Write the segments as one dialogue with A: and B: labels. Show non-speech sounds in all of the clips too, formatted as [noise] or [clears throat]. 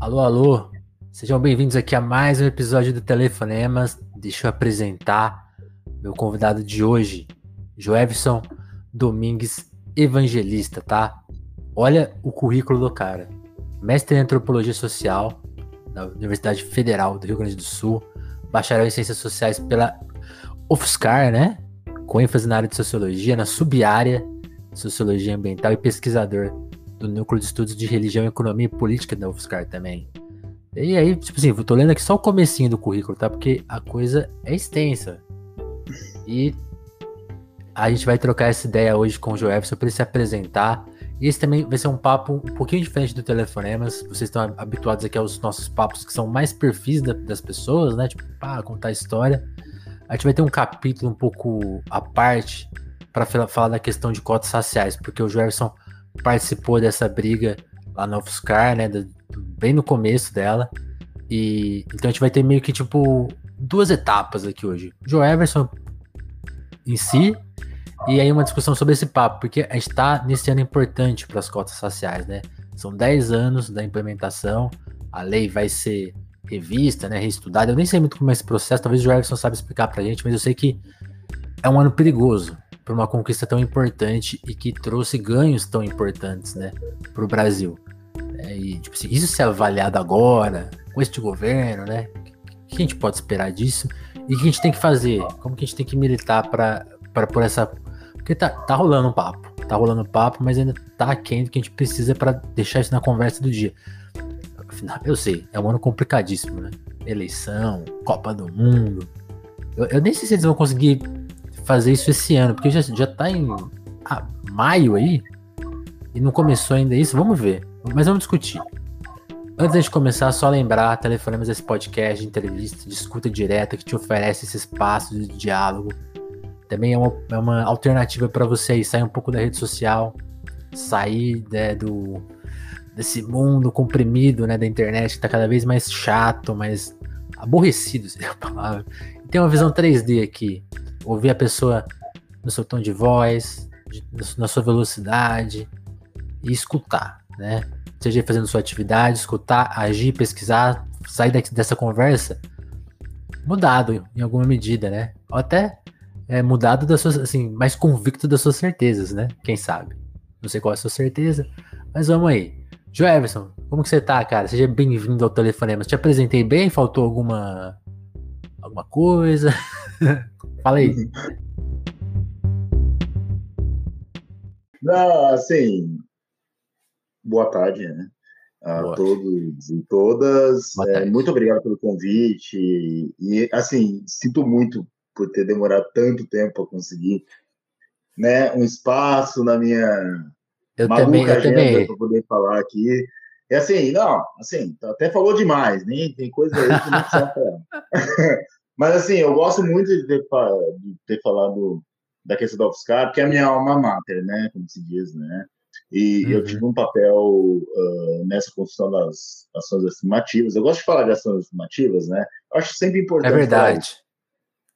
A: Alô, alô, sejam bem-vindos aqui a mais um episódio do Telefonemas. Deixa eu apresentar meu convidado de hoje, Joevson Domingues Evangelista, tá? Olha o currículo do cara. Mestre em Antropologia Social da Universidade Federal do Rio Grande do Sul, bacharel em Ciências Sociais pela UFSCar, né? Com ênfase na área de Sociologia, na subárea Sociologia Ambiental e pesquisador do Núcleo de Estudos de Religião, Economia e Política da UFSCar também. E aí, tipo assim, eu tô lendo aqui só o comecinho do currículo, tá? Porque a coisa é extensa. E a gente vai trocar essa ideia hoje com o Joelson para ele se apresentar. E esse também vai ser um papo um pouquinho diferente do Telefonemas. Vocês estão habituados aqui aos nossos papos que são mais perfis da, das pessoas, né? Tipo, pá, contar história. A gente vai ter um capítulo um pouco à parte para falar da questão de cotas raciais, porque o Joelson participou dessa briga lá no UFSCar, né? Do, bem no começo dela. E então a gente vai ter meio que tipo duas etapas aqui hoje. Joe Everson em si e aí uma discussão sobre esse papo, porque a gente está nesse ano importante para as cotas raciais, né? São 10 anos da implementação, a lei vai ser revista, né, reestudada. Eu nem sei muito como é esse processo, talvez o Jefferson saiba explicar para a gente, mas eu sei que é um ano perigoso, para uma conquista tão importante e que trouxe ganhos tão importantes, né, para o Brasil. É, e tipo assim, isso ser avaliado agora com este governo, né? O que a gente pode esperar disso e o que a gente tem que fazer? Como que a gente tem que militar para para por essa porque tá, tá rolando um papo, tá rolando um papo, mas ainda tá quente que a gente precisa para deixar isso na conversa do dia. Afinal, eu sei, é um ano complicadíssimo, né? Eleição, Copa do Mundo. Eu, eu nem sei se eles vão conseguir fazer isso esse ano, porque já, já tá em ah, maio aí e não começou ainda isso. Vamos ver, mas vamos discutir. Antes de começar, só lembrar, telefonemas esse podcast de entrevista, de escuta direta que te oferece esse espaço de diálogo. Também é uma, é uma alternativa para você sair um pouco da rede social, sair né, do desse mundo comprimido né, da internet que está cada vez mais chato, mais aborrecido, [laughs] seria a palavra. E tem uma visão 3D aqui ouvir a pessoa no seu tom de voz, na sua velocidade e escutar, né? Seja fazendo sua atividade, escutar, agir, pesquisar, sair dessa conversa mudado em alguma medida, né? Ou até é, mudado das suas, assim, mais convicto das suas certezas, né? Quem sabe? Não sei qual é a sua certeza, mas vamos aí. Joeverson, como que você tá, cara? Seja bem-vindo ao Telefonema. Te apresentei bem? Faltou alguma alguma coisa? [laughs] Fala aí. [laughs]
B: Não, assim, boa tarde, né? A boa. todos e todas. É, muito obrigado pelo convite. E, assim, sinto muito por ter demorado tanto tempo para conseguir né, um espaço na minha
A: eu também, eu também.
B: para poder falar aqui. É assim, não, assim, até falou demais, nem tem coisa aí que não precisa falar. [laughs] Mas, assim, eu gosto muito de ter, de ter falado da questão do UFSCar, porque é a minha alma mater, né, como se diz, né? E uhum. eu tive um papel uh, nessa construção das ações estimativas. Eu gosto de falar de ações estimativas, né? Eu acho sempre importante.
A: É verdade. Falar,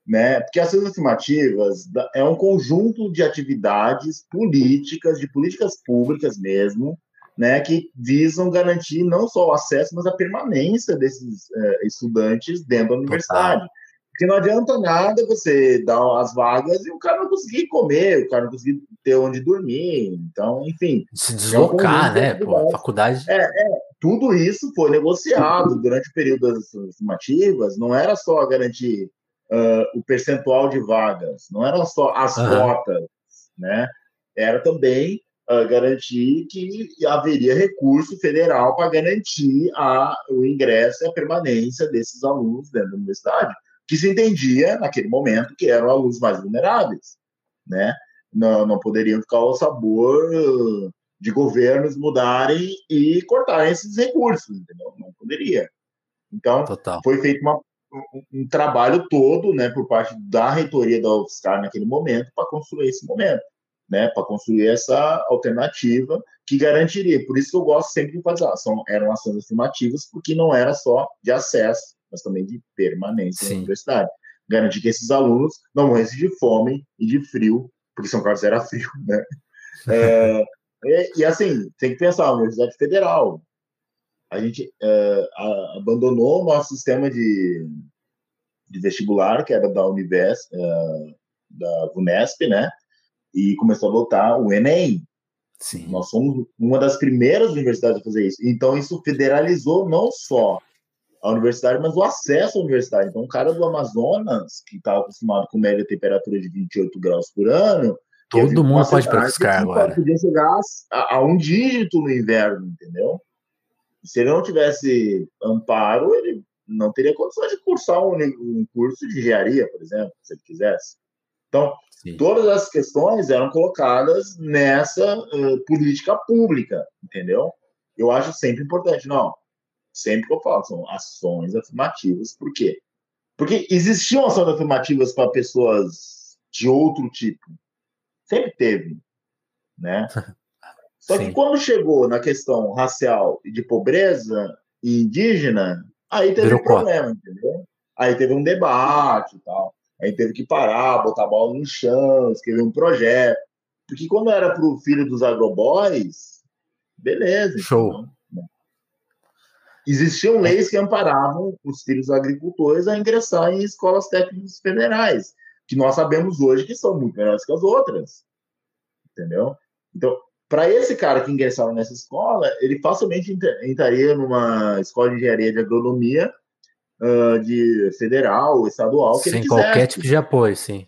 B: né? Porque ações estimativas é um conjunto de atividades políticas, de políticas públicas mesmo, né, que visam garantir não só o acesso, mas a permanência desses estudantes dentro da universidade. Total. Porque não adianta nada você dar as vagas e o cara não conseguir comer, o cara não conseguir ter onde dormir. Então, enfim.
A: Se deslocar, é um né? Pô, faculdade.
B: É, é, tudo isso foi negociado durante o período das estimativas. Não era só garantir uh, o percentual de vagas, não eram só as uhum. cotas, né? Era também uh, garantir que haveria recurso federal para garantir a, o ingresso e a permanência desses alunos dentro da universidade que se entendia naquele momento que eram alunos mais vulneráveis, né? Não, não poderiam ficar ao sabor de governos mudarem e cortarem esses recursos, entendeu? Não poderia. Então, Total. foi feito uma, um, um, trabalho todo, né, por parte da reitoria da UFSCar naquele momento para construir esse momento, né, para construir essa alternativa que garantiria. Por isso que eu gosto sempre de fazer, são, eram ações afirmativas, porque não era só de acesso, mas também de permanência Sim. na universidade. Garantir que esses alunos não morressem de fome e de frio, porque São Carlos era [laughs] frio, né? É, e, e, assim, tem que pensar, a Universidade Federal, a gente uh, a, abandonou o nosso sistema de, de vestibular, que era da Univers, uh, da Unesp, né? E começou a adotar o Enem. Sim. Nós somos uma das primeiras universidades a fazer isso. Então, isso federalizou não só a universidade, mas o acesso à universidade. Então, um cara do Amazonas, que estava acostumado com média temperatura de 28 graus por ano.
A: Todo mundo pode praticar agora.
B: Podia chegar a, a, um dígito no inverno, entendeu? Se ele não tivesse amparo, ele não teria condições de cursar um, um curso de engenharia, por exemplo, se ele quisesse. Então, Sim. todas as questões eram colocadas nessa uh, política pública, entendeu? Eu acho sempre importante. Não, sempre que eu falo, são ações afirmativas. Por quê? Porque existiam ações afirmativas para pessoas de outro tipo. Sempre teve, né? [laughs] Só Sim. que quando chegou na questão racial e de pobreza e indígena, aí teve Virou um problema, entendeu? Aí teve um debate e tal. Aí teve que parar, botar a bola no chão, escrever um projeto. Porque quando era para o filho dos agroboys, beleza.
A: Show. Então,
B: Existiam leis que amparavam os filhos agricultores a ingressar em escolas técnicas federais, que nós sabemos hoje que são muito melhores que as outras. Entendeu? Então, para esse cara que ingressava nessa escola, ele facilmente entraria numa escola de engenharia de agronomia uh, de federal, estadual, que
A: Sem ele qualquer tipo de apoio, sim.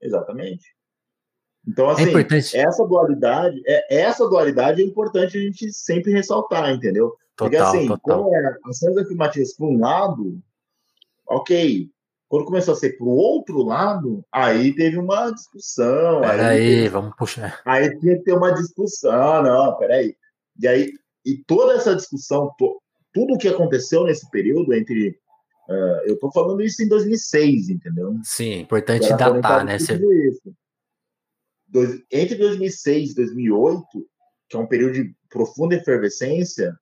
B: Exatamente. Então, é assim, é essa dualidade, é, essa dualidade é importante a gente sempre ressaltar, entendeu? Porque assim, total. como era ações afirmativas por um lado, ok. Quando começou a ser para o outro lado, aí teve uma discussão.
A: Peraí, vamos puxar.
B: Aí tinha que ter uma discussão, não, peraí. E aí, e toda essa discussão, to, tudo o que aconteceu nesse período entre. Uh, eu estou falando isso em 2006, entendeu?
A: Sim, importante datar, né? Você...
B: Dois, entre 2006 e 2008, que é um período de profunda efervescência,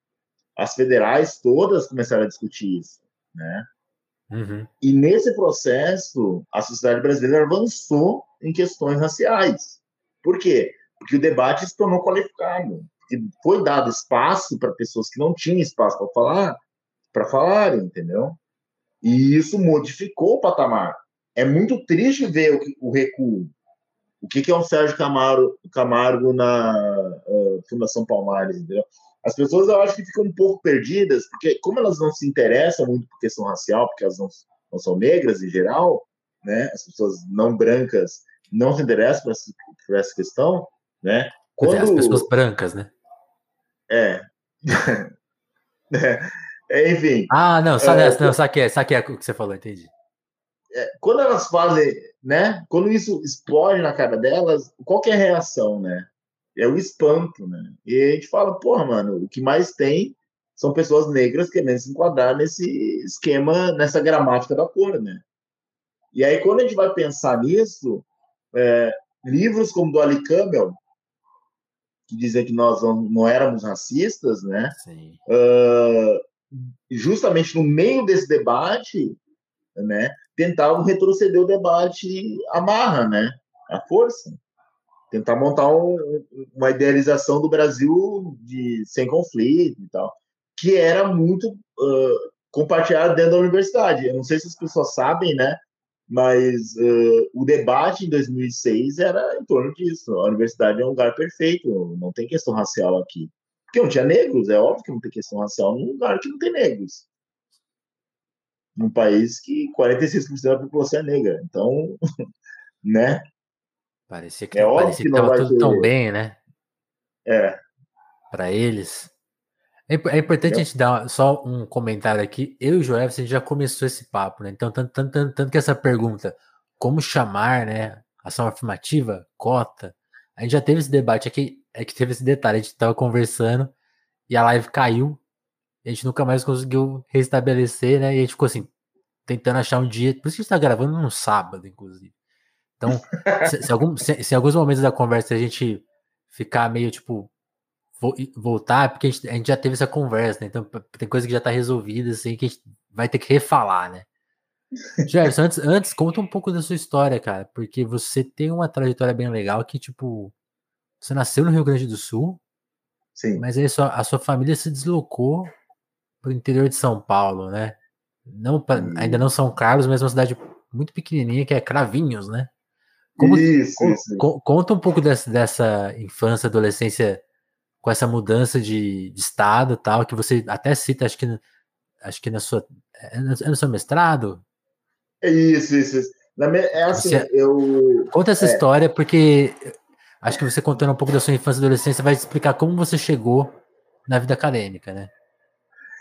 B: as federais todas começaram a discutir isso, né? Uhum. E nesse processo, a sociedade brasileira avançou em questões raciais. Por quê? Porque o debate se tornou qualificado. E foi dado espaço para pessoas que não tinham espaço para falar, para falarem, entendeu? E isso modificou o patamar. É muito triste ver o, o recuo. O que, que é um Sérgio Camargo, Camargo na uh, Fundação Palmares, entendeu? As pessoas eu acho que ficam um pouco perdidas, porque como elas não se interessam muito por questão racial, porque elas não, não são negras em geral, né? As pessoas não brancas não se interessam por essa, por essa questão, né?
A: Quando... É, as pessoas brancas, né? [laughs]
B: É. é. Enfim.
A: Ah, não, sabe, é, não, sabe, sabe o que você falou, entendi.
B: É, quando elas fazem, né? Quando isso explode na cara delas, qual é a reação, né? É o espanto, né? E a gente fala, porra, mano, o que mais tem são pessoas negras querendo se enquadrar nesse esquema, nessa gramática da cor, né? E aí, quando a gente vai pensar nisso, é, livros como do Ali Campbell, que dizem que nós não, éramos racistas, né? Uh, justamente no meio desse debate, né? Tentavam retroceder o debate à marra, né? À força tentar montar um, uma idealização do Brasil de sem conflito e tal, que era muito uh, compartilhado dentro da universidade. Eu não sei se as pessoas sabem, né? Mas uh, o debate em 2006 era em torno disso. A universidade é um lugar perfeito, não tem questão racial aqui. Porque não tinha negros, é óbvio que não tem questão racial num lugar que não tem negros. Num país que 46% da população é negra. Então, [laughs] né?
A: Parecia que, é parecia que, tava tudo tão bem, né?
B: É.
A: Para eles. É, é importante é. a gente dar só um comentário aqui. Eu e o Joel, a gente já começou esse papo, né? Então, tanto, tanto, tanto, tanto que essa pergunta, como chamar, né? Ação afirmativa, cota. A gente já teve esse debate aqui, é que teve esse detalhe, a gente tava conversando e a live caiu. A gente nunca mais conseguiu restabelecer, né? E a gente ficou assim, tentando achar um dia. Por isso que a gente tá gravando no sábado, inclusive. Então, se, se, algum, se, se, em alguns momentos da conversa a gente ficar meio tipo voltar, é porque a gente, a gente, já teve essa conversa, né? Então tem coisa que já tá resolvida, assim, que a gente vai ter que refalar, né? Gerson, antes, antes, conta um pouco da sua história, cara, porque você tem uma trajetória bem legal que, tipo, você nasceu no Rio Grande do Sul.
B: Sim.
A: Mas aí sua, a sua família se deslocou para o interior de São Paulo, né? Não pra, ainda não São Carlos, mas uma cidade muito pequenininha que é Cravinhos, né?
B: Como, isso, isso.
A: Co, conta um pouco dessa, dessa infância, adolescência com essa mudança de, de estado tal, que você até cita, acho que, acho que na sua. É no, é no seu mestrado?
B: É isso, isso. isso. É assim, você, eu.
A: Conta essa é. história, porque acho que você contando um pouco da sua infância e adolescência vai explicar como você chegou na vida acadêmica, né?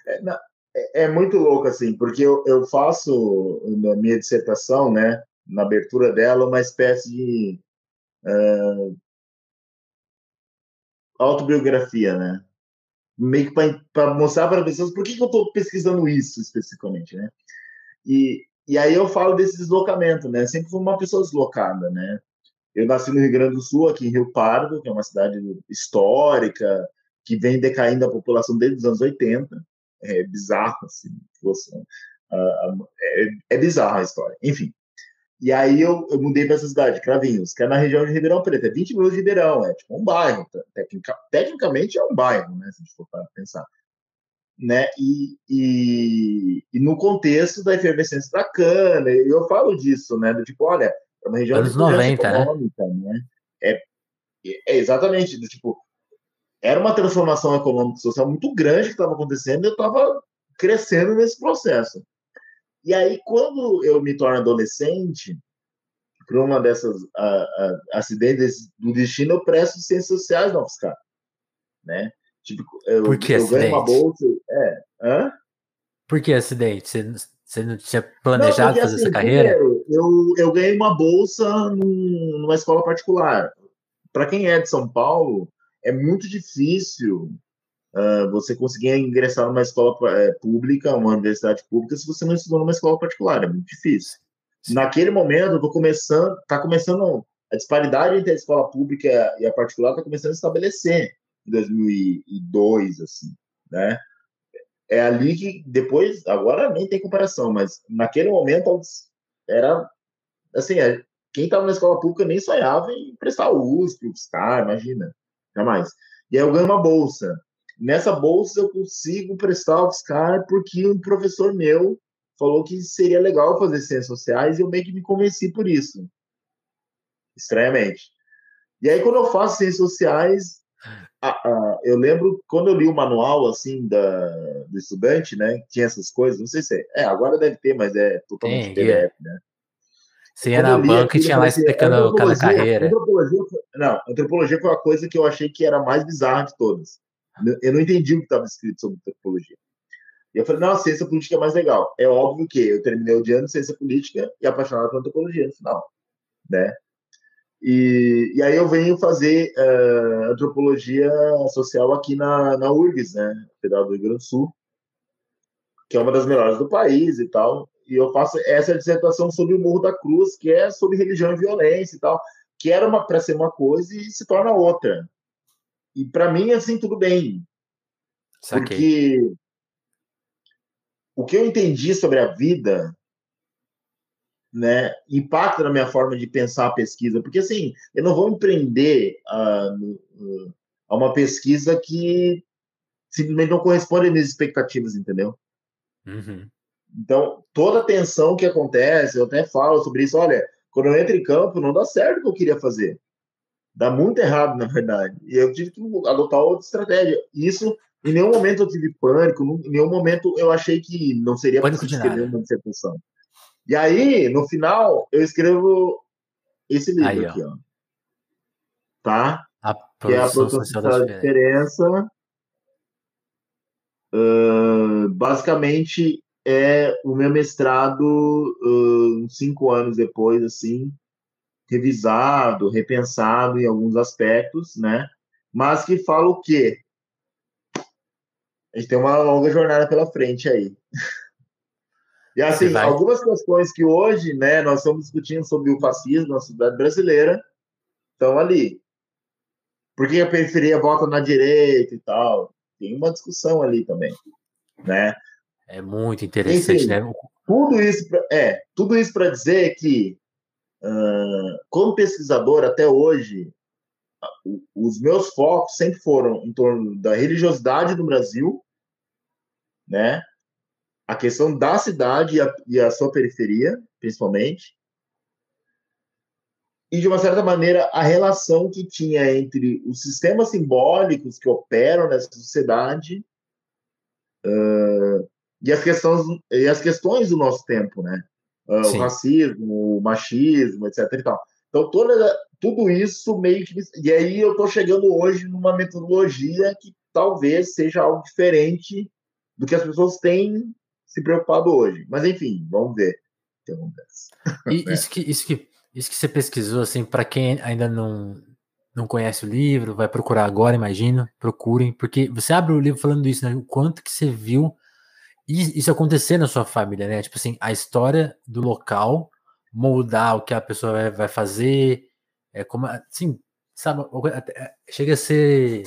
B: É, não, é, é muito louco, assim, porque eu, eu faço na minha dissertação, né, na abertura dela, uma espécie de uh, autobiografia, né? Meio que para mostrar para as pessoas por que, que eu estou pesquisando isso especificamente, né? E, e aí eu falo desse deslocamento, né? Sempre fui uma pessoa deslocada, né? Eu nasci no Rio Grande do Sul, aqui em Rio Pardo, que é uma cidade histórica, que vem decaindo a população desde os anos 80. É bizarro, assim. É, é bizarro a história. Enfim. E aí eu, eu mudei para essa cidade, Cravinhos, que é na região de Ribeirão Preto, é 20 minutos de Ribeirão, é tipo um bairro, tecnica, tecnicamente é um bairro, né, se a gente for para pensar. Né? E, e, e, no contexto da efervescência da cana, eu falo disso, né, do tipo, olha, é uma região
A: Anos
B: de
A: 90, né?
B: né? É, é exatamente, do tipo, era uma transformação econômica e social muito grande que estava acontecendo e eu estava crescendo nesse processo. E aí, quando eu me torno adolescente, por uma dessas acidentes do destino, eu presto ciências sociais na UFSCar. Né? Tipo, eu,
A: por que
B: eu
A: acidente?
B: ganho uma bolsa. É. Hã?
A: Por que acidente? Você, você não tinha planejado não, porque, fazer assim, essa carreira?
B: Primeiro, eu, eu ganhei uma bolsa num, numa escola particular. Para quem é de São Paulo, é muito difícil uh, você conseguir ingressar numa escola uh, pública, uma universidade pública, se você não estudou numa escola particular. É muito difícil. Sim. Naquele momento, eu tô começando, tá começando a disparidade entre a escola pública e a particular está começando a estabelecer em 2002, assim, né? É ali que depois, agora nem tem comparação, mas naquele momento era assim, é, quem estava na escola pública nem sonhava em prestar o USP, o STAR, imagina, jamais. E aí eu ganho uma bolsa Nessa bolsa eu consigo prestar o FSCAR porque um professor meu falou que seria legal fazer ciências sociais e eu meio que me convenci por isso. Estranhamente. E aí, quando eu faço ciências sociais, a, a, eu lembro quando eu li o manual assim da, do estudante, né? Tinha essas coisas, não sei se é. É, agora deve ter, mas é totalmente PDF, é. né?
A: Você ia na banca e tinha lá explicando cada carreira.
B: Antropologia, não, antropologia foi a coisa que eu achei que era mais bizarra de todas. Eu não entendi o que estava escrito sobre antropologia. E eu falei, não, ciência política é mais legal. É óbvio que eu terminei odiando ciência política e apaixonado por antropologia no final, né? E, e aí eu venho fazer uh, antropologia social aqui na, na URGS, né? Federal do Rio Grande do Sul, que é uma das melhores do país e tal. E eu faço essa dissertação sobre o Morro da Cruz, que é sobre religião e violência e tal, que era para ser uma coisa e se torna outra, e para mim, assim, tudo bem. Saquei. Porque o que eu entendi sobre a vida né, impacta na minha forma de pensar a pesquisa. Porque, assim, eu não vou empreender uh, a uma pesquisa que simplesmente não corresponde às minhas expectativas, entendeu?
A: Uhum.
B: Então, toda a tensão que acontece, eu até falo sobre isso, olha, quando eu entro em campo, não dá certo o que eu queria fazer. Dá muito errado, na verdade. E eu tive que adotar outra estratégia. Isso, em nenhum momento eu tive pânico, em nenhum momento eu achei que não seria
A: possível escrever
B: uma dissertação. E aí, no final, eu escrevo esse livro aí, aqui, ó. Tá?
A: A
B: que é a produção da diferença. Uh, basicamente, é o meu mestrado uh, cinco anos depois, assim, revisado, repensado em alguns aspectos, né? Mas que fala o quê? A gente tem uma longa jornada pela frente aí. [laughs] E assim, algumas questões que hoje, né, nós estamos discutindo sobre o fascismo na sociedade brasileira, estão ali. Por que a periferia vota na direita e tal? Tem uma discussão ali também, né?
A: É muito interessante, Enfim, né?
B: Tudo isso, pra, é, tudo isso para dizer que como pesquisador, até hoje, os meus focos sempre foram em torno da religiosidade no Brasil, né? A questão da cidade e a, e a sua periferia, principalmente, e de uma certa maneira a relação que tinha entre os sistemas simbólicos que operam nessa sociedade uh, e as questões e as questões do nosso tempo, né? Uh, o racismo, o machismo, etc. E tal. Então toda tudo isso meio que e aí eu estou chegando hoje numa metodologia que talvez seja algo diferente do que as pessoas têm se preocupado hoje. Mas enfim, vamos ver o que acontece.
A: E [laughs] isso que isso que isso que você pesquisou, assim, para quem ainda não, não conhece o livro, vai procurar agora, imagino, procurem, porque você abre o livro falando isso, né? O quanto que você viu isso acontecer na sua família, né? Tipo assim, a história do local moldar o que a pessoa vai, fazer, é como, assim, sabe, é, chega a ser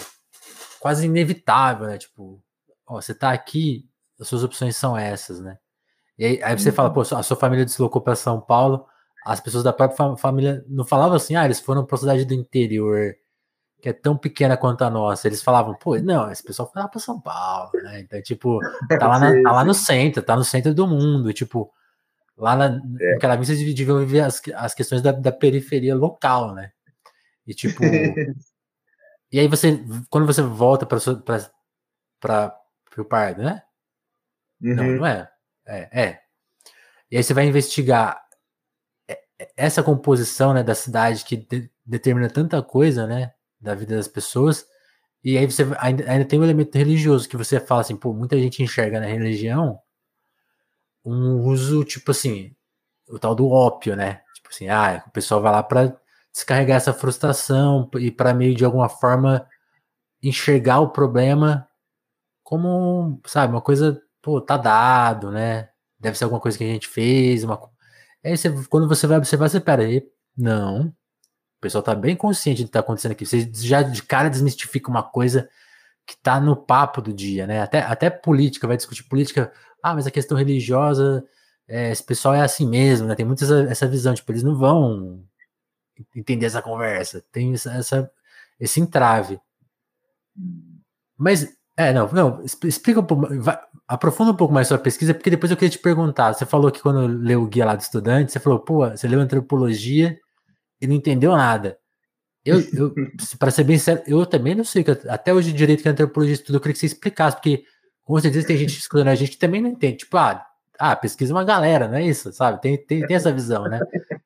A: quase inevitável, né? Tipo, ó, você tá aqui, as suas opções são essas, né? E aí, aí você uhum. fala, pô, a sua família deslocou para São Paulo, as pessoas da própria família não falavam assim, ah, eles foram para cidade do interior, que é tão pequena quanto a nossa. Eles falavam, pô, não, esse pessoal foi lá para São Paulo, né? Então, tipo, [laughs] tá lá, na, tá lá no centro, tá no centro do mundo, tipo, lá na, é. naquela vez vocês deviam viver as, as questões da, da periferia local, né? E tipo. [laughs] e aí você, quando você volta para o parque, né? Uhum. Não, não é. É, é. E aí você vai investigar essa composição né, da cidade que de, determina tanta coisa né, da vida das pessoas, e aí você ainda, ainda, tem um elemento religioso que você fala assim, pô, muita gente enxerga na religião um uso, tipo assim, o tal do ópio, né? Tipo assim, ah, o pessoal vai lá para descarregar essa frustração e para meio de alguma forma enxergar o problema como, sabe, uma coisa, pô, tá dado, né? Deve ser alguma coisa que a gente fez, uma, Aí você, quando você vai observar, você pera aí, não. Pessoal tá bem consciente do que tá acontecendo aqui. Você já de cara desmistifica uma coisa que tá no papo do dia, né? Até, até política, vai discutir política. Ah, mas a questão religiosa, é, esse pessoal é assim mesmo, né? Tem muita essa, essa visão, tipo, eles não vão entender essa conversa. Tem essa, essa esse entrave. Mas, é, não, não, explica um pouco. Vai, aprofunda um pouco mais sua pesquisa, porque depois eu queria te perguntar. Você falou que quando leu o guia lá do estudante, você falou, pô, você leu antropologia e não entendeu nada. Eu, eu [laughs] para ser bem sério, eu também não sei, até hoje direito que a antropologia estuda, eu queria que você explicasse, porque com certeza tem gente escutando a gente que também não entende. Tipo, ah, ah, pesquisa uma galera, não é isso, sabe? Tem, tem, tem essa visão, né? [laughs]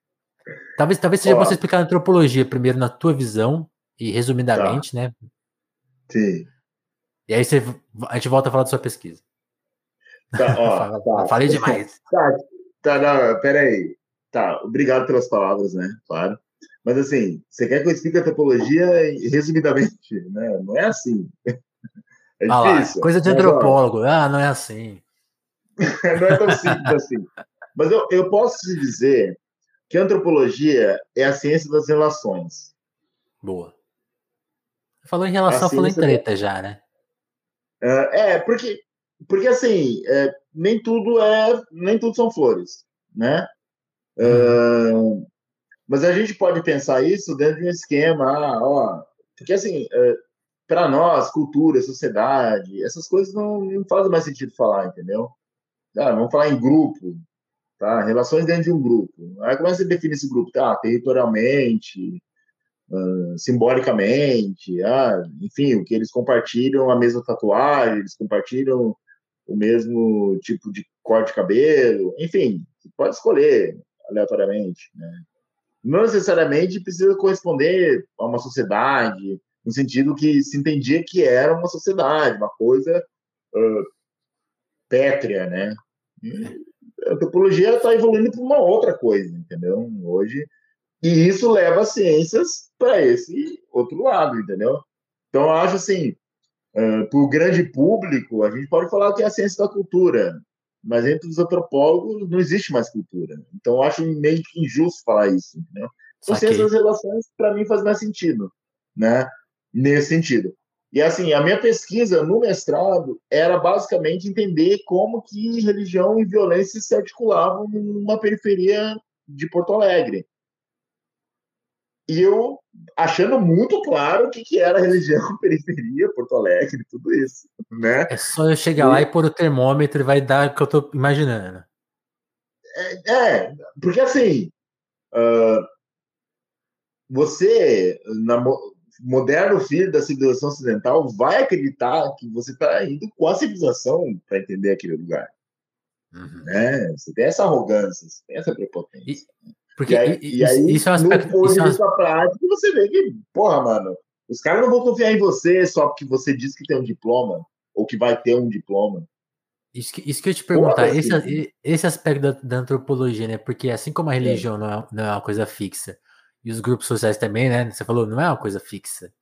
A: Talvez, talvez seja Ó, você explicar a antropologia primeiro na tua visão, e resumidamente, tá. né?
B: Sim.
A: E aí você, a gente volta a falar da sua pesquisa.
B: Tá, ó, [laughs] tá.
A: Falei demais.
B: Tá, tá, não, peraí. Tá, obrigado pelas palavras, né? Claro. Mas assim, você quer que eu explique a topologia resumidamente, [laughs] né? Não é assim.
A: É ah difícil. Lá, coisa de antropólogo. ah, não é assim. [laughs]
B: não é tão simples assim. Mas eu, eu posso te dizer que a antropologia é a ciência das relações.
A: Boa. Falou em relação, falou em treta da... já, né?
B: É, é, porque porque assim é, nem tudo é nem tudo são flores né uh, mas a gente pode pensar isso dentro de um esquema ah, ó, porque assim uh, para nós cultura sociedade essas coisas não, não fazem mais sentido falar entendeu? Ah, vamos falar em grupo tá? Relações dentro de um grupo. Aí como é que você define esse grupo tá? Territorialmente Uh, simbolicamente, ah, enfim, o que eles compartilham a mesma tatuagem, eles compartilham o mesmo tipo de corte de cabelo, enfim, você pode escolher aleatoriamente, né? Não necessariamente precisa corresponder a uma sociedade, no sentido que se entendia que era uma sociedade, uma coisa uh, pétrea, né? A antropologia está evoluindo para uma outra coisa, entendeu? Hoje, e isso leva as ciências para esse outro lado, entendeu? Então, eu acho assim, Uh, para o grande público, a gente pode falar que é a ciência da cultura, mas entre os antropólogos não existe mais cultura. Então, eu acho meio que injusto falar isso. Né? Então, ciência das relações, para mim, faz mais sentido, né? nesse sentido. E, assim, a minha pesquisa no mestrado era basicamente entender como que religião e violência se articulavam numa periferia de Porto Alegre. E eu achando muito claro o que, que era religião, [laughs] periferia, Porto Alegre, tudo isso, né?
A: É só eu chegar e... lá e pôr o termômetro e vai dar o que eu tô imaginando.
B: É, é porque assim, uh, você, na, moderno filho da civilização ocidental, vai acreditar que você está indo com a civilização para entender aquele lugar. Uhum. Né? Você tem essa arrogância, você tem essa prepotência. E, porque e aí, e, aí isso é um aspecto. No isso é um... prática, você vê que, porra, mano, os caras não vão confiar em você só porque você diz que tem um diploma ou que vai ter um diploma.
A: Isso que, isso que eu te perguntar, esse, assim. esse aspecto da, da, antropologia, né? Porque assim como a religião é. Não, é, não é uma coisa fixa, e os grupos sociais também, né? Você falou, não é uma coisa fixa.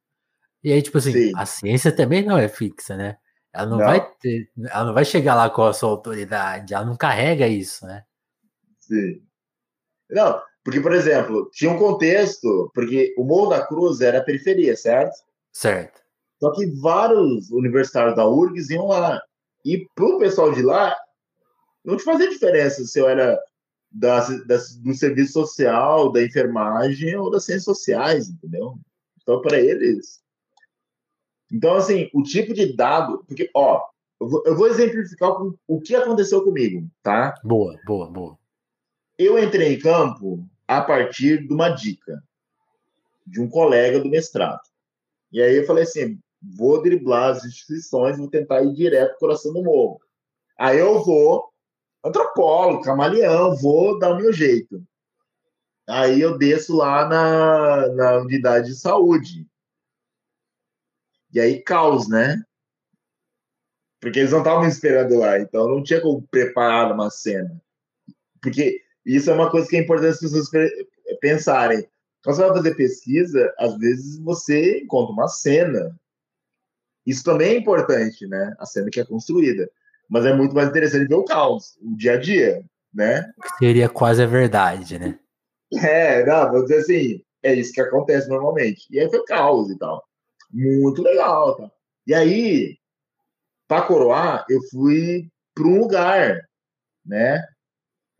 A: E aí, tipo assim, Sim. a ciência também não é fixa, né? Ela não, não, vai ter, ela não vai chegar lá com a sua autoridade, ela não carrega isso, né?
B: Sim. Não, porque, por exemplo, tinha um contexto, porque o Morro da Cruz era a periferia, certo?
A: Certo.
B: Só que vários universitários da URGS iam lá. E pro pessoal de lá, não te fazia diferença se eu era da, da, do serviço social, da enfermagem ou das ciências sociais, entendeu? Então, para eles. Então, assim, o tipo de dado. Porque, ó, eu vou, eu vou exemplificar o, o que aconteceu comigo, tá?
A: Boa, boa, boa.
B: Eu entrei em campo a partir de uma dica de um colega do mestrado. E aí eu falei assim: vou driblar as instituições, vou tentar ir direto pro coração do morro. Aí eu vou antropólogo, camaleão, vou dar o meu jeito. Aí eu desço lá na, na unidade de saúde. E aí, caos, né? Porque eles não estavam esperando lá, então não tinha como preparar uma cena. Porque isso é uma coisa que é importante as pessoas pensarem. Quando você vai fazer pesquisa, às vezes você encontra uma cena. Isso também é importante, né? A cena que é construída mas é muito mais interessante ver o caos, o dia a dia, né?
A: Seria quase a verdade, né?
B: É, não, vou dizer assim, é isso que acontece normalmente. E aí foi caos e tal. Muito legal, tá? E aí, para coroar, eu fui para um lugar, né?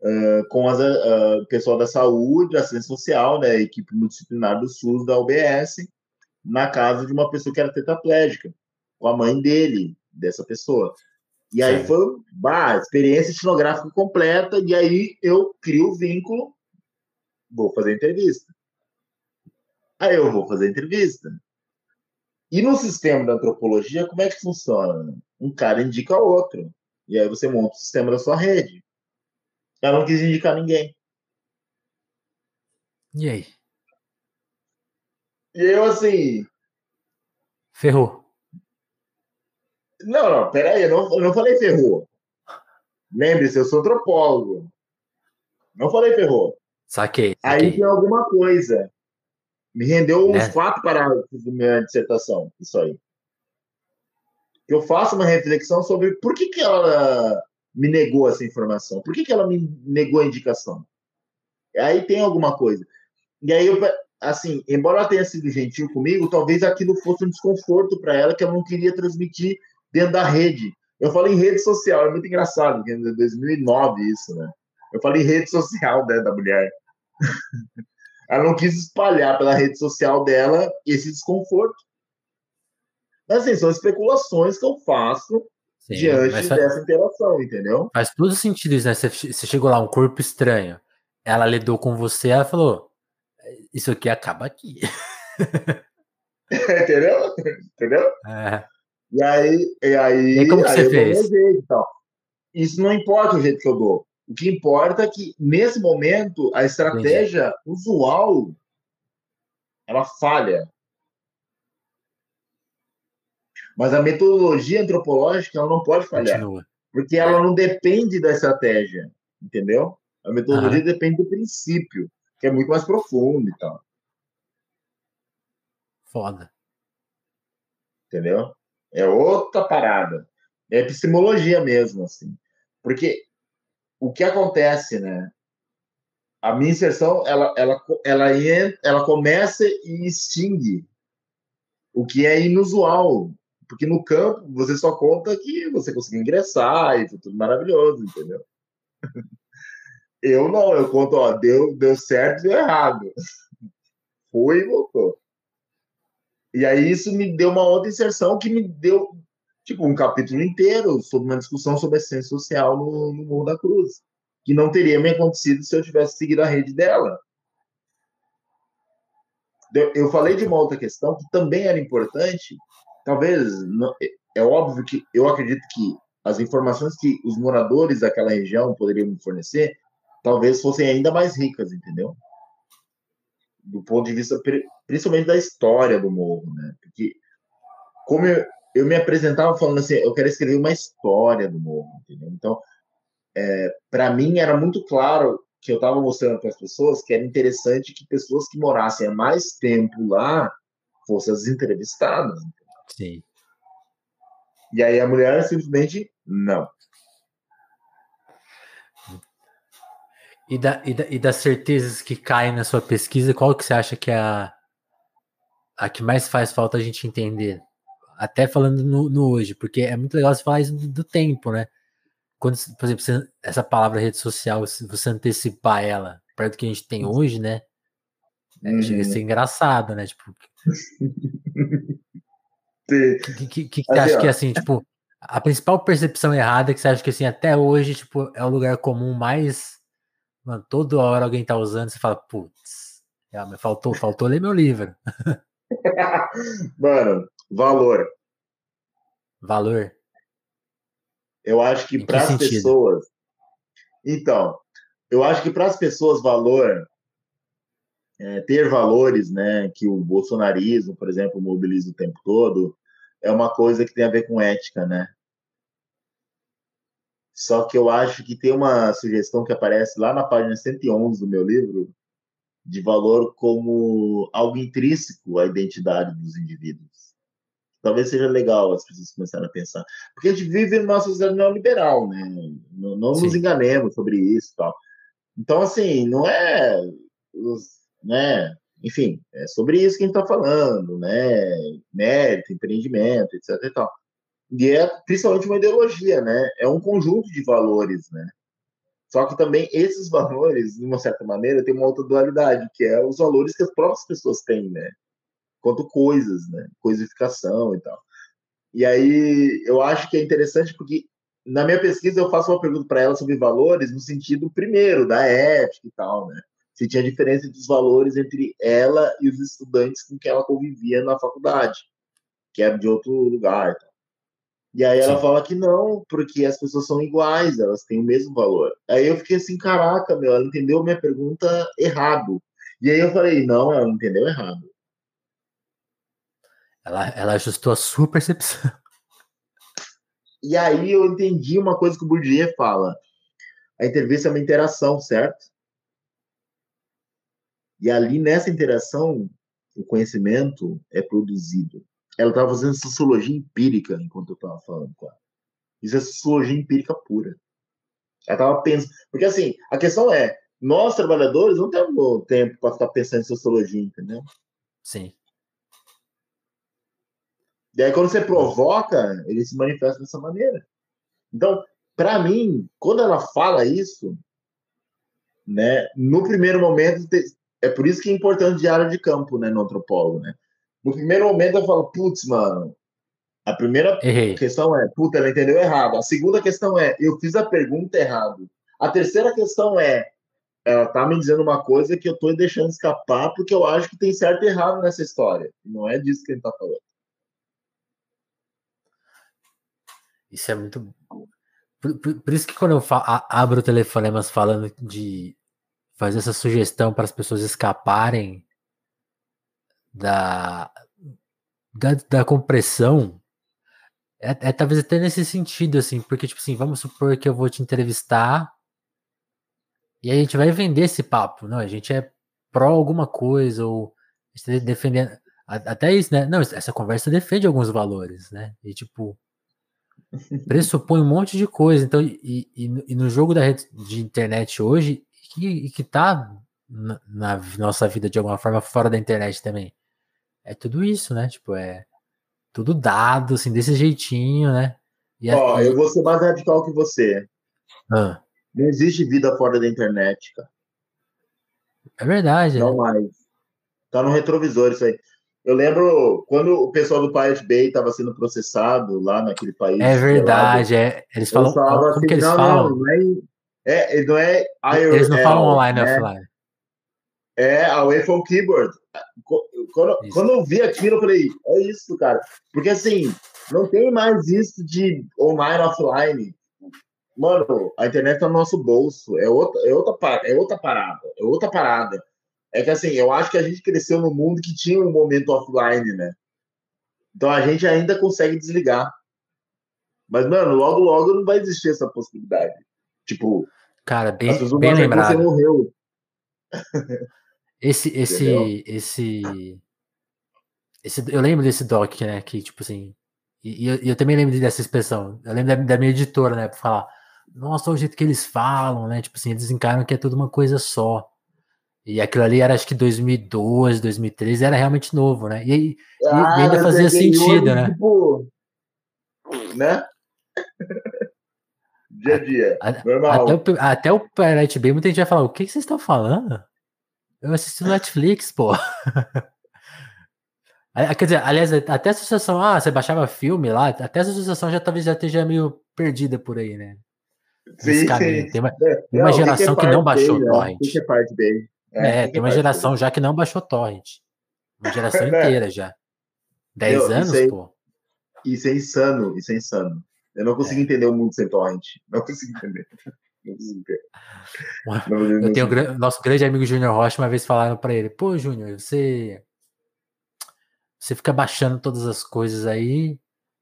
B: Uh, com as, uh, pessoal da saúde, assistência social, né? equipe multidisciplinar do SUS da UBS, na casa de uma pessoa que era tetraplégica, com a mãe dele, dessa pessoa. E aí Sim. foi bah, experiência etnográfica completa, e aí eu crio o vínculo, vou fazer entrevista. Aí eu vou fazer entrevista. E no sistema da antropologia, como é que funciona? Um cara indica outro. E aí você monta o sistema da sua rede. Ela não quis indicar ninguém.
A: E aí?
B: E eu, assim.
A: Ferrou.
B: Não, não, peraí, eu não, eu não falei ferrou. Lembre-se, eu sou antropólogo. Não falei ferrou.
A: Saquei,
B: saquei. Aí tem alguma coisa. Me rendeu uns é. quatro parágrafos da minha dissertação, isso aí. Eu faço uma reflexão sobre por que, que ela me negou essa informação, por que, que ela me negou a indicação. Aí tem alguma coisa. E aí, eu, assim, embora ela tenha sido gentil comigo, talvez aquilo fosse um desconforto para ela que eu não queria transmitir dentro da rede. Eu falo em rede social, é muito engraçado, porque é 2009 isso, né? Eu falei em rede social né, da mulher. [laughs] Ela não quis espalhar pela rede social dela esse desconforto. Mas, assim, são especulações que eu faço Sim, diante dessa interação, entendeu?
A: Faz todo sentido isso, né? Você, você chegou lá, um corpo estranho. Ela lidou com você, ela falou: Isso aqui acaba aqui. [laughs]
B: entendeu? Entendeu? É. E aí, e aí,
A: e como que você fez?
B: Jeito, então. Isso não importa o jeito que eu dou. O que importa é que, nesse momento, a estratégia Entendi. usual ela falha. Mas a metodologia antropológica ela não pode falhar. Continua. Porque ela não depende da estratégia. Entendeu? A metodologia uhum. depende do princípio, que é muito mais profundo e tal.
A: Foda.
B: Entendeu? É outra parada. É epistemologia mesmo, assim. Porque o que acontece, né? A minha inserção, ela, ela, ela, ela começa e extingue. O que é inusual. Porque no campo, você só conta que você conseguiu ingressar e foi tudo maravilhoso, entendeu? [laughs] Eu não, eu conto, ó, deu, deu certo e deu errado. [laughs] foi e voltou. E aí isso me deu uma outra inserção que me deu, tipo, um capítulo inteiro sobre uma discussão sobre a ciência social no, no Morro da Cruz, que não teria me acontecido se eu tivesse seguido a rede dela. Eu falei de uma outra questão que também era importante, talvez, é óbvio que eu acredito que as informações que os moradores daquela região poderiam me fornecer talvez fossem ainda mais ricas, entendeu? Do ponto de vista, principalmente da história do morro, né? Porque, como eu, eu me apresentava falando assim, eu quero escrever uma história do morro, entendeu? Então, é, para mim era muito claro que eu estava mostrando para as pessoas que era interessante que pessoas que morassem há mais tempo lá fossem as entrevistadas.
A: Sim.
B: E aí a mulher simplesmente não.
A: E, da, e, da, e das certezas que caem na sua pesquisa, qual que você acha que é a, a que mais faz falta a gente entender? Até falando no, no hoje, porque é muito legal você falar isso do, do tempo, né? Quando, por exemplo, você, essa palavra rede social, você antecipar ela perto do que a gente tem hoje, né? É, Chega a ser uhum. engraçado, né? Tipo. [laughs] Que, que, que, você acha que é assim, tipo, a principal percepção errada é que você acha que assim, até hoje, tipo, é o lugar comum mais. Mano, toda hora alguém tá usando, você fala, putz, é, faltou, faltou ler meu livro. [laughs]
B: Mano, valor.
A: Valor.
B: Eu acho que para as pessoas. Então, eu acho que para as pessoas valor é, ter valores, né, que o bolsonarismo, por exemplo, mobiliza o tempo todo, é uma coisa que tem a ver com ética, né? Só que eu acho que tem uma sugestão que aparece lá na página 111 do meu livro, de valor como algo intrínseco à identidade dos indivíduos. Talvez seja legal as pessoas começarem a pensar. Porque a gente vive numa sociedade neoliberal, né? Não, não nos enganemos sobre isso e tal. Então, assim, não é os, né? Enfim, é sobre isso que a gente está falando, né? Mérito, empreendimento, etc. E, tal. e é principalmente uma ideologia, né? É um conjunto de valores, né? Só que também esses [laughs] valores, de uma certa maneira, tem uma outra dualidade, que é os valores que as próprias pessoas têm, né? Quanto coisas, né? Coisificação e tal. E aí eu acho que é interessante porque na minha pesquisa eu faço uma pergunta para ela sobre valores no sentido primeiro da ética e tal, né? Se tinha diferença dos valores entre ela e os estudantes com quem ela convivia na faculdade, que era de outro lugar. E aí ela Sim. fala que não, porque as pessoas são iguais, elas têm o mesmo valor. Aí eu fiquei assim, caraca, meu, ela entendeu minha pergunta errado. E aí eu falei, não, ela entendeu errado.
A: Ela, ela ajustou a sua percepção. [laughs]
B: E aí eu entendi uma coisa que o Bourdieu fala. A entrevista é uma interação, certo? E ali nessa interação, o conhecimento é produzido. Ela estava fazendo sociologia empírica enquanto eu estava falando com ela. Isso é sociologia empírica pura. Ela estava pensando. Porque assim, a questão é: nós trabalhadores não temos tempo para ficar pensando em sociologia, entendeu?
A: Sim.
B: E aí, quando você provoca, ele se manifesta dessa maneira. Então, para mim, quando ela fala isso, né, no primeiro momento é por isso que é importante diário de campo, né, no antropólogo, né? No primeiro momento eu falo, putz, mano, a primeira Errei. questão é, puta, ela entendeu errado. A segunda questão é, eu fiz a pergunta errado. A terceira questão é, ela tá me dizendo uma coisa que eu tô deixando escapar porque eu acho que tem certo e errado nessa história. Não é disso que a gente tá falando.
A: Isso é muito. Por, por, por isso que quando eu abro telefonemas falando de fazer essa sugestão para as pessoas escaparem da, da, da compressão é, é, talvez até nesse sentido, assim, porque, tipo assim, vamos supor que eu vou te entrevistar e a gente vai vender esse papo, não? A gente é pró alguma coisa, ou defendendo. Até isso, né? Não, essa conversa defende alguns valores, né? E, tipo, [laughs] pressupõe um monte de coisa. Então, e, e, e no jogo da rede de internet hoje, que, que tá na, na, nossa vida de alguma forma fora da internet também. É tudo isso, né? Tipo, é tudo dado, assim, desse jeitinho, né?
B: Ó, oh, eu vou ser mais radical que você. Ah. Não existe vida fora da internet, cara.
A: É verdade.
B: Não é. mais. Tá no retrovisor isso aí. Eu lembro quando o pessoal do Pirate Bay estava sendo processado lá naquele país.
A: É verdade, é. Eles falam. Como assim, que eles não, falam?
B: Não, não é, é, não é
A: Eles não falam online né? offline.
B: É, away from keyboard. Quando, quando eu vi aquilo, eu falei, é isso, cara. Porque assim, não tem mais isso de online offline. Mano, a internet tá no nosso bolso. É outra, é outra, é outra parada. É outra parada. É que assim, eu acho que a gente cresceu num mundo que tinha um momento offline, né? Então a gente ainda consegue desligar. Mas, mano, logo, logo não vai existir essa possibilidade. Tipo,
A: cara, bem, bem lembrado. Você morreu. Esse, esse, esse, esse, eu lembro desse doc, né? Que tipo assim, e, eu, eu, também lembro dessa expressão. Eu lembro da, da minha editora, né? Pra falar, nossa, o jeito que eles falam, né? Tipo assim, eles encaram que é tudo uma coisa só. E aquilo ali era acho que 2012, 2013, era realmente novo, né? E, ah, e ainda fazia sentido, né? Tipo,
B: né? Dia a dia, a, normal.
A: Até o, até o Pirate Bay, muita gente vai falar, o que, que vocês estão falando? Eu assisti no Netflix, pô. [laughs] Quer dizer, aliás, até a associação, ah, você baixava filme lá, até a associação já talvez já esteja meio perdida por aí, né?
B: Sim, sim.
A: Tem uma, é, uma não, geração que, que, não baixou torrent.
B: Que é.
A: É, é tem uma geração já que não baixou torrent. Uma geração [laughs] inteira já. Dez Meu, anos,
B: isso
A: pô.
B: Isso é insano, isso é insano. Eu não consigo é. entender o mundo sem torrent. Não consigo entender. Não consigo entender.
A: Eu tenho o nosso grande amigo Júnior Rocha, uma vez falaram para ele: pô, Júnior, você. Você fica baixando todas as coisas aí,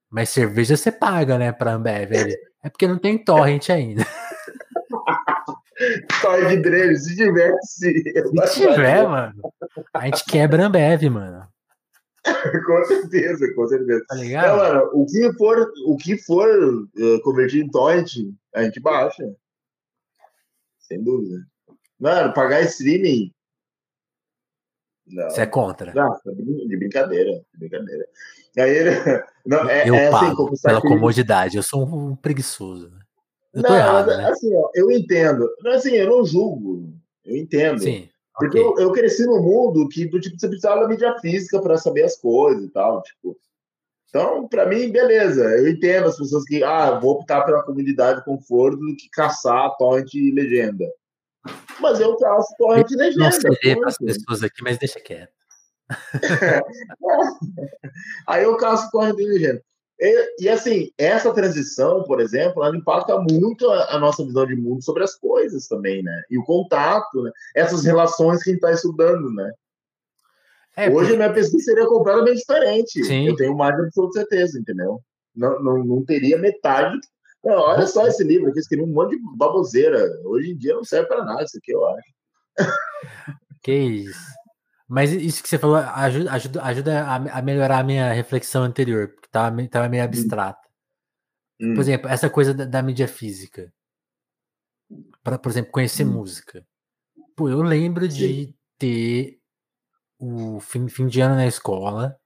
A: mas cerveja você paga, né, pra Ambev. Ele, é porque não tem torrent ainda. [laughs]
B: torrent dele, se tiver,
A: se. Se tiver, mano, a gente quebra a Ambev, mano. [laughs]
B: com certeza, com certeza.
A: Tá ligado?
B: mano, o que for, o que for uh, convertir em torrent, a gente baixa. Sem dúvida. Mano, pagar streaming.
A: Não. Você é contra?
B: Não, de brincadeira, de brincadeira. Aí ele, [laughs] não, é,
A: eu
B: é
A: assim, pago assim, pela comodidade, eu sou um preguiçoso. Né? Eu não, errado, né?
B: assim, ó, eu entendo. Assim, eu não julgo. Eu entendo. Sim. Porque okay. eu, eu, cresci num mundo que do tipo você precisava da mídia física para saber as coisas e tal, tipo. Então, para mim, beleza. Eu entendo as pessoas que, ah, vou optar pela comunidade conforto do que caçar torrent e legenda. Mas eu caço torrent e legenda. Não
A: sei para as pessoas aqui, mas deixa quieto. [laughs]
B: Aí eu caço torrent e legenda. E, e, assim, essa transição, por exemplo, ela impacta muito a, a, nossa visão de mundo sobre as coisas também, né? E o contato, né? essas relações que a gente está estudando, né? É, Hoje porque... minha pesquisa seria completamente diferente. Sim. Eu tenho mais de absoluta certeza, entendeu? Não, não, não teria metade. Não, olha só esse livro aqui, escrevi um monte de baboseira. Hoje em dia não serve para nada isso aqui, eu acho.
A: Que isso. Mas isso que você falou ajuda, ajuda, ajuda a, a melhorar a minha reflexão anterior, porque estava tava meio hum. abstrata. Hum. Por exemplo, essa coisa da, da mídia física. Para, por exemplo, conhecer hum. música. Pô, eu lembro Sim. de ter o fim, fim de ano na escola.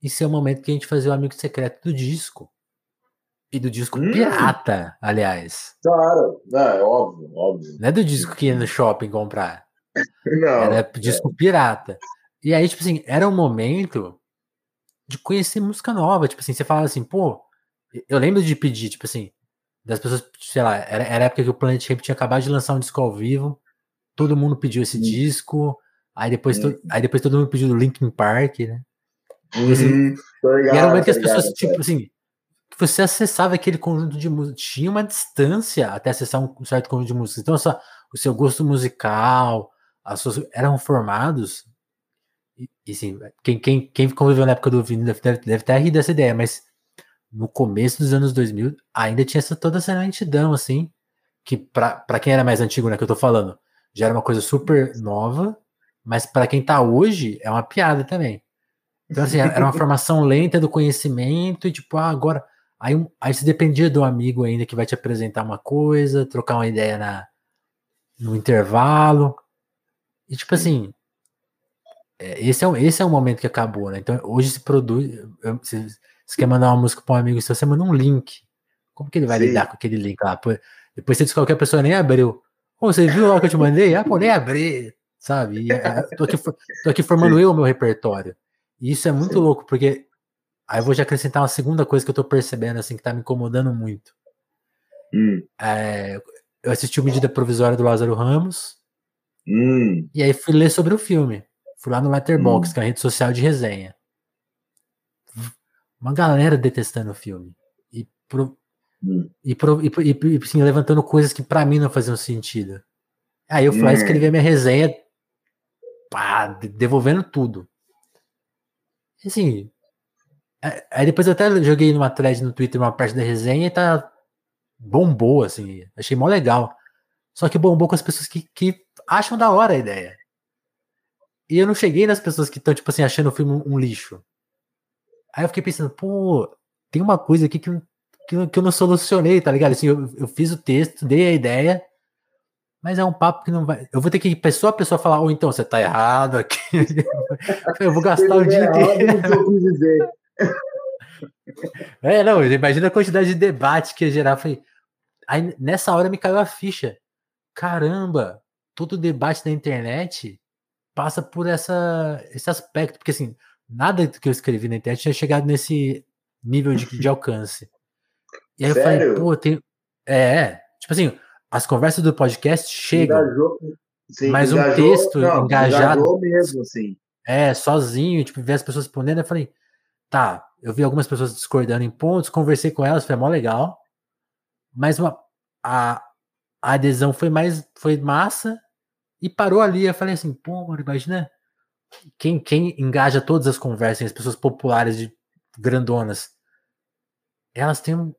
A: E ser o momento que a gente fazia o amigo secreto do disco. E do disco hum. pirata, aliás.
B: Claro, é, óbvio, óbvio.
A: Não é do disco que ia no shopping comprar.
B: Não.
A: Era disco é. pirata. E aí, tipo assim, era um momento de conhecer música nova. Tipo assim, você fala assim, pô, eu lembro de pedir, tipo assim, das pessoas, sei lá, era, era a época que o Planet Ramp tinha acabado de lançar um disco ao vivo, todo mundo pediu esse hum. disco, Aí depois, to, aí depois todo mundo pediu do Linkin Park, né?
B: Uhum, assim,
A: ligado, e era o momento que as pessoas, tipo assim, que você acessava aquele conjunto de música, tinha uma distância até acessar um certo conjunto de música. Então, só, o seu gosto musical, eram formados. E, e assim, quem, quem, quem conviveu na época do vinil deve, deve, ter rido dessa ideia, mas no começo dos anos 2000 ainda tinha essa, toda essa lentidão, assim, que para quem era mais antigo, né, que eu tô falando, já era uma coisa super nova mas para quem está hoje, é uma piada também. Então, assim, era uma [laughs] formação lenta do conhecimento e, tipo, ah, agora. Aí, aí você dependia do amigo ainda que vai te apresentar uma coisa, trocar uma ideia na, no intervalo. E, tipo assim, é, esse é, esse é o momento que acabou, né? Então, hoje se produz. Se você quer mandar uma música para um amigo seu, você manda um link. Como que ele vai Sim. lidar com aquele link lá? Depois você diz que qualquer pessoa nem abriu. Pô, você viu lá o que eu te mandei? Ah, pô, nem abri sabe? E, é, tô, aqui, tô aqui formando Sim. eu o meu repertório. E isso é muito Sim. louco, porque aí eu vou já acrescentar uma segunda coisa que eu tô percebendo, assim, que tá me incomodando muito. Hum. É, eu assisti o Medida Provisória do Lázaro Ramos, hum. e aí fui ler sobre o filme. Fui lá no Letterboxd, hum. que é a rede social de resenha. Uma galera detestando o filme. E, pro, hum. e, pro, e, e, e assim, levantando coisas que para mim não faziam sentido. Aí eu fui lá hum. escrever minha resenha, pá, devolvendo tudo. Assim, é, aí depois eu até joguei numa thread no Twitter uma parte da resenha e tá bombou, assim. Achei mó legal. Só que bombou com as pessoas que, que acham da hora a ideia. E eu não cheguei nas pessoas que estão, tipo assim, achando o filme um, lixo. Aí eu fiquei pensando, pô, tem uma coisa aqui que, que, que eu não solucionei, tá ligado? Assim, eu, eu fiz o texto, dei a ideia, mas é um papo que não vai. Eu vou ter que ir pessoa a pessoa falar, ou oh, então você tá errado aqui. [laughs] eu vou gastar o dia inteiro. É, não, imagina a quantidade de debate que ia gerar. Falei, aí nessa hora me caiu a ficha. Caramba, todo debate da internet passa por essa, esse aspecto, porque assim, nada que eu escrevi na internet tinha chegado nesse nível de, de [laughs] alcance. E aí Sério? eu falei, pô, tem. É, tipo assim, as conversas do podcast chegam. Engajou, sim, mas engajou, um texto não, engajado.
B: mesmo, assim.
A: É, sozinho, tipo, ver as pessoas respondendo, eu falei, tá, eu vi algumas pessoas discordando em pontos, conversei com elas, foi mó legal, mas uma, a, a adesão foi mais, foi massa e parou ali. Eu falei assim, pô, mano, imagina quem, quem engaja todas as conversas, as pessoas populares de grandonas, elas têm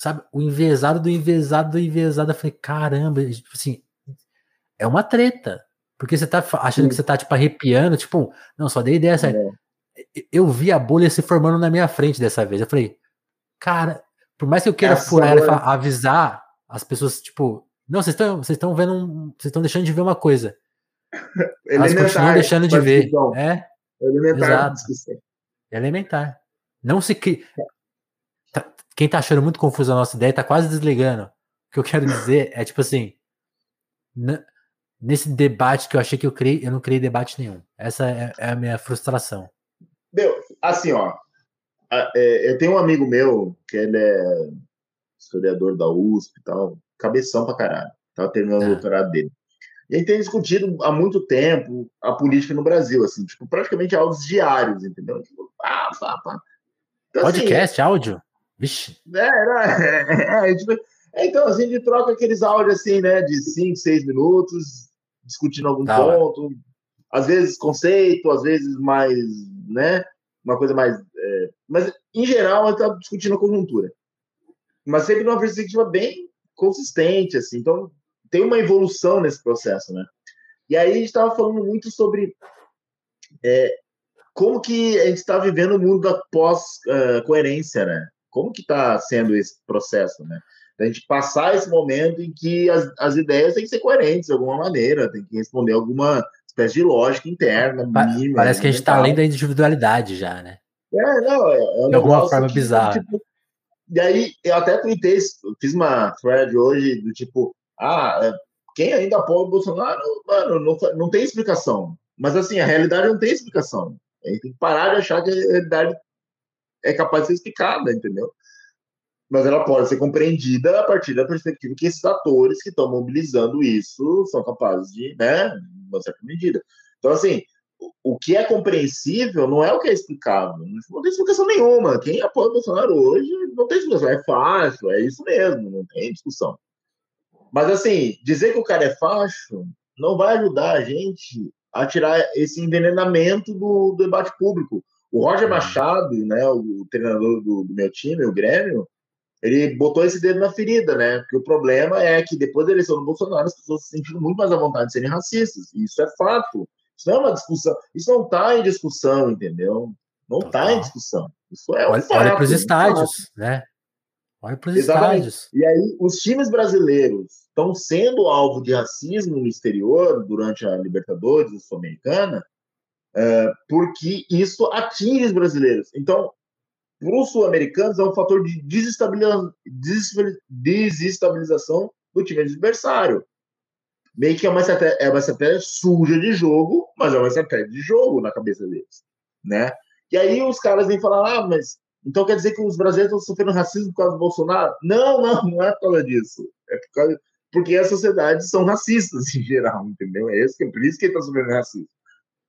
A: sabe, o envezado do envezado do envezado. Eu falei, caramba, tipo assim, é uma treta. Porque você tá achando Sim. que você tá, tipo, arrepiando, tipo, não, só dei ideia certa. É. Eu vi a bolha se formando na minha frente dessa vez. Eu falei, cara, por mais que eu queira Essa furar ela, avisar as pessoas, tipo, não, vocês estão vocês estão vendo, um, vocês estão deixando de ver uma coisa. [laughs] Elas continuam deixando de ver. É,
B: elementar.
A: Exato. Elementar. Não se cria quem tá achando muito confuso a nossa ideia tá quase desligando. O que eu quero dizer é tipo assim, nesse debate que eu achei que eu criei, eu não criei debate nenhum. Essa é, é a minha frustração.
B: Meu, assim, ó, é, eu tenho um amigo meu que ele é historiador da USP e tal, cabeção pra caralho. Tava terminando é. o doutorado dele. E ele tem discutido há muito tempo a política no Brasil, assim, tipo, praticamente áudios diários, entendeu? Tipo, pá, pá, pá.
A: Então, assim, Podcast, assim, áudio? Vixe.
B: É, é, [laughs] é, tipo, é, então, assim, a gente troca aqueles áudios assim, né, de 5, 6 minutos, discutindo algum tá, ponto, às vezes conceito, às vezes mais, né, uma coisa mais. É, mas, em geral, a gente está discutindo a conjuntura. Mas sempre numa perspectiva bem consistente, assim. Então, tem uma evolução nesse processo, né? E aí a gente estava falando muito sobre é, como que a gente está vivendo o mundo da pós-coerência, né? como que está sendo esse processo, né? A gente passar esse momento em que as, as ideias têm que ser coerentes de alguma maneira, tem que responder alguma espécie de lógica interna,
A: mínima. Parece que a gente está além da individualidade já, né?
B: É, não, é, é
A: de alguma forma bizarra.
B: Tipo, e aí, eu até tuitei, fiz uma thread hoje do tipo, ah, é, quem ainda apoia o Bolsonaro, mano, não, não tem explicação. Mas assim, a realidade não tem explicação. A gente tem que parar de achar que a realidade é capaz de ser explicada, entendeu? Mas ela pode ser compreendida a partir da perspectiva que esses atores que estão mobilizando isso são capazes de, né, uma certa medida. Então, assim, o que é compreensível não é o que é explicável. Não tem explicação nenhuma. Quem apoia o Bolsonaro hoje não tem explicação. É fácil, é isso mesmo, não tem discussão. Mas, assim, dizer que o cara é facho não vai ajudar a gente a tirar esse envenenamento do, do debate público. O Roger é. Machado, né, o treinador do, do, meu time, o Grêmio, ele botou esse dedo na ferida, né? Porque o problema é que depois da eleição do Bolsonaro, as pessoas se sentiram muito mais à vontade de serem racistas. E isso é fato. Isso não é uma discussão. Isso não está em discussão, entendeu? Não está em discussão. Isso é um
A: olha,
B: fato.
A: Olha para os estádios, né? Olha para os estádios.
B: E aí, os times brasileiros estão sendo alvo de racismo no exterior durante a Libertadores Sul-Americana é, porque isso atinge os brasileiros. Então, para os sul-americanos, é um fator de desestabilização do time adversário. Meio que é uma, estratégia, é uma estratégia suja de jogo, mas é uma estratégia de jogo na cabeça deles, né? E aí os caras vêm falar, ah, mas então quer dizer que os brasileiros estão sofrendo racismo por causa do Bolsonaro? Não, não, [laughs] não é por causa disso. É por causa, porque as sociedades são racistas em geral, entendeu? É, esse, é por isso que ele está sofrendo racismo.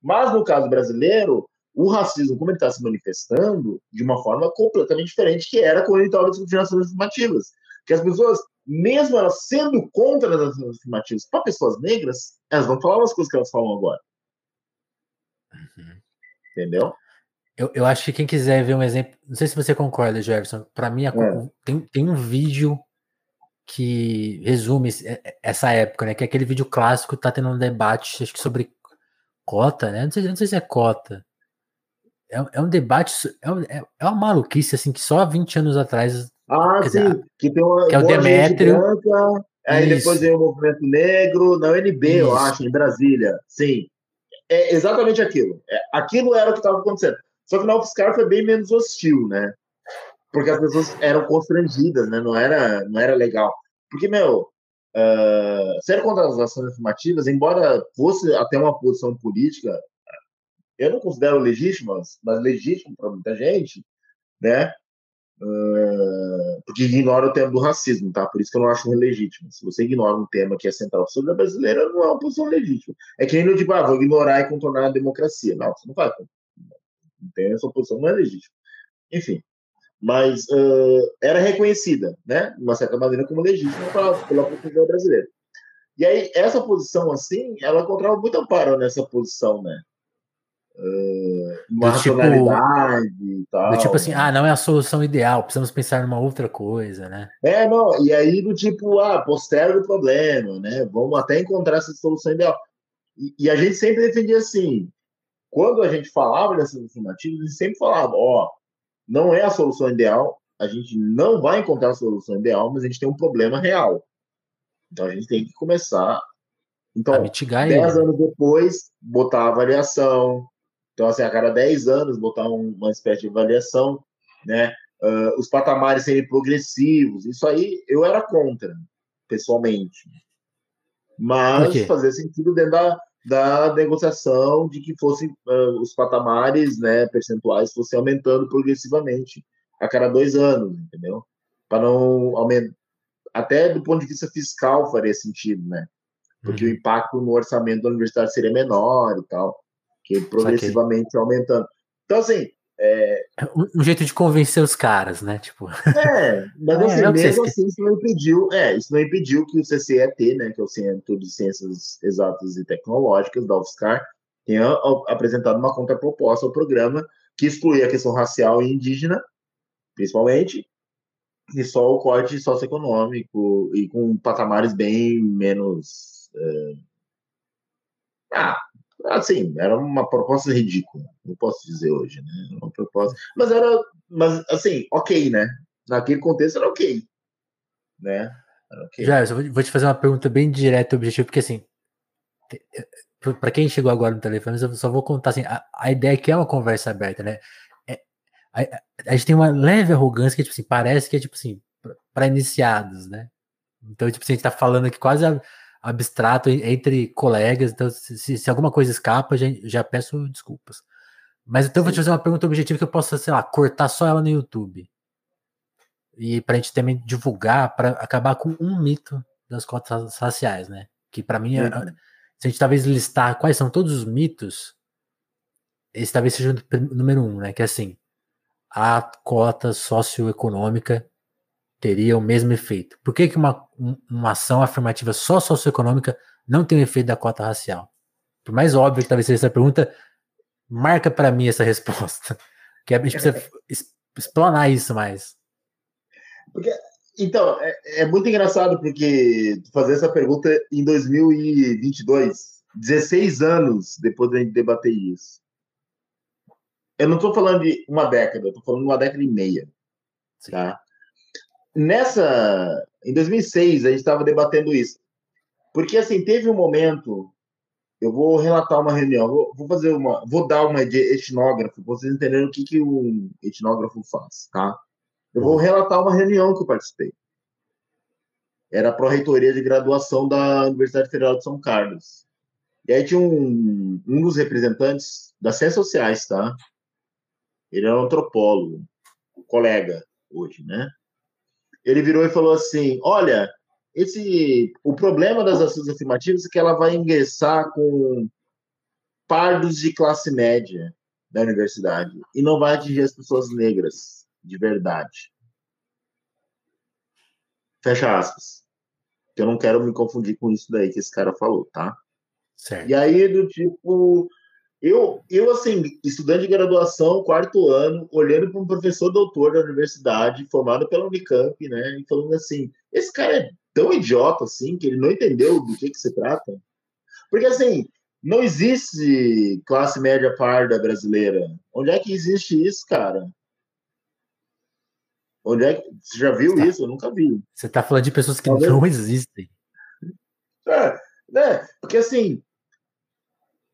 B: Mas no caso brasileiro, o racismo, como ele está se manifestando, de uma forma completamente diferente que era quando ele estava discutindo as. Que as pessoas, mesmo elas sendo contra as afirmativas para pessoas negras, elas não falavam as coisas que elas falam agora. Uhum. Entendeu?
A: Eu, eu acho que quem quiser ver um exemplo, não sei se você concorda, Jefferson, para mim é. tem, tem um vídeo que resume é, essa época, né? Que é aquele vídeo clássico tá tendo um debate, acho que sobre cota, né? Não sei, não sei se é cota. É, é um debate, é, é, é uma maluquice, assim, que só há 20 anos atrás.
B: Ah, sim,
A: que tem uma. Que é o Demétrio.
B: Branca, aí Isso. depois vem o movimento negro, na UNB, Isso. eu acho, em Brasília. Sim. É exatamente aquilo. É, aquilo era o que estava acontecendo. Só que na UFSCar foi bem menos hostil, né? Porque as pessoas eram constrangidas, né? Não era, não era legal. Porque, meu, uh, ser contra as ações afirmativas, embora fosse até uma posição política, eu não considero legítimas, mas legítimo para muita gente, né? Porque ignora o tema do racismo, tá? Por isso que eu não acho legítimo. Se você ignora um tema que é central sobre a brasileira, não é uma posição legítima. É que nem no tipo, ah, vou ignorar e contornar a democracia. Não, você não vai. Tem essa posição, não é legítima. Enfim, mas uh, era reconhecida, né, de uma certa maneira, como legítima pela, pela população brasileira. E aí, essa posição, assim, ela encontrava muito amparo nessa posição, né? Uh, uma
A: tipo, racionalidade e tal. Do tipo assim, né? ah, não é a solução ideal, precisamos pensar numa outra coisa, né?
B: É, não, e aí do tipo, ah, posterga o problema, né? Vamos até encontrar essa solução ideal. E, e, a gente sempre defendia assim, quando a gente falava dessas afirmativas, a gente sempre falava, ó, oh, não é a solução ideal, a gente não vai encontrar a solução ideal, mas a gente tem um problema real. Então a gente tem que começar. Então,
A: mitigar
B: 10 anos depois, botar a avaliação. Então, assim, a cada 10 anos, botar uma espécie de avaliação, né? Uh, os patamares serem progressivos. Isso aí eu era contra, pessoalmente. Mas fazia sentido dentro da, da negociação de que fossem uh, os patamares né, percentuais fossem aumentando progressivamente a cada dois anos, entendeu? Para não aumentar. Até do ponto de vista fiscal faria sentido, né? Porque uhum. o impacto no orçamento da universidade seria menor e tal, que progressivamente aumentando. Então, assim, é...
A: Um jeito de convencer os caras, né? Tipo...
B: É, mas [laughs] é, assim, é, mesmo assim, isso não impediu, é, isso não impediu que o CCET, né, que é o Centro de Ciências Exatas e Tecnológicas da UFSCar, tenha apresentado uma contraproposta ao programa que excluía a questão racial e indígena, principalmente, e só o corte socioeconômico e com patamares bem menos. É... Ah, assim, era uma proposta ridícula, não posso dizer hoje, né? Uma proposta, mas era, mas assim, ok, né? Naquele contexto era ok, né?
A: Okay. Já, eu vou te fazer uma pergunta bem direta e objetiva, porque assim, para quem chegou agora no telefone, eu só vou contar assim, a, a ideia é que é uma conversa aberta, né? É, a, a, gente tem uma leve arrogância que tipo assim, parece que é tipo assim, para iniciados, né? Então, tipo assim, a gente tá falando aqui quase a, abstrato entre colegas, então se, se alguma coisa escapa, já, já peço desculpas. Mas então eu vou te fazer uma pergunta objetiva que eu possa, sei lá, cortar só ela no YouTube. E pra gente também divulgar, para acabar com um mito das cotas raciais, né? Que para mim, é, uhum. se a gente talvez listar quais são todos os mitos, esse talvez seja o número um, né? Que é assim, a cota socioeconômica teria o mesmo efeito. Por que, que uma, uma ação afirmativa só socioeconômica não tem o efeito da cota racial? Por mais óbvio que talvez seja essa pergunta, marca para mim essa [laughs] resposta. Que a gente precisa explanar isso mais.
B: Porque, então, é, é, muito engraçado porque fazer essa pergunta em 2022, 16 anos depois de a gente debater isso. Eu não estou falando de uma década, eu estou falando de uma década e meia. Tá? Nessa. Em 2006, a gente estava debatendo isso. Porque, assim, teve um momento. Eu vou relatar uma reunião, vou, vou fazer uma. Vou dar uma de etnógrafo, vocês entenderem o que, que um etnógrafo faz, tá? Eu vou relatar uma reunião que eu participei. era a pró-reitoria de graduação da Universidade Federal de São Carlos. E aí tinha um, um dos representantes das ciências sociais, tá? Ele era um antropólogo, um colega hoje, né? Ele virou e falou assim: Olha, esse o problema das ações afirmativas é que ela vai ingressar com pardos de classe média da universidade e não vai atingir as pessoas negras de verdade. Fecha aspas. Eu não quero me confundir com isso daí que esse cara falou, tá? Certo. E aí, do tipo, eu, eu, assim, estudante de graduação, quarto ano, olhando para um professor doutor da universidade, formado pela Unicamp, né, e falando assim: esse cara é tão idiota assim que ele não entendeu do que, que se trata. Porque, assim, não existe classe média parda brasileira. Onde é que existe isso, cara? Onde é que... Você já viu tá... isso? Eu nunca vi.
A: Você está falando de pessoas que Talvez... não existem.
B: É, né? Porque assim,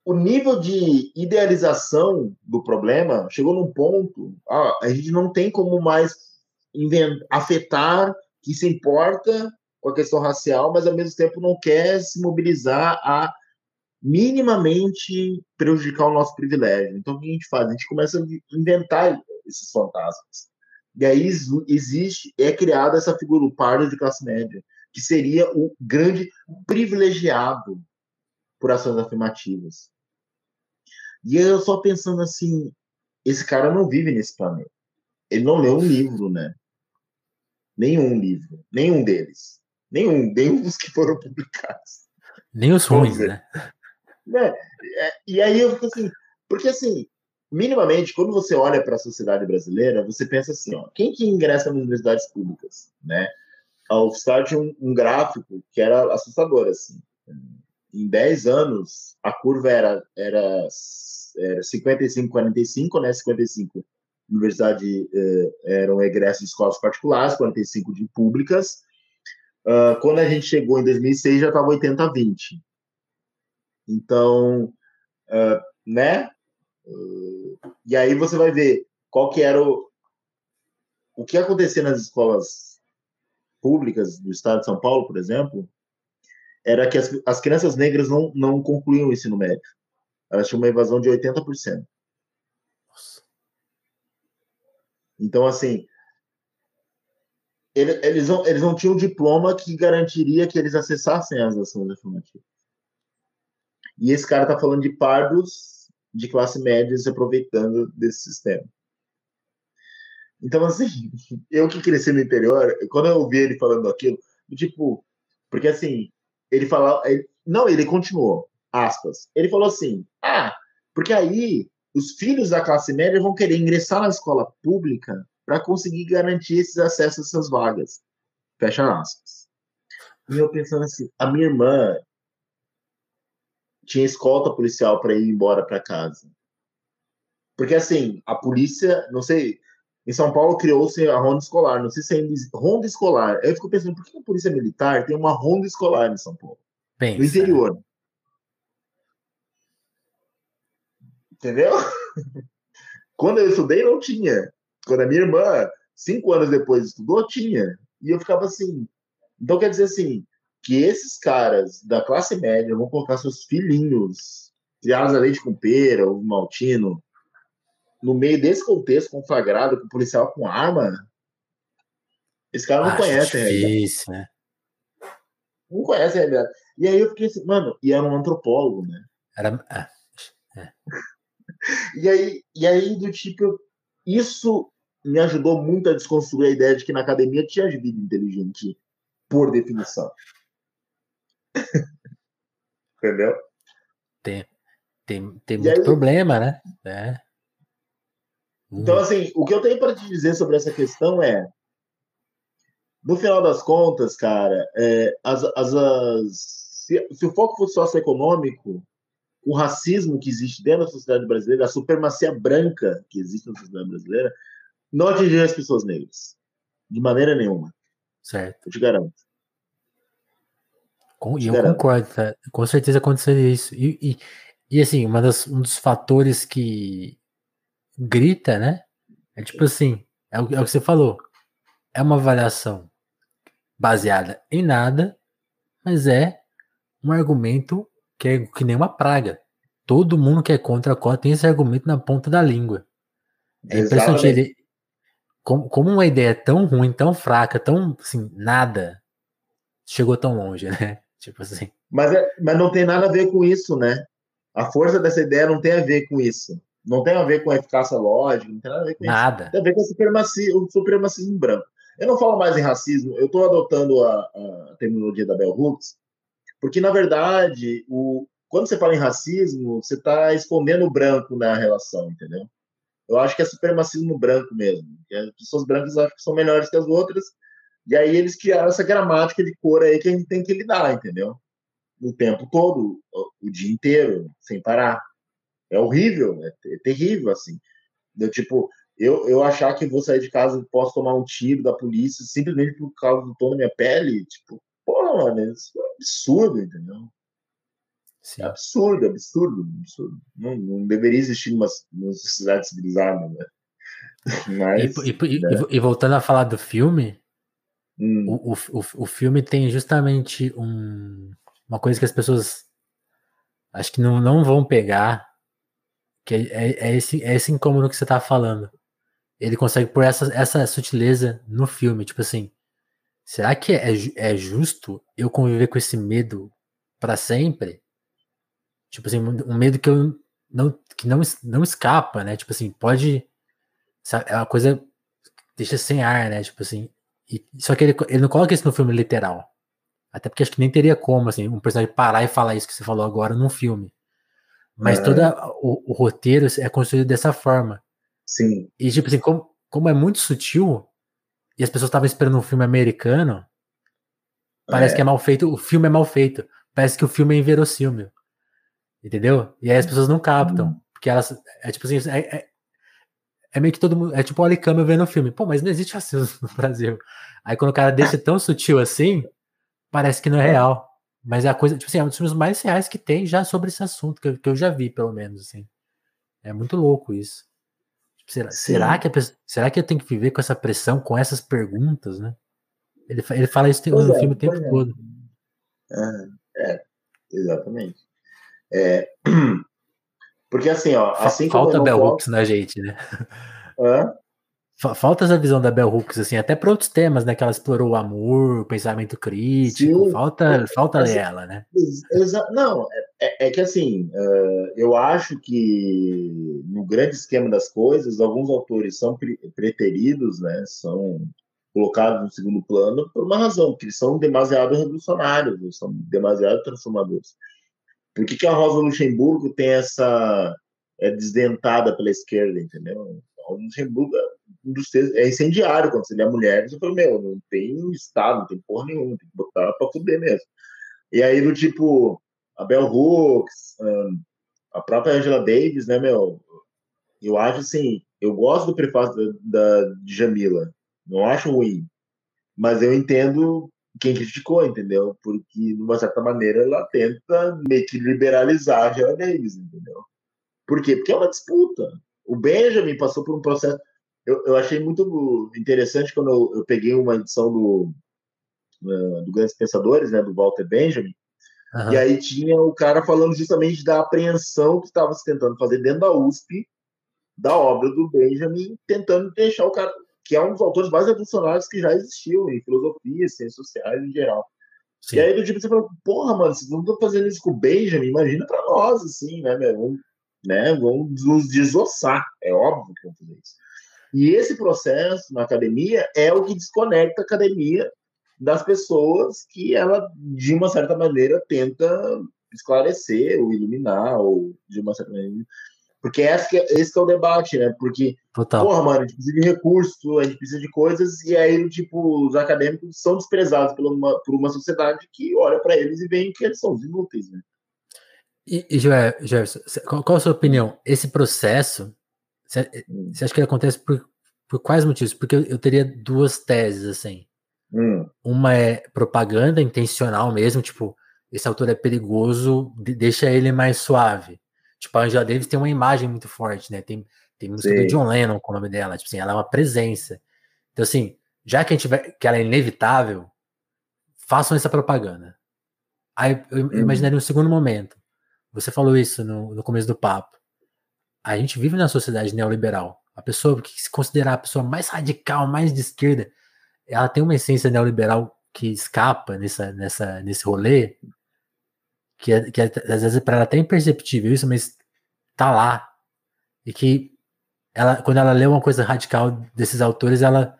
B: o nível de idealização do problema chegou num ponto. Ah, a gente não tem como mais afetar que se importa com a questão racial, mas ao mesmo tempo não quer se mobilizar a minimamente prejudicar o nosso privilégio. Então, o que a gente faz? A gente começa a inventar esses fantasmas. E aí existe, é criada essa figura, o pardo de classe média, que seria o grande privilegiado por ações afirmativas. E eu só pensando assim, esse cara não vive nesse planeta. Ele não leu um livro, né? Nenhum livro, nenhum deles. Nenhum, nenhum dos que foram publicados.
A: Nem os ruins, né?
B: né? E aí eu fico assim, porque assim, minimamente, quando você olha para a sociedade brasileira, você pensa assim, ó, quem que ingressa nas universidades públicas, né? Ao start um, um gráfico que era assustador, assim. Em 10 anos, a curva era, era, era 55, 45, né? 55 universidade eh, eram egressos de escolas particulares, 45 de públicas. Uh, quando a gente chegou em 2006, já estava 80-20. Então, uh, né? Uh, e aí você vai ver qual que era o, o que acontecia nas escolas públicas do estado de São Paulo, por exemplo, era que as, as crianças negras não, não concluíam o ensino médio. Elas tinham uma evasão de 80%. Nossa. Então, assim, ele, eles, não, eles não tinham um diploma que garantiria que eles acessassem as ações afirmativas. E esse cara está falando de pardos de classe média se aproveitando desse sistema. Então, assim, [laughs] eu que cresci no interior, quando eu ouvi ele falando aquilo, tipo, porque assim, ele falou, ele, não, ele continuou, aspas. Ele falou assim: ah, porque aí os filhos da classe média vão querer ingressar na escola pública para conseguir garantir esses acessos a essas vagas. Fecha aspas. E eu pensando assim, a minha irmã tinha escolta policial para ir embora para casa. Porque assim, a polícia, não sei, em São Paulo criou-se a ronda escolar, não sei se é ronda escolar. Eu fico pensando, por que a polícia militar tem uma ronda escolar em São Paulo? Pensa. No interior. Entendeu? Quando eu estudei, não tinha. Quando a minha irmã, cinco anos depois, estudou, tinha. E eu ficava assim. Então, quer dizer assim, que esses caras da classe média vão colocar seus filhinhos, criados a leite com pera, ou maltino, no meio desse contexto conflagrado com o policial com arma, esse cara não Acho conhece difícil, a realidade. Né? Não conhece a realidade. E aí eu fiquei assim, mano, e era um antropólogo, né?
A: Era. É.
B: e, aí, e aí, do tipo, isso me ajudou muito a desconstruir a ideia de que na academia tinha vida inteligente, por definição. [laughs] Entendeu?
A: Tem, tem, tem muito aí, problema, né? É.
B: Então, hum. assim, o que eu tenho para te dizer sobre essa questão é: no final das contas, cara, é, as, as, as se, se, o foco fosse socioeconômico, o racismo que existe dentro da sociedade brasileira, a supremacia branca que existe na sociedade brasileira, não atingiria as pessoas negras. De maneira nenhuma.
A: Certo.
B: Eu te garanto.
A: Com, e eu concordo, tá? com certeza aconteceria isso. E, e, e assim, uma das, um dos fatores que grita, né? É tipo assim, é o, é o que você falou. É uma avaliação baseada em nada, mas é um argumento que é que nem uma praga. Todo mundo que é contra a cota tem esse argumento na ponta da língua. É impressionante ele. Como, como uma ideia tão ruim, tão fraca, tão assim, nada, chegou tão longe, né? [laughs] Tipo assim.
B: Mas, é, mas não tem nada a ver com isso, né? A força dessa ideia não tem a ver com isso. Não tem a ver com a eficácia lógica, não tem nada a ver com
A: nada.
B: isso. Tem a ver com o supremacismo, o supremacismo branco. Eu não falo mais em racismo, eu estou adotando a, a, terminologia da Bell Hooks, porque, na verdade, o, quando você fala em racismo, você está escondendo o branco na relação, entendeu? Eu acho que é supremacismo branco mesmo. As pessoas brancas acham que são melhores que as outras, e aí eles criaram essa gramática de cor aí que a gente tem que lidar, entendeu? O tempo todo, o dia inteiro, sem parar. É horrível, é, é terrível, assim. Eu, tipo, eu, eu achar que vou sair de casa e posso tomar um tiro da polícia simplesmente por causa do tom da minha pele, tipo, mano, isso é absurdo, entendeu? Sim. É absurdo, absurdo, absurdo. Não, não deveria existir numa, numa sociedade civilizada, né? [laughs]
A: Mas, e, e, né? e, voltando a falar do filme, hum. o, o, o, filme tem justamente um, uma coisa que as pessoas acho que não, não vão pegar, que é, é, é esse, é esse incômodo que você tá falando ele consegue pôr essa, essa sutileza no filme. Tipo assim, será que é, é justo eu conviver com esse medo para sempre? Tipo assim, um medo que eu não, que não, não escapa, né? Tipo assim, pode. Sabe, é uma coisa que deixa sem ar, né? Tipo assim. E, só que ele, ele não coloca isso no filme literal. Até porque acho que nem teria como, assim, um personagem parar e falar isso que você falou agora num filme. Mas é. todo o, o roteiro é construído dessa forma.
B: Sim.
A: E, tipo assim, como, como é muito sutil, e as pessoas estavam esperando um filme americano, parece é. que é mal feito, o filme é mal feito. Parece que o filme é inverossímil. Entendeu? E aí as pessoas não captam. Hum. Porque elas. É tipo assim, é, é, é, meio que todo mundo. É tipo o Alicama vendo o filme. Pô, mas não existe racismo [laughs] no Brasil. Aí quando o cara deixa tão sutil assim, parece que não é, é. real. Mas é a coisa, tipo assim, é um dos filmes mais reais que tem já sobre esse assunto, que eu, que eu já vi, pelo menos, assim. É muito louco isso. Será, será, que pessoa, será que eu tenho que viver com essa pressão, com essas perguntas, né? Ele, ele fala isso no é, filme o tempo é. todo.
B: É, é exatamente. É, [clears throat] porque assim, ó, assim
A: Falta Bell Hooks na gente, né? Hã? Falta essa visão da Bell Hooks, assim, até para outros temas, né? Que ela explorou o amor, o pensamento crítico. Sim, falta, falta ler ela, né?
B: Não, é, é, que assim, uh, eu acho que no grande esquema das coisas, alguns autores são pre preteridos, né? São colocados no segundo plano por uma razão, porque eles são demasiado revolucionários, eles são demasiado transformadores. Por que, que a Rosa Luxemburgo tem essa é desdentada pela esquerda, entendeu? Um dos textos, é incendiário quando você lê a mulher, você fala, meu, não tem Estado, não tem porra nenhuma, tem que botar pra fuder mesmo. E aí, do tipo, a Bell Hooks, a própria Angela Davis, né, meu, eu acho assim, eu gosto do prefácio da, da Jamila, não acho ruim, mas eu entendo quem criticou, entendeu? Porque, de uma certa maneira, ela tenta meio que liberalizar a Angela Davis, entendeu? Por quê? Porque é uma disputa. O Benjamin passou por um processo eu, eu achei muito interessante quando eu, eu peguei uma edição do, uh, do Grandes Pensadores, né, do Walter Benjamin, uhum. e aí tinha o cara falando justamente da apreensão que estava se tentando fazer dentro da USP da obra do Benjamin, tentando deixar o cara, que é um dos autores mais revolucionários que já existiu em filosofia, ciências sociais em geral. Sim. E aí do tipo você fala, porra, mano, vocês não estão fazendo isso com o Benjamin, imagina para nós, assim, né, meu? Né, vamos nos desossar, é óbvio que vão fazer isso. E esse processo na academia é o que desconecta a academia das pessoas que ela, de uma certa maneira, tenta esclarecer ou iluminar, ou de uma certa maneira. Porque esse, que é, esse que é o debate, né? Porque,
A: Total.
B: porra, mano, a gente precisa de recursos, a gente precisa de coisas, e aí, tipo, os acadêmicos são desprezados por uma, por uma sociedade que olha para eles e vê que eles são inúteis, né?
A: E, e Jefferson, qual, qual a sua opinião? Esse processo você, acha que ele acontece por, por quais motivos? Porque eu, eu teria duas teses, assim.
B: Hum.
A: Uma é propaganda intencional mesmo, tipo, esse autor é perigoso, deixa ele mais suave. Tipo, a Angela Davis tem uma imagem muito forte, né? Tem, tem música Sim. do John Lennon com o nome dela, tipo assim, ela é uma presença. Então, assim, já que a gente vai, que ela é inevitável, façam essa propaganda. Aí eu uhum. imaginaria um segundo momento. Você falou isso no, no começo do papo. A gente vive na sociedade neoliberal. A pessoa que se considerar a pessoa mais radical, mais de esquerda, ela tem uma essência neoliberal que escapa nessa, nessa, nesse rolê, que, é, que é, às vezes para ela até imperceptível isso, mas tá lá. E que ela, quando ela lê uma coisa radical desses autores, ela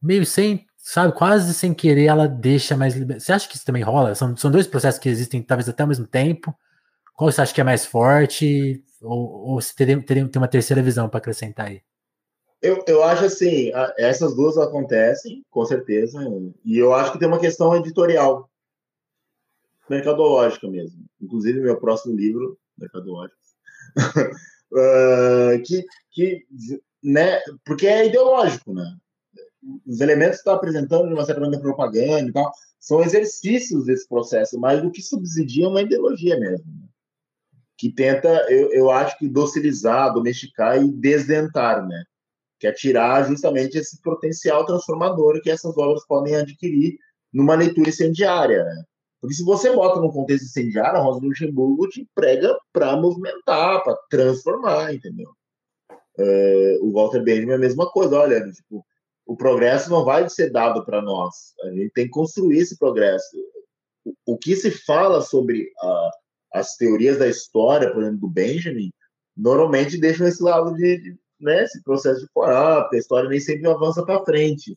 A: meio sem, sabe, quase sem querer, ela deixa mais. Liber... Você acha que isso também rola? São, são dois processos que existem talvez até ao mesmo tempo. Qual você acha que é mais forte? Ou, ou você teria, teria, tem uma terceira visão para acrescentar aí?
B: Eu, eu acho assim, essas duas acontecem, com certeza, e eu acho que tem uma questão editorial, mercadológica mesmo. Inclusive, meu próximo livro, Mercadológico, uh, [laughs] que, que, né, porque é ideológico, né? Os elementos que está apresentando de uma certa maneira propaganda e tal, são exercícios desse processo, mas o que subsidia é uma ideologia mesmo. Né? Que tenta, eu, eu acho que docilizar, domesticar e desdentar, né? que é tirar justamente esse potencial transformador que essas obras podem adquirir numa leitura incendiária. Né? Porque se você bota num contexto incendiário, a Rosa Luxemburgo te prega para movimentar, para transformar, entendeu? É, o Walter Benjamin é a mesma coisa, olha, tipo, o progresso não vai ser dado para nós, a gente tem que construir esse progresso. O, o que se fala sobre a, as teorias da história, por exemplo, do Benjamin, normalmente deixam esse lado de, de né, esse processo de corar, porque a história nem sempre avança para frente.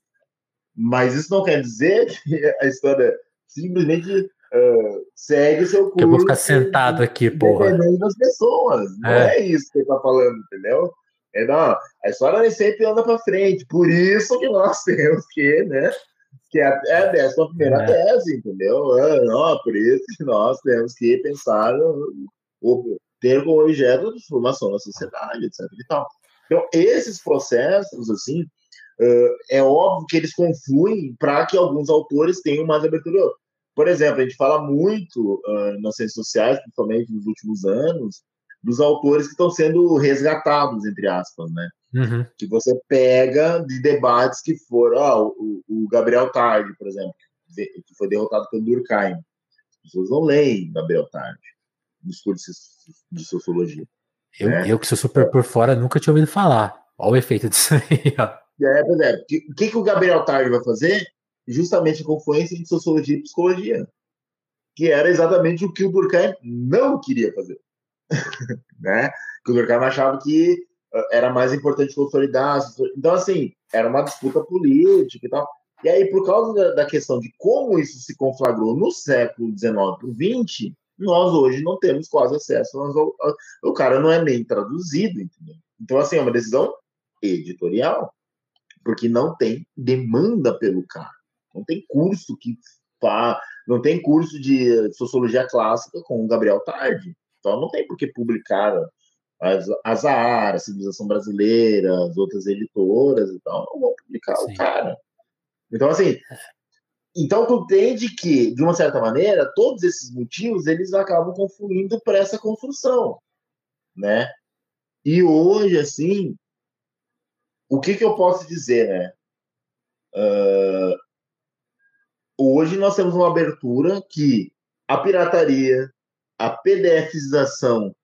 B: Mas isso não quer dizer [laughs] que a história simplesmente uh, segue seu curso.
A: Eu vou ficar sentado aqui, porra.
B: Dependendo das pessoas. Não é, é isso que ele está falando, entendeu? É, não, a história nem sempre anda para frente. Por isso que nós [laughs] temos que, né? Que é, é a décima primeira é. tese, entendeu? É, não, por isso que nós temos que pensar, no, ter como objeto a transformação da sociedade, etc. E tal. Então, esses processos, assim, uh, é óbvio que eles confluem para que alguns autores tenham mais abertura. Por exemplo, a gente fala muito uh, nas redes sociais, principalmente nos últimos anos, dos autores que estão sendo resgatados, entre aspas, né? Uhum. Que você pega de debates que foram. Ah, o, o, Gabriel Tarde, por exemplo, que foi derrotado pelo Durkheim. As pessoas não leem Gabriel Tarde nos cursos de sociologia.
A: Eu, né? eu que sou super por fora, nunca tinha ouvido falar. Olha o efeito disso aí, ó.
B: É, pois é. O que, que o Gabriel Tarde vai fazer? Justamente a confluência de sociologia e psicologia. Que era exatamente o que o Durkheim não queria fazer. [laughs] né? Que o Durkheim achava que era mais importante consolidar. Então, assim, era uma disputa política e tal. E aí, por causa da, questão de como isso se conflagrou no século XIX para o XX, nós hoje não temos quase acesso. Nós, o cara não é nem traduzido, entendeu? Então, assim, é uma decisão editorial, porque não tem demanda pelo cara. Não tem curso que fa... não tem curso de sociologia clássica com o Gabriel Tarde. Então, não tem por que publicar as AAR, a Civilização Brasileira, as outras editoras e tal, não vão publicar Sim. o cara. Então, assim, então, tu entende que, de uma certa maneira, todos esses motivos eles acabam confluindo para essa construção, né? E hoje, assim, o que, que eu posso dizer, né? Uh, hoje nós temos uma abertura que a pirataria, a PDFização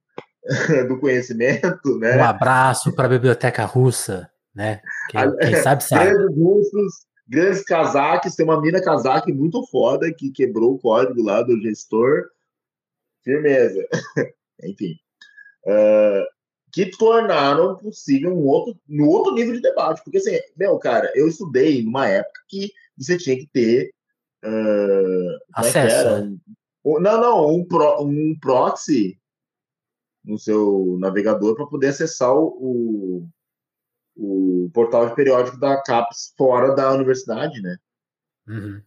B: [laughs] do conhecimento, né?
A: Um abraço para a biblioteca russa, né? Quem, quem sabe sabe.
B: Grandes russos grandes casaques, tem uma mina casaque muito foda que quebrou o código lá do gestor. Firmeza. [laughs] Enfim. Uh, que tornaram possível um outro, no outro nível de debate. Porque, assim, meu, cara, eu estudei numa época que você tinha que ter. Uh,
A: Acesso. É
B: um, não, não, um, pro, um proxy no seu navegador para poder acessar o, o portal de periódico da CAPES fora da universidade, né?
A: Uhum.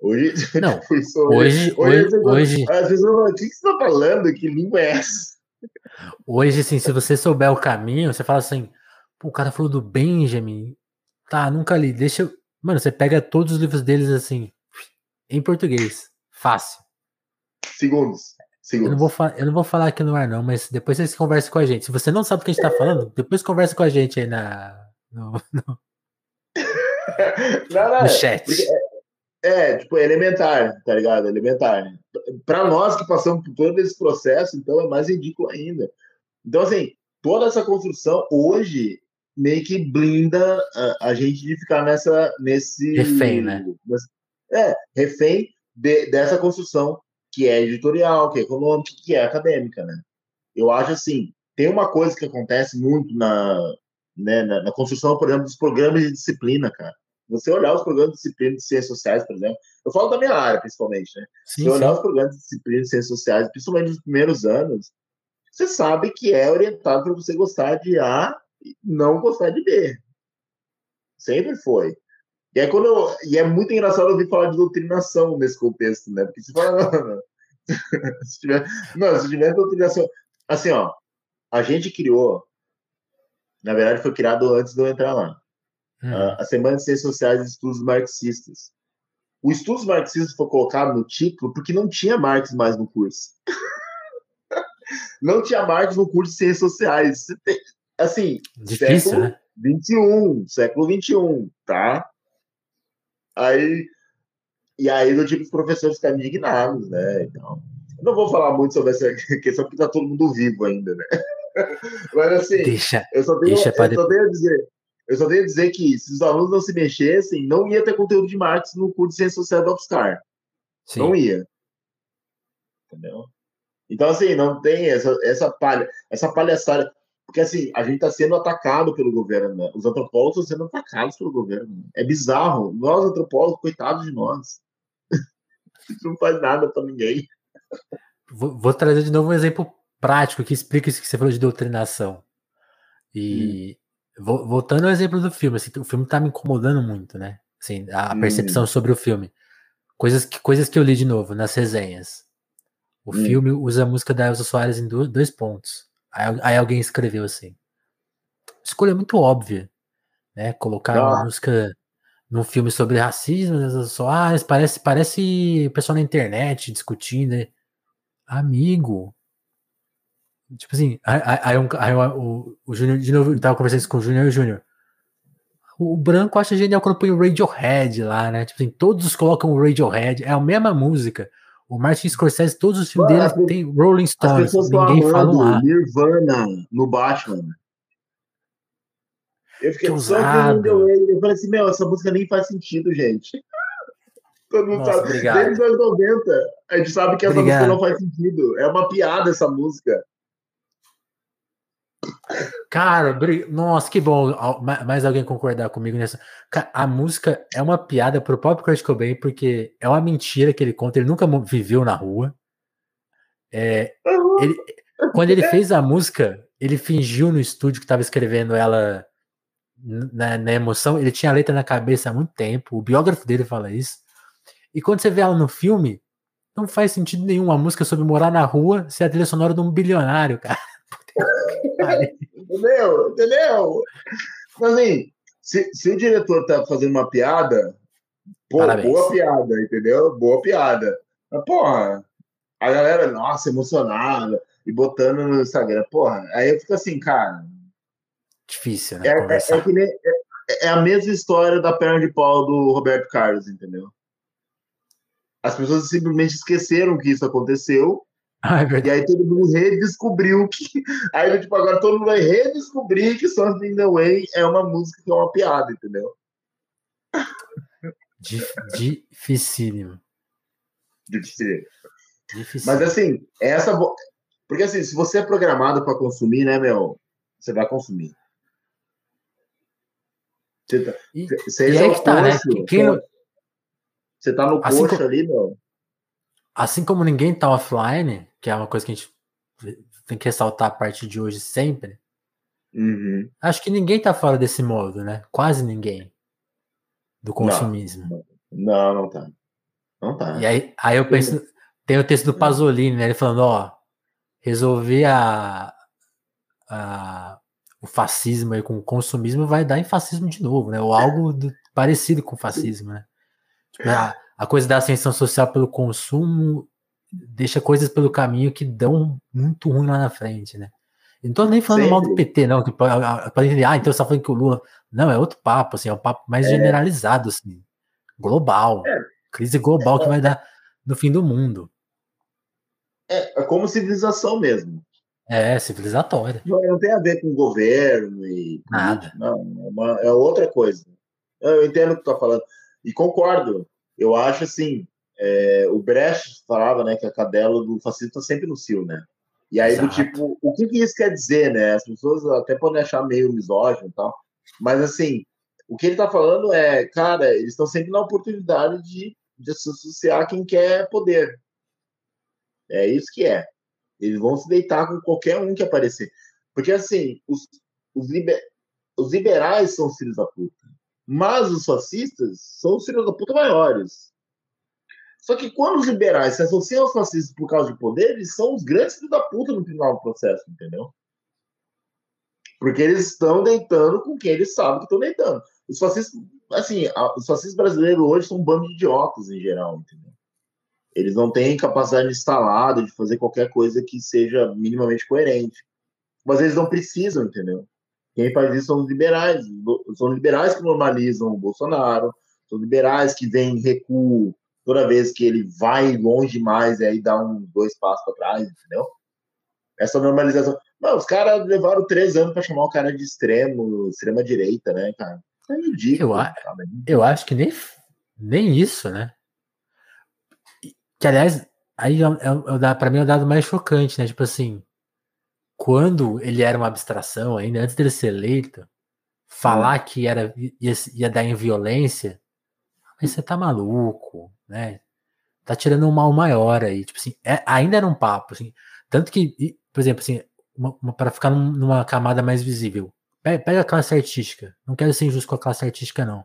B: Hoje,
A: não, [laughs] hoje, hoje, hoje, hoje,
B: às vezes eu, o que, você está falando? Que língua é essa?
A: Hoje, assim, se você souber o caminho, você fala assim, o cara falou do Benjamin, tá, nunca li, deixa eu... Mano, você pega todos os livros deles, assim, em português, fácil.
B: Segundos.
A: Eu não, vou eu não vou falar aqui no ar, não, mas depois vocês conversam com a gente. Se você não sabe o que a gente tá falando, depois conversa com a gente aí na, no, no, [laughs]
B: não, não,
A: no chat.
B: É, tipo, é elementar, tá ligado? Elementar. Para nós que passamos por todo esse processo, então é mais ridículo ainda. Então, assim, toda essa construção hoje meio que blinda a, a gente de ficar nessa nesse
A: refém, né?
B: é, refém de, dessa construção que é editorial, que é econômica, que é acadêmica, né? Eu acho assim, tem uma coisa que acontece muito na, né, na, na construção, por exemplo, dos programas de disciplina, cara. Você olhar os programas de disciplina de ciências sociais, por exemplo, eu falo da minha área, principalmente, né? Sim, Você olhar os programas de disciplina de ciências sociais, principalmente nos primeiros anos, você sabe que é orientado para você gostar de A e não gostar de B. Sempre foi. E é, quando eu, e é muito engraçado ouvir falar de doutrinação nesse contexto, né? Porque você fala, [laughs] não, não. se tiver, não, se tiver doutrinação. Assim, ó, a gente criou, na verdade, foi criado antes de eu entrar lá. Hum. A Semana de Ciências Sociais e Estudos Marxistas. O Estudos Marxistas foi colocado no título porque não tinha Marx mais no curso. [laughs] não tinha Marx no curso de Ciências Sociais. Assim,
A: Difícil,
B: século
A: né?
B: 21, século 21, tá? Aí, e aí do tipo, os professores ficaram indignados, né? Então, eu não vou falar muito sobre essa [laughs] questão porque tá todo mundo vivo ainda, né? [laughs] Mas assim,
A: deixa,
B: eu só tenho, eu só tenho a dizer, eu só tenho a dizer que se os alunos não se mexessem, não ia ter conteúdo de Marx no curso de Ciência Social do UFSCar. Sim. Não ia. Entendeu? Então, assim, não tem essa, essa palha, essa palhaçada. Porque, assim, a gente está sendo atacado pelo governo, né? Os antropólogos estão sendo atacados pelo governo. Né? É bizarro. Nós, antropólogos, coitados de nós. [laughs] a gente não faz nada para ninguém.
A: Vou, vou, trazer de novo um exemplo prático que explica isso que você falou de doutrinação. E hum. voltando ao exemplo do filme, assim, o filme está me incomodando muito, né? Assim, a hum. percepção sobre o filme. Coisas que, coisas que eu li de novo nas resenhas. O hum. filme usa a música da Elsa Soares em dois pontos. Aí, alguém escreveu assim. Escolha muito óbvia, né? Colocar ah. uma música num filme sobre racismo, Soares, parece, parece pessoal na internet discutindo. Né? Amigo. Tipo assim, aí, aí, aí, o, o Júnior, de novo, eu tava conversando isso com o Júnior e o Júnior. O branco acha genial quando põe o Radiohead lá, né? Tipo assim, todos colocam o Radiohead, é a mesma música. O Martin Scorsese, todos os filmes Mano, dele tem Rolling Stones, ninguém fala um A.
B: Nirvana no Batman. Eu fiquei só vendo ele. Eu falei assim, meu, essa música nem faz sentido, gente. [laughs] Todo mundo Nossa, sabe. Obrigado. Desde os anos 90, a gente sabe que essa obrigado. música não faz sentido. É uma piada essa música.
A: Cara, nossa, que bom. Mais alguém concordar comigo nessa. A música é uma piada pro próprio Kurt Cobain, porque é uma mentira que ele conta. Ele nunca viveu na rua. É, ele, quando ele fez a música, ele fingiu no estúdio que estava escrevendo ela na, na, emoção. Ele tinha a letra na cabeça há muito tempo. O biógrafo dele fala isso. E quando você vê ela no filme, não faz sentido nenhum. A música sobre morar na rua ser a trilha sonora de um bilionário, cara.
B: Entendeu? Entendeu? Mas assim, se, se, o diretor tá fazendo uma piada, pô, boa piada, entendeu? Boa piada. Mas, porra, a galera, nossa, emocionada, e botando no Instagram, porra, aí eu fico assim, cara.
A: Difícil, né?
B: É, é, é, nem, é, é a mesma história da perna de pau do Roberto Carlos, entendeu? As pessoas simplesmente esqueceram que isso aconteceu [laughs] ah, é e aí todo mundo redescobriu que. Aí, tipo, agora todo mundo vai redescobrir que Something in the Way é uma música que é uma piada, entendeu?
A: Dificílimo.
B: Difícil. Mas assim, essa. Porque assim, se você é programado para consumir, né, meu? Você vai consumir.
A: Você tá, e, e é que tá, né? Quem...
B: Você tá no assim como... ali, meu.
A: Assim como ninguém tá offline, que é uma coisa que a gente tem que ressaltar a partir de hoje sempre.
B: Uhum.
A: Acho que ninguém tá fora desse modo, né? Quase ninguém. Do consumismo.
B: Não, não, não tá. Não tá.
A: E aí, aí eu penso, tem o texto do Pasolini, né? Ele falando, ó, resolver a, a, o fascismo aí com o consumismo vai dar em fascismo de novo, né? Ou algo do, parecido com o fascismo, né? Tipo, a, a coisa da ascensão social pelo consumo deixa coisas pelo caminho que dão muito ruim lá na frente, né? não tô nem falando Sempre. mal do PT, não, que pode entender, ah, então você tá falando que o Lula. Não, é outro papo, assim, é um papo mais é. generalizado, assim, global. É. Crise global que vai dar no fim do mundo.
B: É, é como civilização mesmo.
A: É, civilizatória.
B: Não, não tem a ver com governo e.
A: Nada.
B: Não, é, uma, é outra coisa. Eu entendo o que tu tá falando. E concordo. Eu acho assim. É, o Brecht falava né, que a cadela do fascismo está sempre no cio, né? E aí, do tipo, o que, que, isso quer dizer, né? As pessoas até podem achar meio misógino e tal, mas assim, o que ele está falando é, cara, eles estão sempre na oportunidade de, de associar quem quer poder. É isso que é. Eles vão se deitar com qualquer um que aparecer. Porque, assim, os, os, liber, os liberais são os filhos da puta. Mas os fascistas são os filhos da puta maiores. Só que quando os liberais se associam aos fascistas por causa de poder, eles são os grandes filhos da puta no final do processo, entendeu? Porque eles estão deitando com quem eles sabem que estão deitando. Os fascistas, assim, os fascistas brasileiros hoje são um bando de idiotas em geral, entendeu? Eles não têm capacidade instalada de fazer qualquer coisa que seja minimamente coerente. Mas eles não precisam, entendeu? Quem faz isso são os liberais. São liberais que normalizam o Bolsonaro, são liberais que vêm recuo toda vez que ele vai longe demais e aí dá um dois passos para trás, entendeu? Essa normalização. Não, os caras levaram três anos para chamar o cara de extremo, extrema direita, né, cara? É ridículo.
A: Eu, eu acho que nem, nem isso, né? Que, aliás, aí é, é, é, para mim é o dado mais chocante, né? Tipo assim, quando ele era uma abstração ainda, antes dele ser eleito, falar hum. que era, ia, ia dar em violência, mas você tá maluco, né? Tá tirando um mal maior aí. Tipo assim, é, ainda era um papo, assim. Tanto que, por exemplo, assim, para ficar numa camada mais visível, pega, a classe artística. Não quero ser injusto com a classe artística, não.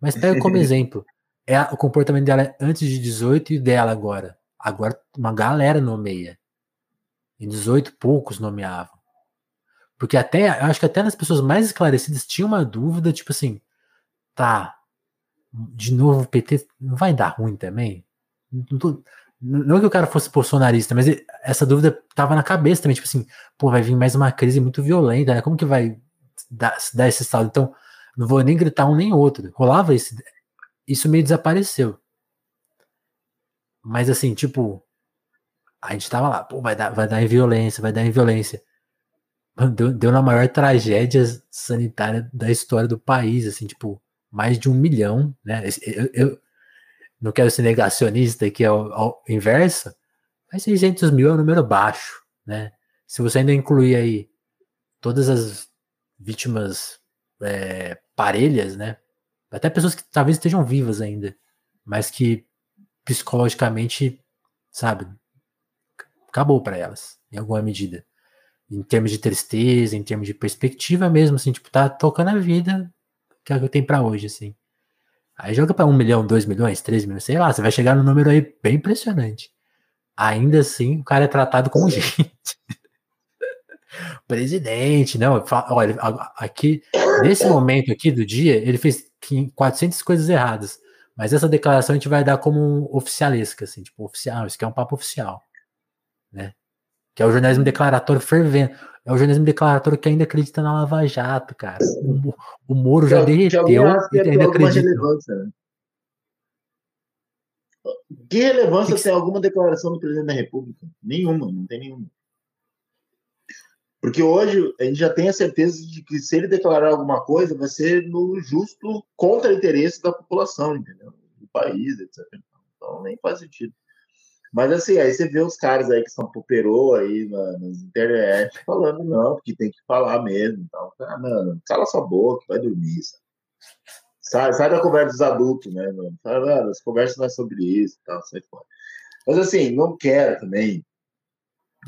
A: Mas pega [laughs] como exemplo. É o comportamento dela antes de 18 e dela agora. Agora uma galera nomeia. Em 18 poucos nomeavam. Porque até, eu acho que até nas pessoas mais esclarecidas tinha uma dúvida, tipo assim, tá, de novo o PT vai dar ruim também? Não, não que o cara fosse bolsonarista, mas essa dúvida tava na cabeça também, tipo assim, pô, vai vir mais uma crise muito violenta, né? Como que vai dar, dar esse saldo? Então, não vou nem gritar um nem outro. Rolava esse. Isso meio desapareceu. Mas assim, tipo, a gente tava lá, pô, vai dar, vai dar em violência, vai dar em violência. Deu, deu na maior tragédia sanitária da história do país, assim, tipo, mais de um milhão, né? Eu, eu não quero ser negacionista, que é o, inverso, mas 600 mil é um número baixo, né? Se você ainda incluir aí todas as vítimas é, parelhas, né? Até pessoas que talvez estejam vivas ainda, mas que psicologicamente, sabe, acabou para elas, em alguma medida. Em termos de tristeza, em termos de perspectiva mesmo, assim, tipo, tá tocando a vida que é o que tem para hoje, assim. Aí joga para um milhão, dois milhões, três milhões, sei lá, você vai chegar no número aí bem impressionante. Ainda assim, o cara é tratado como gente. [laughs] Presidente, não, olha, aqui, nesse momento aqui do dia, ele fez 400 coisas erradas. Mas essa declaração a gente vai dar como oficialesca, assim, tipo, oficial, isso aqui é um papo oficial, né? Que é o jornalismo declaratório fervendo. É o jornalismo declaratório que ainda acredita na Lava Jato, cara. O, o Moro já derreteu
B: e ainda acredita. Né? Que relevância que tem alguma declaração do presidente da República? Nenhuma, não tem nenhuma. Porque hoje a gente já tem a certeza de que se ele declarar alguma coisa, vai ser no justo contra interesse da população, entendeu? Do país, etc. Então nem faz sentido. Mas assim, aí você vê os caras aí que são poperou aí na, nas internet falando, não, porque tem que falar mesmo. Então, ah, mano, cala sua boca, vai dormir. Sabe? Sai, sai da conversa dos adultos, né, mano? Fala, mano, as conversas não é sobre isso tal, sai fora. Mas assim, não quero também.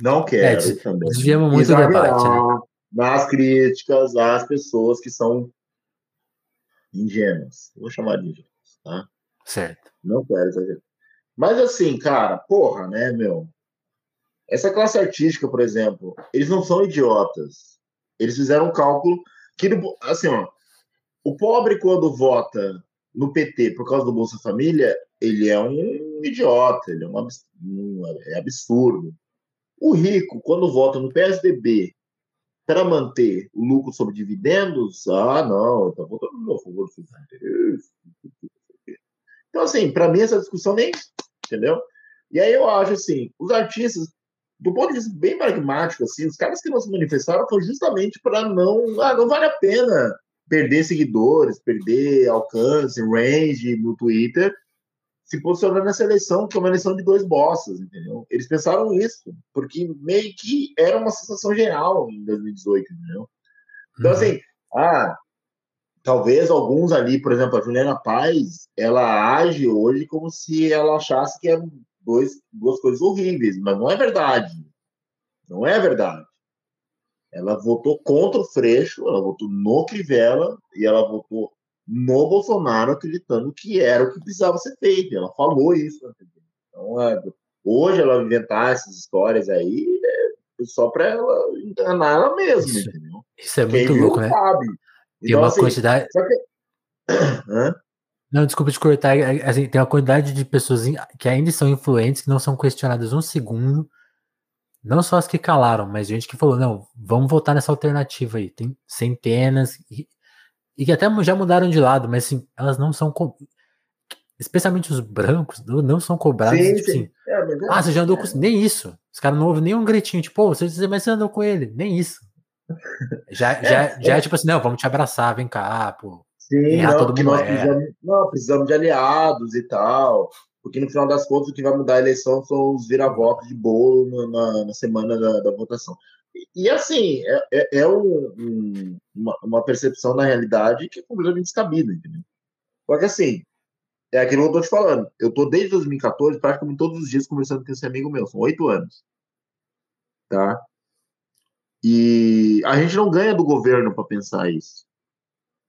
B: Não quero é, também.
A: Desviamos muito o debate, né?
B: Nas críticas às pessoas que são ingênuas. Vou chamar de ingênuas, tá?
A: Certo.
B: Não quero exagerar. Mas assim, cara, porra, né, meu? Essa classe artística, por exemplo, eles não são idiotas. Eles fizeram um cálculo que, assim, ó, o pobre, quando vota no PT por causa do Bolsa Família, ele é um idiota, ele é, uma, é absurdo. O rico, quando vota no PSDB para manter o lucro sobre dividendos, ah, não, está votando a favor do. Então, assim, para mim essa discussão nem, entendeu? E aí eu acho assim, os artistas, do ponto de vista bem pragmático, assim, os caras que não se manifestaram foi justamente para não, ah, não vale a pena perder seguidores, perder alcance, range no Twitter, se posicionando nessa eleição, que é uma eleição de dois bosses, entendeu? Eles pensaram isso, porque meio que era uma sensação geral em 2018, entendeu? Então, uhum. assim, ah, talvez alguns ali, por exemplo, a Juliana Paz, ela age hoje como se ela achasse que é dois, duas coisas horríveis, mas não é verdade. Não é verdade. Ela votou contra o Freixo, ela votou no Crivella e ela votou no Bolsonaro, acreditando que era o que precisava ser feito. Ela falou isso. Então, é, hoje ela inventar essas histórias aí é só para ela enganar ela mesma,
A: isso,
B: entendeu?
A: Isso é muito louco, né? Sabe. Tem então, uma assim, quantidade. Que... [coughs] Não, desculpa te cortar. É, assim, tem uma quantidade de pessoas que ainda são influentes, que não são questionadas um segundo. Não só as que calaram, mas gente que falou: não, vamos votar nessa alternativa aí. Tem centenas. E, e que até já mudaram de lado, mas assim, elas não são. Especialmente os brancos, não são cobrados. Sim, tipo, sim. Assim, é, é, ah, você já andou é. com. Nem isso. Os caras não ouvem nem um gritinho, tipo, oh, você, mas você andou com ele. Nem isso. [laughs] Já, já, é, já é, tipo assim, não, vamos te abraçar, vem cá, pô.
B: Sim, não, todo mundo nós precisamos, não, precisamos de aliados e tal. Porque no final das contas o que vai mudar a eleição são os vira-votos de bolo na, na semana da, da votação. E, e assim, é, é, é um, um, uma, uma, percepção na realidade que é completamente descabida, entendeu? Porque assim, é aquilo que eu tô te falando. Eu tô desde 2014, praticamente todos os dias, conversando com esse amigo meu, são oito anos. Tá? E a gente não ganha do governo para pensar isso.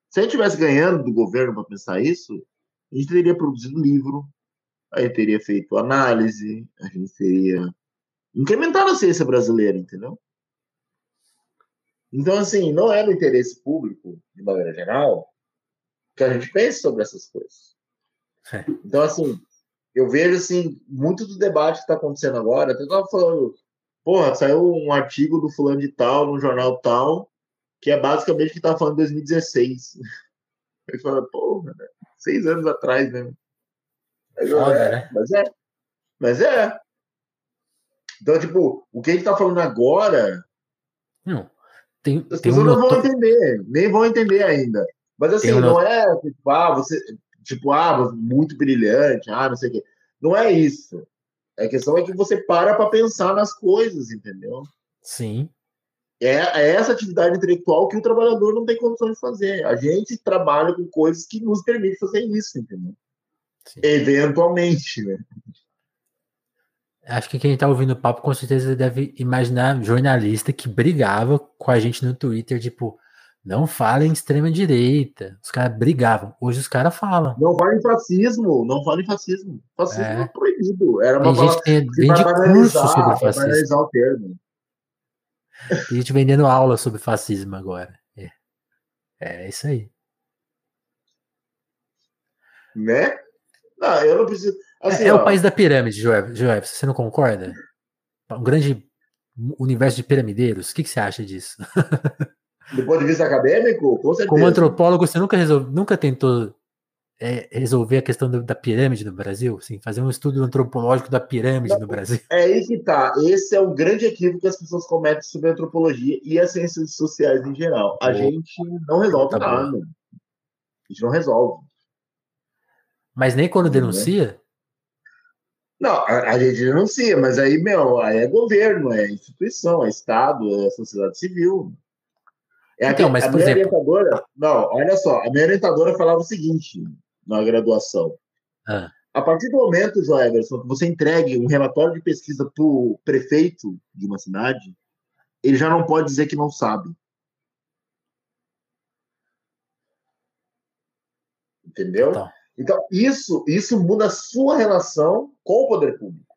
B: Se a gente tivesse ganhando do governo para pensar isso, a gente teria produzido livro, a gente teria feito análise, a gente teria incrementado a ciência brasileira, entendeu? Então, assim, não é no interesse público, de maneira geral, que a gente pense sobre essas coisas. É. Então, assim, eu vejo, assim, muito do debate que está acontecendo agora, até estava falando, porra, saiu um artigo do fulano de tal, no jornal tal, que é basicamente o que tá falando em 2016. [laughs] Aí fala, porra, né? seis anos atrás, né? Mas, Foda, é, né? mas é. Mas é. Então, tipo, o que a gente tá falando agora.
A: Não. Tem,
B: as pessoas um não vão entender, nem vão entender ainda. Mas assim, um não é tipo, ah, você. Tipo, ah, muito brilhante, ah, não sei o quê. Não é isso. A questão é que você para para pensar nas coisas, entendeu?
A: Sim.
B: É, é, essa atividade intelectual que o trabalhador não tem condições de fazer. A gente trabalha com coisas que nos permitem fazer isso, entendeu? Sim. Eventualmente, né?
A: Acho que quem está ouvindo o papo com certeza deve imaginar jornalista que brigava com a gente no Twitter, tipo, não falem extrema direita. Os caras brigavam. Hoje os caras falam.
B: Não falem fascismo, não falem fascismo. Fascismo é, é proibido. Era uma
A: Tem gente que vende curso sobre fascismo. O termo. Tem gente vendendo aula sobre fascismo agora. É, é isso aí.
B: Né? Não, eu não preciso.
A: Assim, é, é o país da pirâmide, Joel, Joel. Você não concorda? Um grande universo de piramideiros. O que, que você acha disso? [laughs]
B: Do ponto de vista acadêmico, com certeza.
A: Como antropólogo, você nunca, resolve, nunca tentou é, resolver a questão do, da pirâmide no Brasil? Assim, fazer um estudo antropológico da pirâmide Não, no Brasil?
B: É aí que tá. Esse é o grande equívoco que as pessoas cometem sobre a antropologia e as ciências sociais em geral. A gente não resolve tá nada. Bom. A gente não resolve.
A: Mas nem quando denuncia?
B: Não, a, a, gente denuncia, mas aí, meu, aí é governo, é instituição, é Estado, é sociedade civil. É então, a, mas, a minha exemplo... orientadora. Não, olha só, a minha orientadora falava o seguinte: na graduação. Ah. A partir do momento, João Everson, que você entregue um relatório de pesquisa para o prefeito de uma cidade, ele já não pode dizer que não sabe. Entendeu? Então, então isso, isso muda a sua relação com o poder público.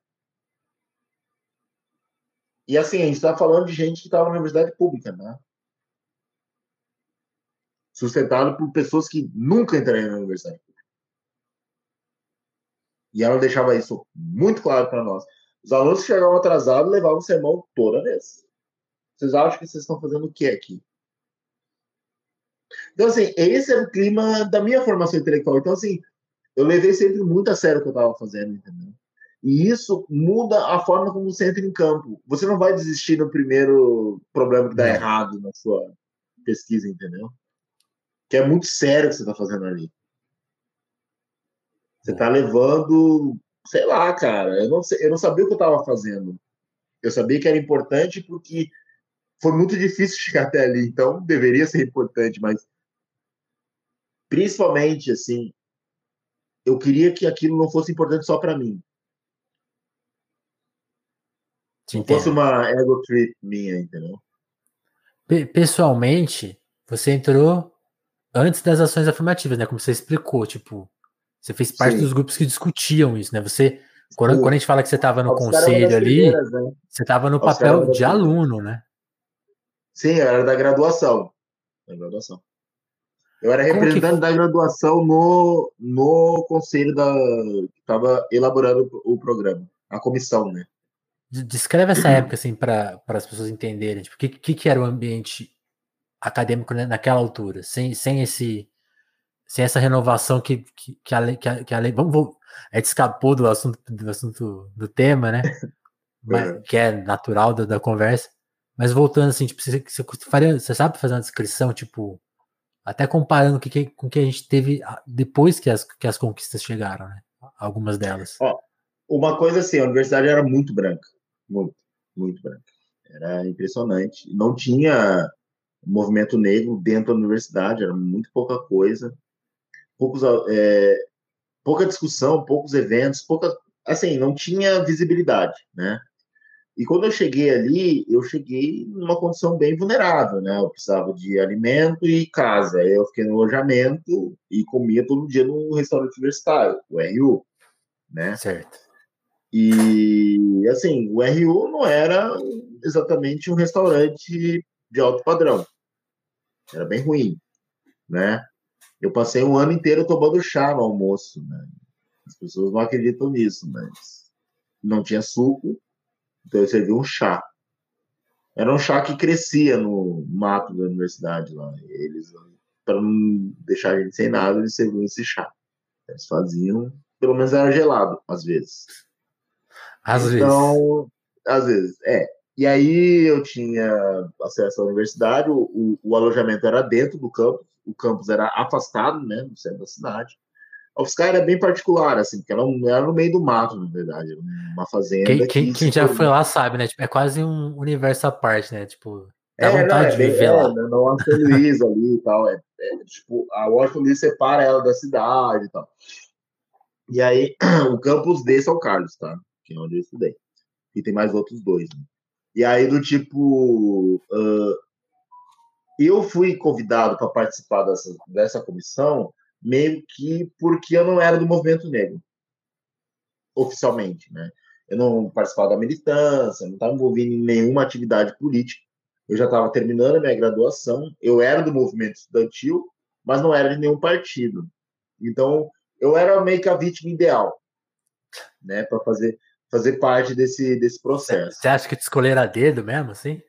B: E assim, a gente está falando de gente que estava na universidade pública, né? Sustentado por pessoas que nunca entrariam na universidade pública. E ela deixava isso muito claro para nós. Os alunos que chegavam atrasados levavam o sermão toda vez. Vocês acham que vocês estão fazendo o que aqui? Então, assim, esse é o clima da minha formação intelectual. Então, assim, eu levei sempre muito a sério o que eu estava fazendo, entendeu? E isso muda a forma como você entra em campo. Você não vai desistir no primeiro problema que dá errado na sua pesquisa, entendeu? Que é muito sério que você está fazendo ali. Você está levando, sei lá, cara. Eu não, sei, eu não sabia o que eu estava fazendo. Eu sabia que era importante porque foi muito difícil [laughs] chegar até ali, então deveria ser importante, mas principalmente assim, eu queria que aquilo não fosse importante só para mim. Não fosse uma ego trip minha, entendeu?
A: Pessoalmente, você entrou antes das ações afirmativas, né? Como você explicou, tipo, você fez parte Sim. dos grupos que discutiam isso, né? Você, quando, quando a gente fala que você estava no conselho ali, né? você estava no papel de aluno, né?
B: Sim, eu era da graduação. Da graduação. Eu era representante da graduação no, no conselho da que estava elaborando o programa, a comissão, né?
A: Descreve essa época assim para as pessoas entenderem, tipo, o que, que, que era o ambiente acadêmico né, naquela altura, sem, sem esse sem essa renovação que, que, que a lei, que a, que a lei vamos, vamos a gente escapou do assunto do assunto do tema, né? [laughs] Mas, é. que é natural da, da conversa. Mas voltando assim, tipo, você, você, faria, você sabe fazer uma descrição, tipo, até comparando com o que, com que a gente teve depois que as, que as conquistas chegaram, né? Algumas delas.
B: Ó, uma coisa assim, a universidade era muito branca. Muito, muito branca. Era impressionante. Não tinha movimento negro dentro da universidade, era muito pouca coisa. Poucos, é, pouca discussão, poucos eventos, pouca, assim, não tinha visibilidade, né? E quando eu cheguei ali, eu cheguei numa condição bem vulnerável, né? Eu precisava de alimento e casa. Eu fiquei no alojamento e comia todo dia no restaurante universitário, o RU, né?
A: Certo.
B: E, assim, o RU não era exatamente um restaurante de alto padrão. Era bem ruim, né? Eu passei um ano inteiro tomando chá no almoço, né? As pessoas não acreditam nisso, mas não tinha suco, então eu servi um chá. Era um chá que crescia no mato da universidade lá. Eles, para não deixar a gente sem nada, eles serviam esse chá. Eles faziam, pelo menos era gelado, às vezes.
A: Às então,
B: vezes. às vezes, é. E aí eu tinha acesso à universidade, o, o, alojamento era dentro do campus, o campus era afastado, né, no centro da cidade. A UFSCar era bem particular, assim, porque ela era no meio do mato, na verdade, uma fazenda.
A: Quem, quem, quem já foi lá sabe, né? Tipo, é quase um universo à parte, né? Tipo, dá é, vontade não, é de viver lá. É,
B: no Washington Luiz [laughs] ali e tal. É, é, tipo, a Washington Luiz separa ela da cidade e tal. E aí, [clears throat] o campus de São Carlos, tá? que é onde eu estudei. E tem mais outros dois. Né? E aí, do tipo. Uh, eu fui convidado para participar dessa, dessa comissão meio que porque eu não era do movimento negro, oficialmente, né? Eu não participava da militância, não estava envolvido em nenhuma atividade política. Eu já estava terminando a minha graduação, eu era do movimento estudantil, mas não era de nenhum partido. Então, eu era meio que a vítima ideal, né, para fazer fazer parte desse, desse processo.
A: Você acha que te escolheram a dedo mesmo, assim?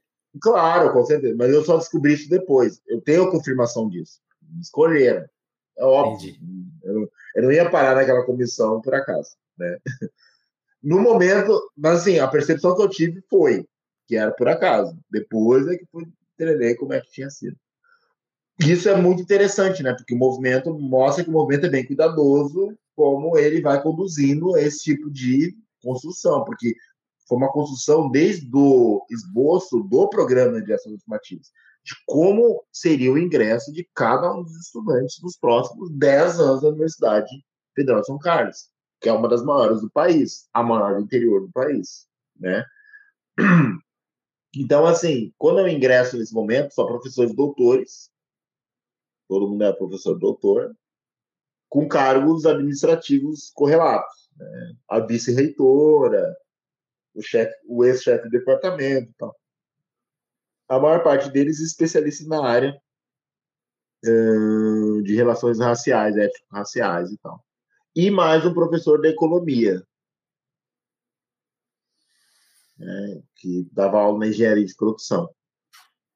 B: Claro, com certeza. Mas eu só descobri isso depois. Eu tenho a confirmação disso. Me escolheram. É óbvio. Eu não, eu não, ia parar naquela comissão por acaso. Né? [laughs] No momento, mas assim, a percepção que eu tive foi que era por acaso. Depois é que fui entender como é que tinha sido. Isso é muito interessante, né? Porque o movimento mostra que o movimento é bem cuidadoso, como ele vai conduzindo esse tipo de construção, porque foi uma construção desde o esboço do programa de ações afirmativas, de como seria o ingresso de cada um dos estudantes nos próximos 10 anos da Universidade Federal de São Carlos, que é uma das maiores do país, a maior do interior do país, né? Então, assim, quando eu ingresso nesse momento, só professores doutores, todo mundo é professor doutor, com cargos administrativos correlatos né? a vice-reitora, o, chefe, o ex-chefe de departamento tal. A maior parte deles especialistas na área uh, de relações raciais, étnico-raciais e tal. E mais um professor de economia, né, que dava aula na engenharia de produção.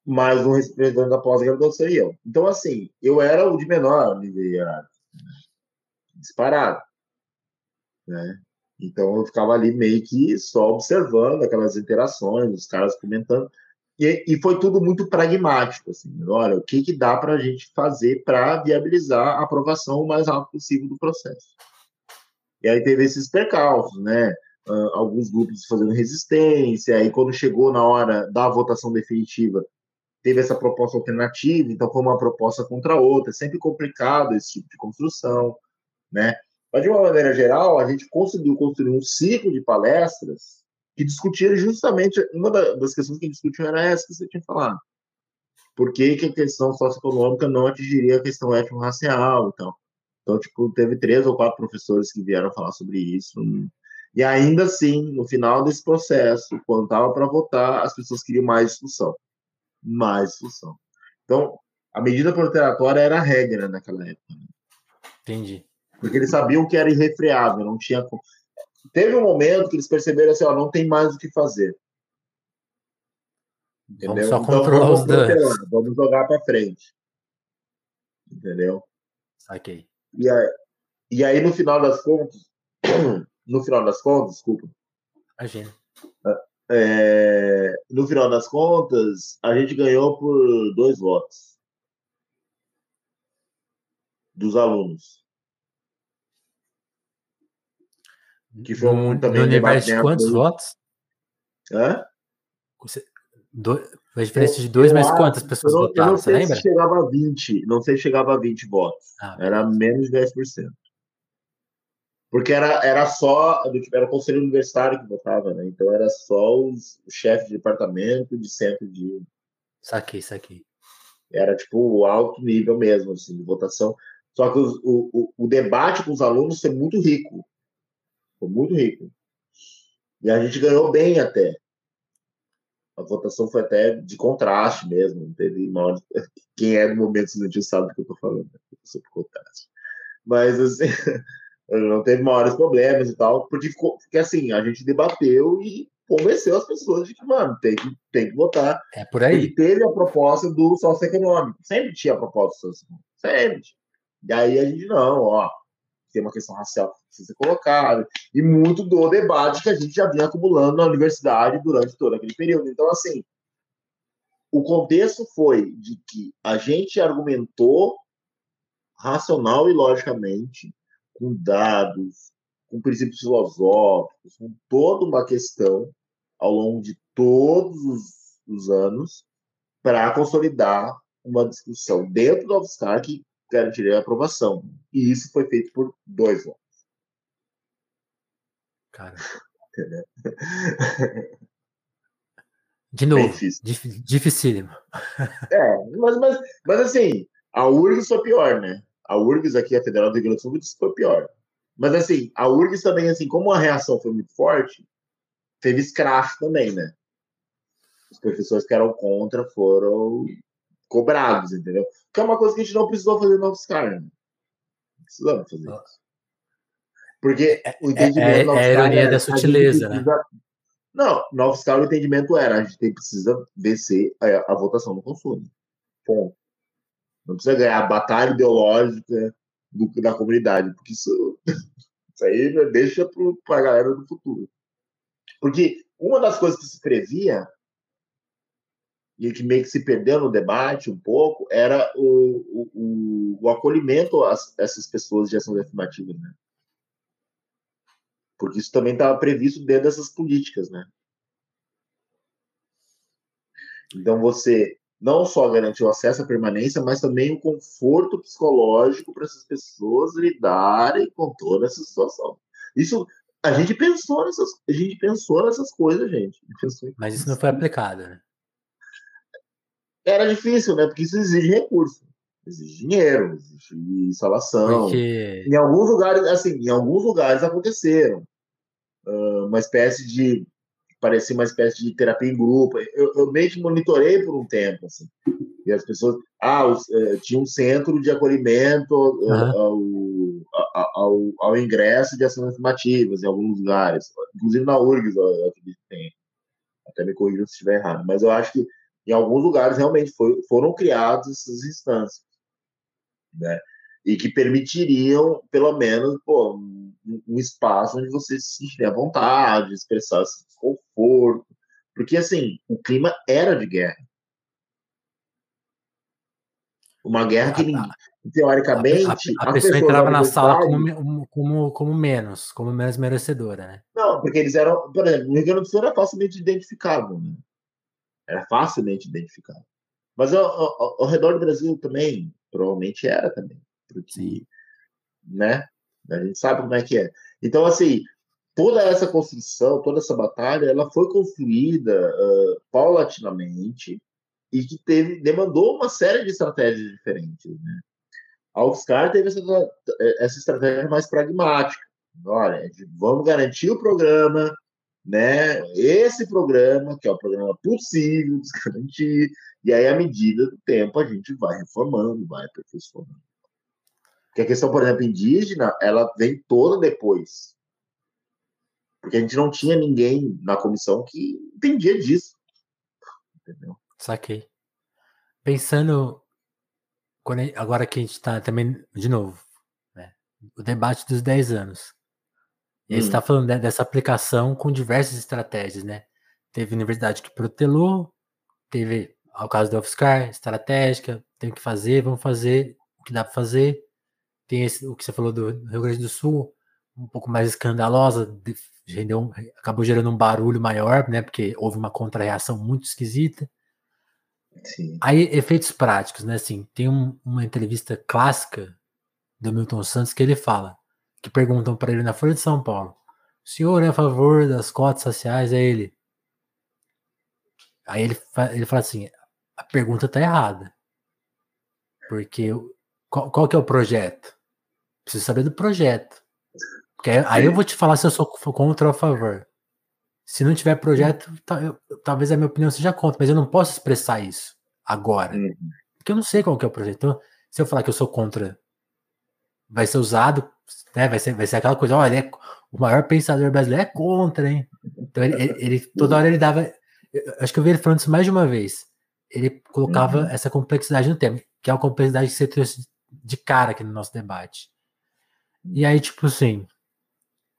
B: Mais um representante da pós-graduação e eu. Então, assim, eu era o de menor nível hierárquico. Né? disparado. Né? Então eu ficava ali meio que só observando aquelas interações, os caras comentando. E, e foi tudo muito pragmático, assim, olha, o que, que dá para a gente fazer para viabilizar a aprovação o mais rápido possível do processo. E aí teve esses percalços, né? Alguns grupos fazendo resistência, aí quando chegou na hora da votação definitiva, teve essa proposta alternativa, então foi uma proposta contra outra, é sempre complicado esse tipo de construção, né? Mas, de uma maneira geral, a gente conseguiu construir um ciclo de palestras que discutiram justamente, uma das questões que discutiam era essa que você tinha falado. Por que, que a questão socioeconômica não atingiria a questão étnico-racial então? Então, tipo, teve três ou quatro professores que vieram falar sobre isso. E ainda assim, no final desse processo, quando estava para votar, as pessoas queriam mais discussão. Mais discussão. Então, a medida proteratória era a regra naquela época. Né?
A: Entendi.
B: Porque eles sabiam que era irrefreável, não tinha. Teve um momento que eles perceberam assim, ó, não tem mais o que fazer.
A: Entendeu? Vamos só então, vamos, os danos.
B: vamos jogar para frente. Entendeu?
A: Saquei.
B: E aí, e aí, no final das contas, [clears throat] no final das contas, desculpa.
A: Imagina.
B: É, no final das contas, a gente ganhou por dois votos dos alunos.
A: Que foi um, no, também no universo de quantos votos?
B: Hã?
A: Você, do, a diferença de dois, mas quantas pessoas
B: eu
A: votaram?
B: Eu não sei se chegava a 20, não sei se chegava a 20 votos. Ah, era menos de 10%. Porque era, era só, era o conselho universitário que votava, né? Então era só os, chefes de departamento, de centro de.
A: Saquei, saquei.
B: Era tipo alto nível mesmo, assim, de votação. Só que o, o, o debate com os alunos foi muito rico. Foi muito rico. E a gente ganhou bem até. A votação foi até de contraste mesmo. Não teve maior... [laughs] Quem é do momento estudantil sabe do que eu estou falando. Né? Sobre contraste. Mas, assim, [laughs] não teve maiores problemas e tal, porque, porque assim, a gente debateu e convenceu as pessoas de que, mano, tem que, tem que votar.
A: É por aí.
B: E teve a proposta do socioeconômico. Sempre tinha a proposta do socioeconômico. Sempre. E aí a gente, não, ó, tem uma questão racial que precisa ser colocada, e muito do debate que a gente já vinha acumulando na universidade durante todo aquele período. Então, assim, o contexto foi de que a gente argumentou racional e logicamente, com dados, com princípios filosóficos, com toda uma questão ao longo de todos os, os anos para consolidar uma discussão dentro do UFSCar que garantiria a aprovação. E isso foi feito por dois votos.
A: Cara. [laughs] De novo, dificílimo. [laughs]
B: É, mas, mas, mas assim, a URGS foi pior, né? A URGS aqui, a Federal do Rio Grande do Sul, foi pior. Mas assim, a URGS também, assim, como a reação foi muito forte, teve escracho também, né? Os professores que eram contra foram cobrados, entendeu? Que é uma coisa que a gente não precisou fazer no Offscar, né? Precisamos fazer isso. Porque
A: é, o entendimento é, é, é a ironia da sutileza, né?
B: Não, no Offscar o entendimento era a gente precisa vencer a, a votação no consumo. Ponto. Não precisa ganhar a batalha ideológica do, da comunidade, porque isso, [laughs] isso aí deixa para a galera do futuro. Porque uma das coisas que se previa e que meio que se perdeu no debate um pouco, era o, o, o acolhimento a essas pessoas de ações afirmativas, né? Porque isso também estava previsto dentro dessas políticas, né? Então você não só garantiu acesso à permanência, mas também o conforto psicológico para essas pessoas lidarem com toda essa situação. Isso a gente pensou nessas, a gente pensou nessas coisas, gente.
A: Mas isso não foi aplicado, né?
B: Era difícil, né? Porque isso exige recurso, exige dinheiro, exige instalação. Porque... Em alguns lugares, assim, em alguns lugares aconteceram uh, uma espécie de parecia uma espécie de terapia em grupo. Eu, eu meio que monitorei por um tempo, assim. E as pessoas, ah, os, uh, tinha um centro de acolhimento uhum. ao, ao, ao, ingresso de ações afirmativas em alguns lugares, inclusive na URGS, eu acredito que tem. Até me corrija se estiver errado, mas eu acho que em alguns lugares realmente foi, foram criadas essas instâncias. Né? e que permitiriam, pelo menos, pô, um, um espaço onde você se sentir à vontade, expressar esse desconforto, porque assim, o clima era de guerra. Uma guerra que, teoricamente.
A: A, a, a pessoa entrava na sala como, como, como menos, como menos merecedora, né?
B: Não, porque eles eram, por exemplo, no Rio Grande do Sul era facilmente identificável, né? Era facilmente identificável. Mas ao, ao, ao, redor do Brasil também, provavelmente era também. Porque, né? A gente sabe como é que é. Então, assim, toda essa construção, toda essa batalha, ela foi construída uh, paulatinamente e que teve, demandou uma série de estratégias diferentes, né? A UFSCar teve essa, essa estratégia mais pragmática. Olha, vamos garantir o programa, né? Esse programa, que é o programa possível de garantir, e aí, à medida do tempo, a gente vai reformando, vai aperfeiçoando. Porque a questão, por exemplo, indígena, ela vem toda depois. Porque a gente não tinha ninguém na comissão que entendia disso. Entendeu?
A: Saquei. Pensando agora que a gente está também, de novo, né, o debate dos 10 anos. E hum. está falando dessa aplicação com diversas estratégias, né? Teve universidade que protelou, teve, ao caso da UFSCar, estratégica, tem que fazer, vamos fazer o que dá para fazer. Tem esse, o que você falou do Rio Grande do Sul, um pouco mais escandalosa, rendeu, acabou gerando um barulho maior, né? Porque houve uma contra-reação muito esquisita. Sim. Aí, efeitos práticos, né? Assim, tem um, uma entrevista clássica do Milton Santos que ele fala, que perguntam para ele na Folha de São Paulo: o senhor é a favor das cotas sociais? É ele. Aí ele, ele fala assim: a pergunta tá errada. Porque qual, qual que é o projeto? Preciso saber do projeto. Porque aí, aí eu vou te falar se eu sou contra ou a favor. Se não tiver projeto, eu, talvez a minha opinião seja contra, mas eu não posso expressar isso agora. Uhum. Porque eu não sei qual que é o projeto. Então, se eu falar que eu sou contra, vai ser usado, né? Vai ser, vai ser aquela coisa, olha, é, o maior pensador brasileiro é contra, hein? Então ele, ele, ele toda hora ele dava. acho que eu vi ele falando isso mais de uma vez. Ele colocava uhum. essa complexidade no tema, que é a complexidade que você trouxe de cara aqui no nosso debate. E aí, tipo assim,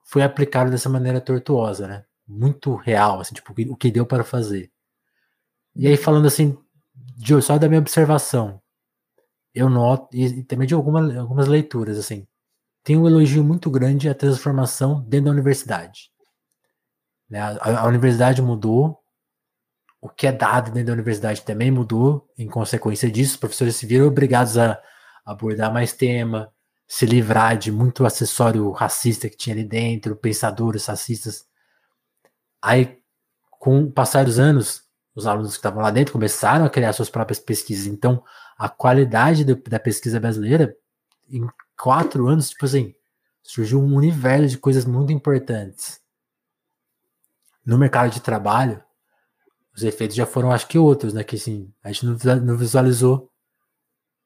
A: foi aplicado dessa maneira tortuosa, né? muito real, assim, tipo, o que deu para fazer. E aí, falando assim, de, só da minha observação, eu noto, e, também de alguma, algumas leituras, assim, tem um elogio muito grande à transformação dentro da universidade. Né? A, a, universidade mudou, o que é dado dentro da universidade também mudou, em consequência disso, os professores se viram obrigados a abordar mais tema, se livrar de muito acessório racista que tinha ali dentro, pensadores racistas Aí, com o passar dos anos, os alunos que estavam lá dentro começaram a criar suas próprias pesquisas. Então, a qualidade do, da pesquisa brasileira, em quatro anos, tipo assim, surgiu um universo de coisas muito importantes. No mercado de trabalho, os efeitos já foram, acho que outros, né? Que assim, a gente não visualizou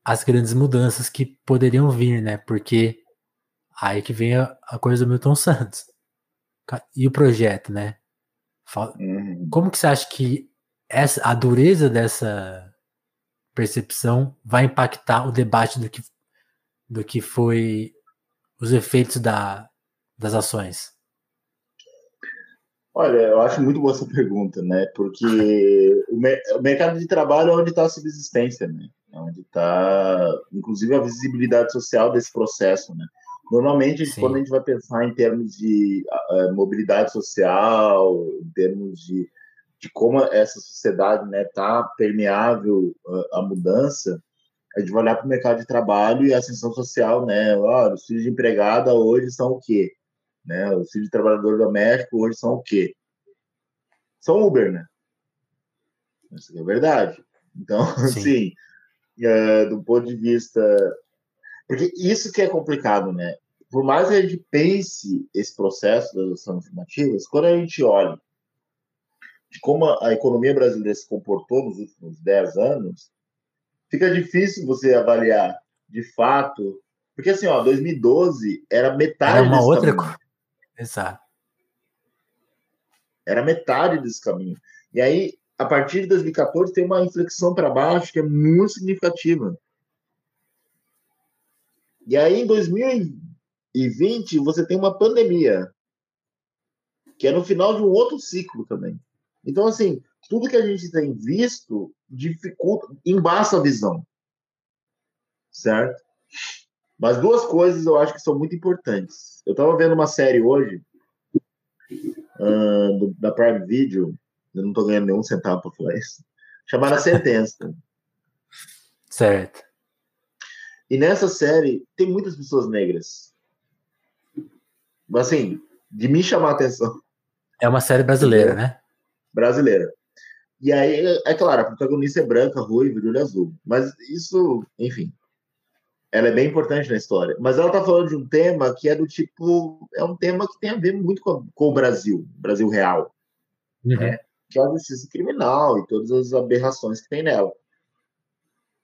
A: as grandes mudanças que poderiam vir, né? Porque aí que vem a, a coisa do Milton Santos. E o projeto, né? Uhum. Como que você acha que essa, a dureza dessa percepção vai impactar o debate do que, do que foi os efeitos da, das ações?
B: Olha, eu acho muito boa essa pergunta, né? Porque o, me o, mercado de trabalho é onde está a subsistência, né? É onde está, inclusive, a visibilidade social desse processo, né? Normalmente, Sim. quando a gente vai pensar em termos de uh, mobilidade social, em termos de, de como essa sociedade está né, tá permeável à mudança, a gente vai olhar para o mercado de trabalho e a ascensão social, né? Olha, os filhos de empregada hoje são o quê? Né? Os filhos de trabalhador doméstico hoje são o quê? São Uber, né? Isso é verdade. Então, [laughs] Sim. assim, uh, do ponto de vista porque isso que é complicado, né? Por mais que a gente pense esse processo das ações afirmativas, quando a gente olha de como a economia brasileira se comportou nos últimos 10 anos, fica difícil você avaliar de fato. Porque assim, ó, 2012 era metade
A: era uma outra caminho. Exato.
B: Era metade desse caminho. E aí, a partir de 2014, tem uma inflexão para baixo que é muito significativa. E aí, em 2020, você tem uma pandemia, que é no final de um outro ciclo também. Então, assim, tudo que a gente tem visto dificulta, embaça a visão. Certo? Mas duas coisas eu acho que são muito importantes. Eu estava vendo uma série hoje, uh, do, da Prime Video, eu não estou ganhando nenhum centavo para falar isso, chamada Sentença.
A: certo.
B: E nessa série tem muitas pessoas negras. Assim, de me chamar a atenção.
A: É uma série brasileira, né?
B: Brasileira. E aí, é claro, a protagonista é branca, ruiva, de olho azul. Mas isso, enfim, ela é bem importante na história. Mas ela está falando de um tema que é do tipo. É um tema que tem a ver muito com, com o Brasil, Brasil real. Uhum. Né? Que é a justiça criminal e todas as aberrações que tem nela.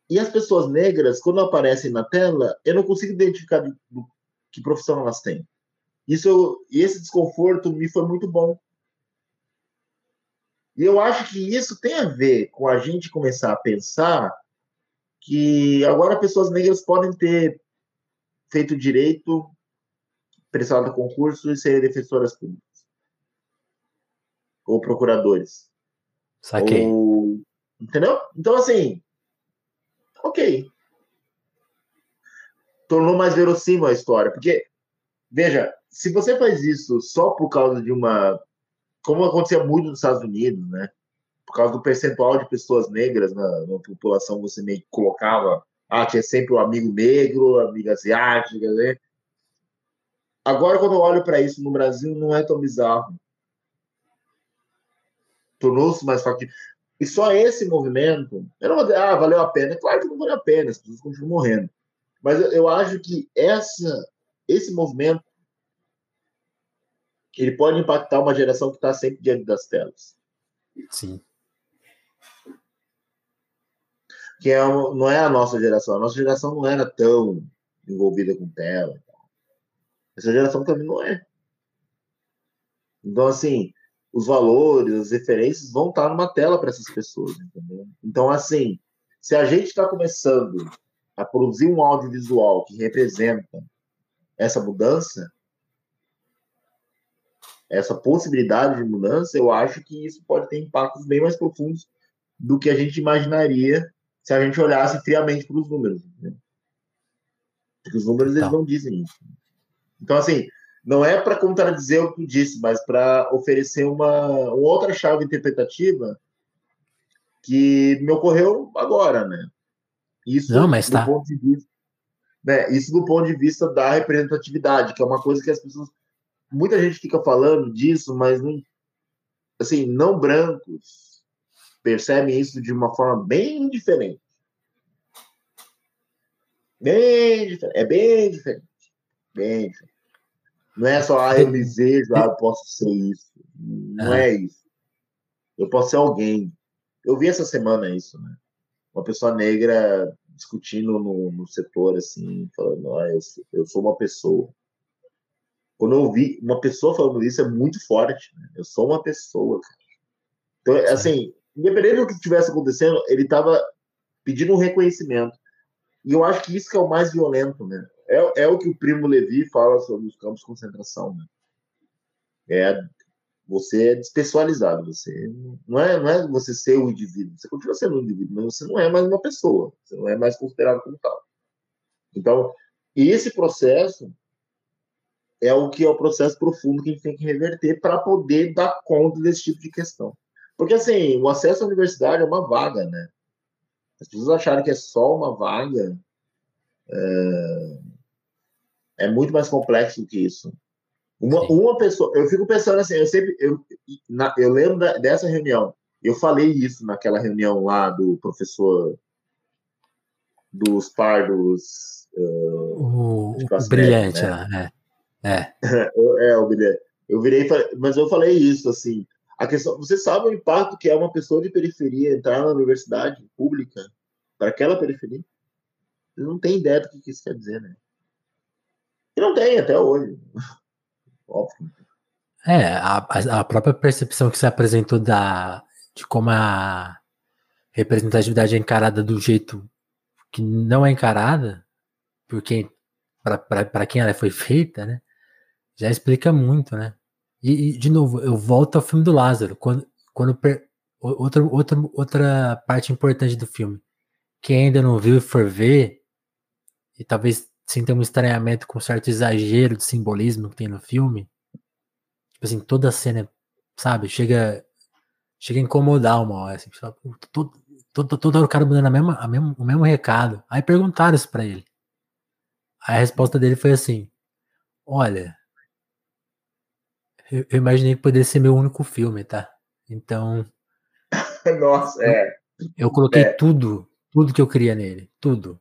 B: E as pessoas negras, quando aparecem na tela, eu não consigo identificar do, do, que profissão elas têm. Isso, e esse desconforto me foi muito bom. E eu acho que isso tem a ver com a gente começar a pensar que agora pessoas negras podem ter feito direito, prestado concurso e ser defensoras públicas. Ou procuradores.
A: Saquei.
B: Ou... Entendeu? Então, assim, ok. Tornou mais verossímil a história. Porque, veja, se você faz isso só por causa de uma. Como acontecia muito nos Estados Unidos, né? Por causa do percentual de pessoas negras na, na população, você meio que colocava. Ah, tinha sempre o um amigo negro, amiga asiática, né? Agora, quando eu olho para isso no Brasil, não é tão bizarro. Tornou-se mais factível. E só esse movimento, eu não vou dizer, ah, valeu a pena. Claro que não valeu a pena, as pessoas continuam morrendo. Mas eu, eu acho que essa, esse movimento ele pode impactar uma geração que está sempre diante das telas.
A: Sim.
B: Que é, não é a nossa geração. A nossa geração não era tão envolvida com tela. Essa geração também não é. Então, assim, os valores, as referências vão estar numa tela para essas pessoas, entendeu? Então, assim, se a gente está começando a produzir um audiovisual que representa essa mudança, essa possibilidade de mudança, eu acho que isso pode ter impactos bem mais profundos do que a gente imaginaria se a gente olhasse friamente para os números. Né? Porque os números eles não dizem isso. Então, assim, não é para contradizer o que tu disse, mas para oferecer uma, uma, outra chave interpretativa que me ocorreu agora, né?
A: Isso não, mas do tá. ponto
B: de vista, né? Isso do ponto de vista da representatividade, que é uma coisa que as pessoas, muita gente fica falando disso, mas não, assim, não brancos percebem isso de uma forma bem diferente. Bem diferente, é bem diferente, bem diferente. Não é só, ah, eu desejo, ah, eu posso ser isso. Não é isso. Eu posso ser alguém. Eu vi essa semana isso, né? Uma pessoa negra discutindo no, no setor, assim, falando, ah, eu, eu sou uma pessoa. Quando eu vi uma pessoa falando isso, é muito forte. Né? Eu sou uma pessoa, cara. Então, assim, independente do que estivesse acontecendo, ele estava pedindo um reconhecimento. E eu acho que isso que é o mais violento, né? É, é o que o Primo Levi fala sobre os campos de concentração. Né? É, você é despessoalizado. Você não é, não é você ser um indivíduo. Você continua sendo um indivíduo, mas você não é mais uma pessoa. Você não é mais considerado como tal. Então, esse processo é o que é o processo profundo que a gente tem que reverter para poder dar conta desse tipo de questão. Porque, assim, o acesso à universidade é uma vaga, né? As pessoas acharem que é só uma vaga. É é muito mais complexo do que isso. Uma, uma pessoa, eu fico pensando assim, eu sempre, eu, na, eu lembro da, dessa reunião, eu falei isso naquela reunião lá do professor dos pardos.
A: Uh, o, o brilhante, né? É. [laughs] É.
B: é, o brilhante. Eu virei, mas eu falei isso assim. A questão, você sabe o impacto que é uma pessoa de periferia entrar na universidade pública para aquela periferia? Você não tem ideia do que isso quer dizer, né? E não tem até hoje. [laughs] Óbvio.
A: É, a, a própria percepção que se apresentou da, de como a representatividade é encarada do jeito que não é encarada, por quem para quem ela foi feita, né? Já explica muito, né? E, e, de novo, eu volto ao filme do Lázaro. Quando, quando outra, outra, outra parte importante do filme. Quem ainda não viu e for ver, e talvez sinta um estranhamento com certo exagero de simbolismo que tem no filme. Tipo assim, toda a cena, sabe, chega chega a incomodar uma hora. Assim, todo, todo, todo hora o cara mandando a mesma, a mesmo, o mesmo recado. Aí perguntaram isso pra ele. Aí a resposta dele foi assim: Olha, eu, eu imaginei que poderia ser meu único filme, tá? Então. [laughs]
B: Nossa, é.
A: Eu coloquei é. tudo, tudo que eu queria nele. Tudo.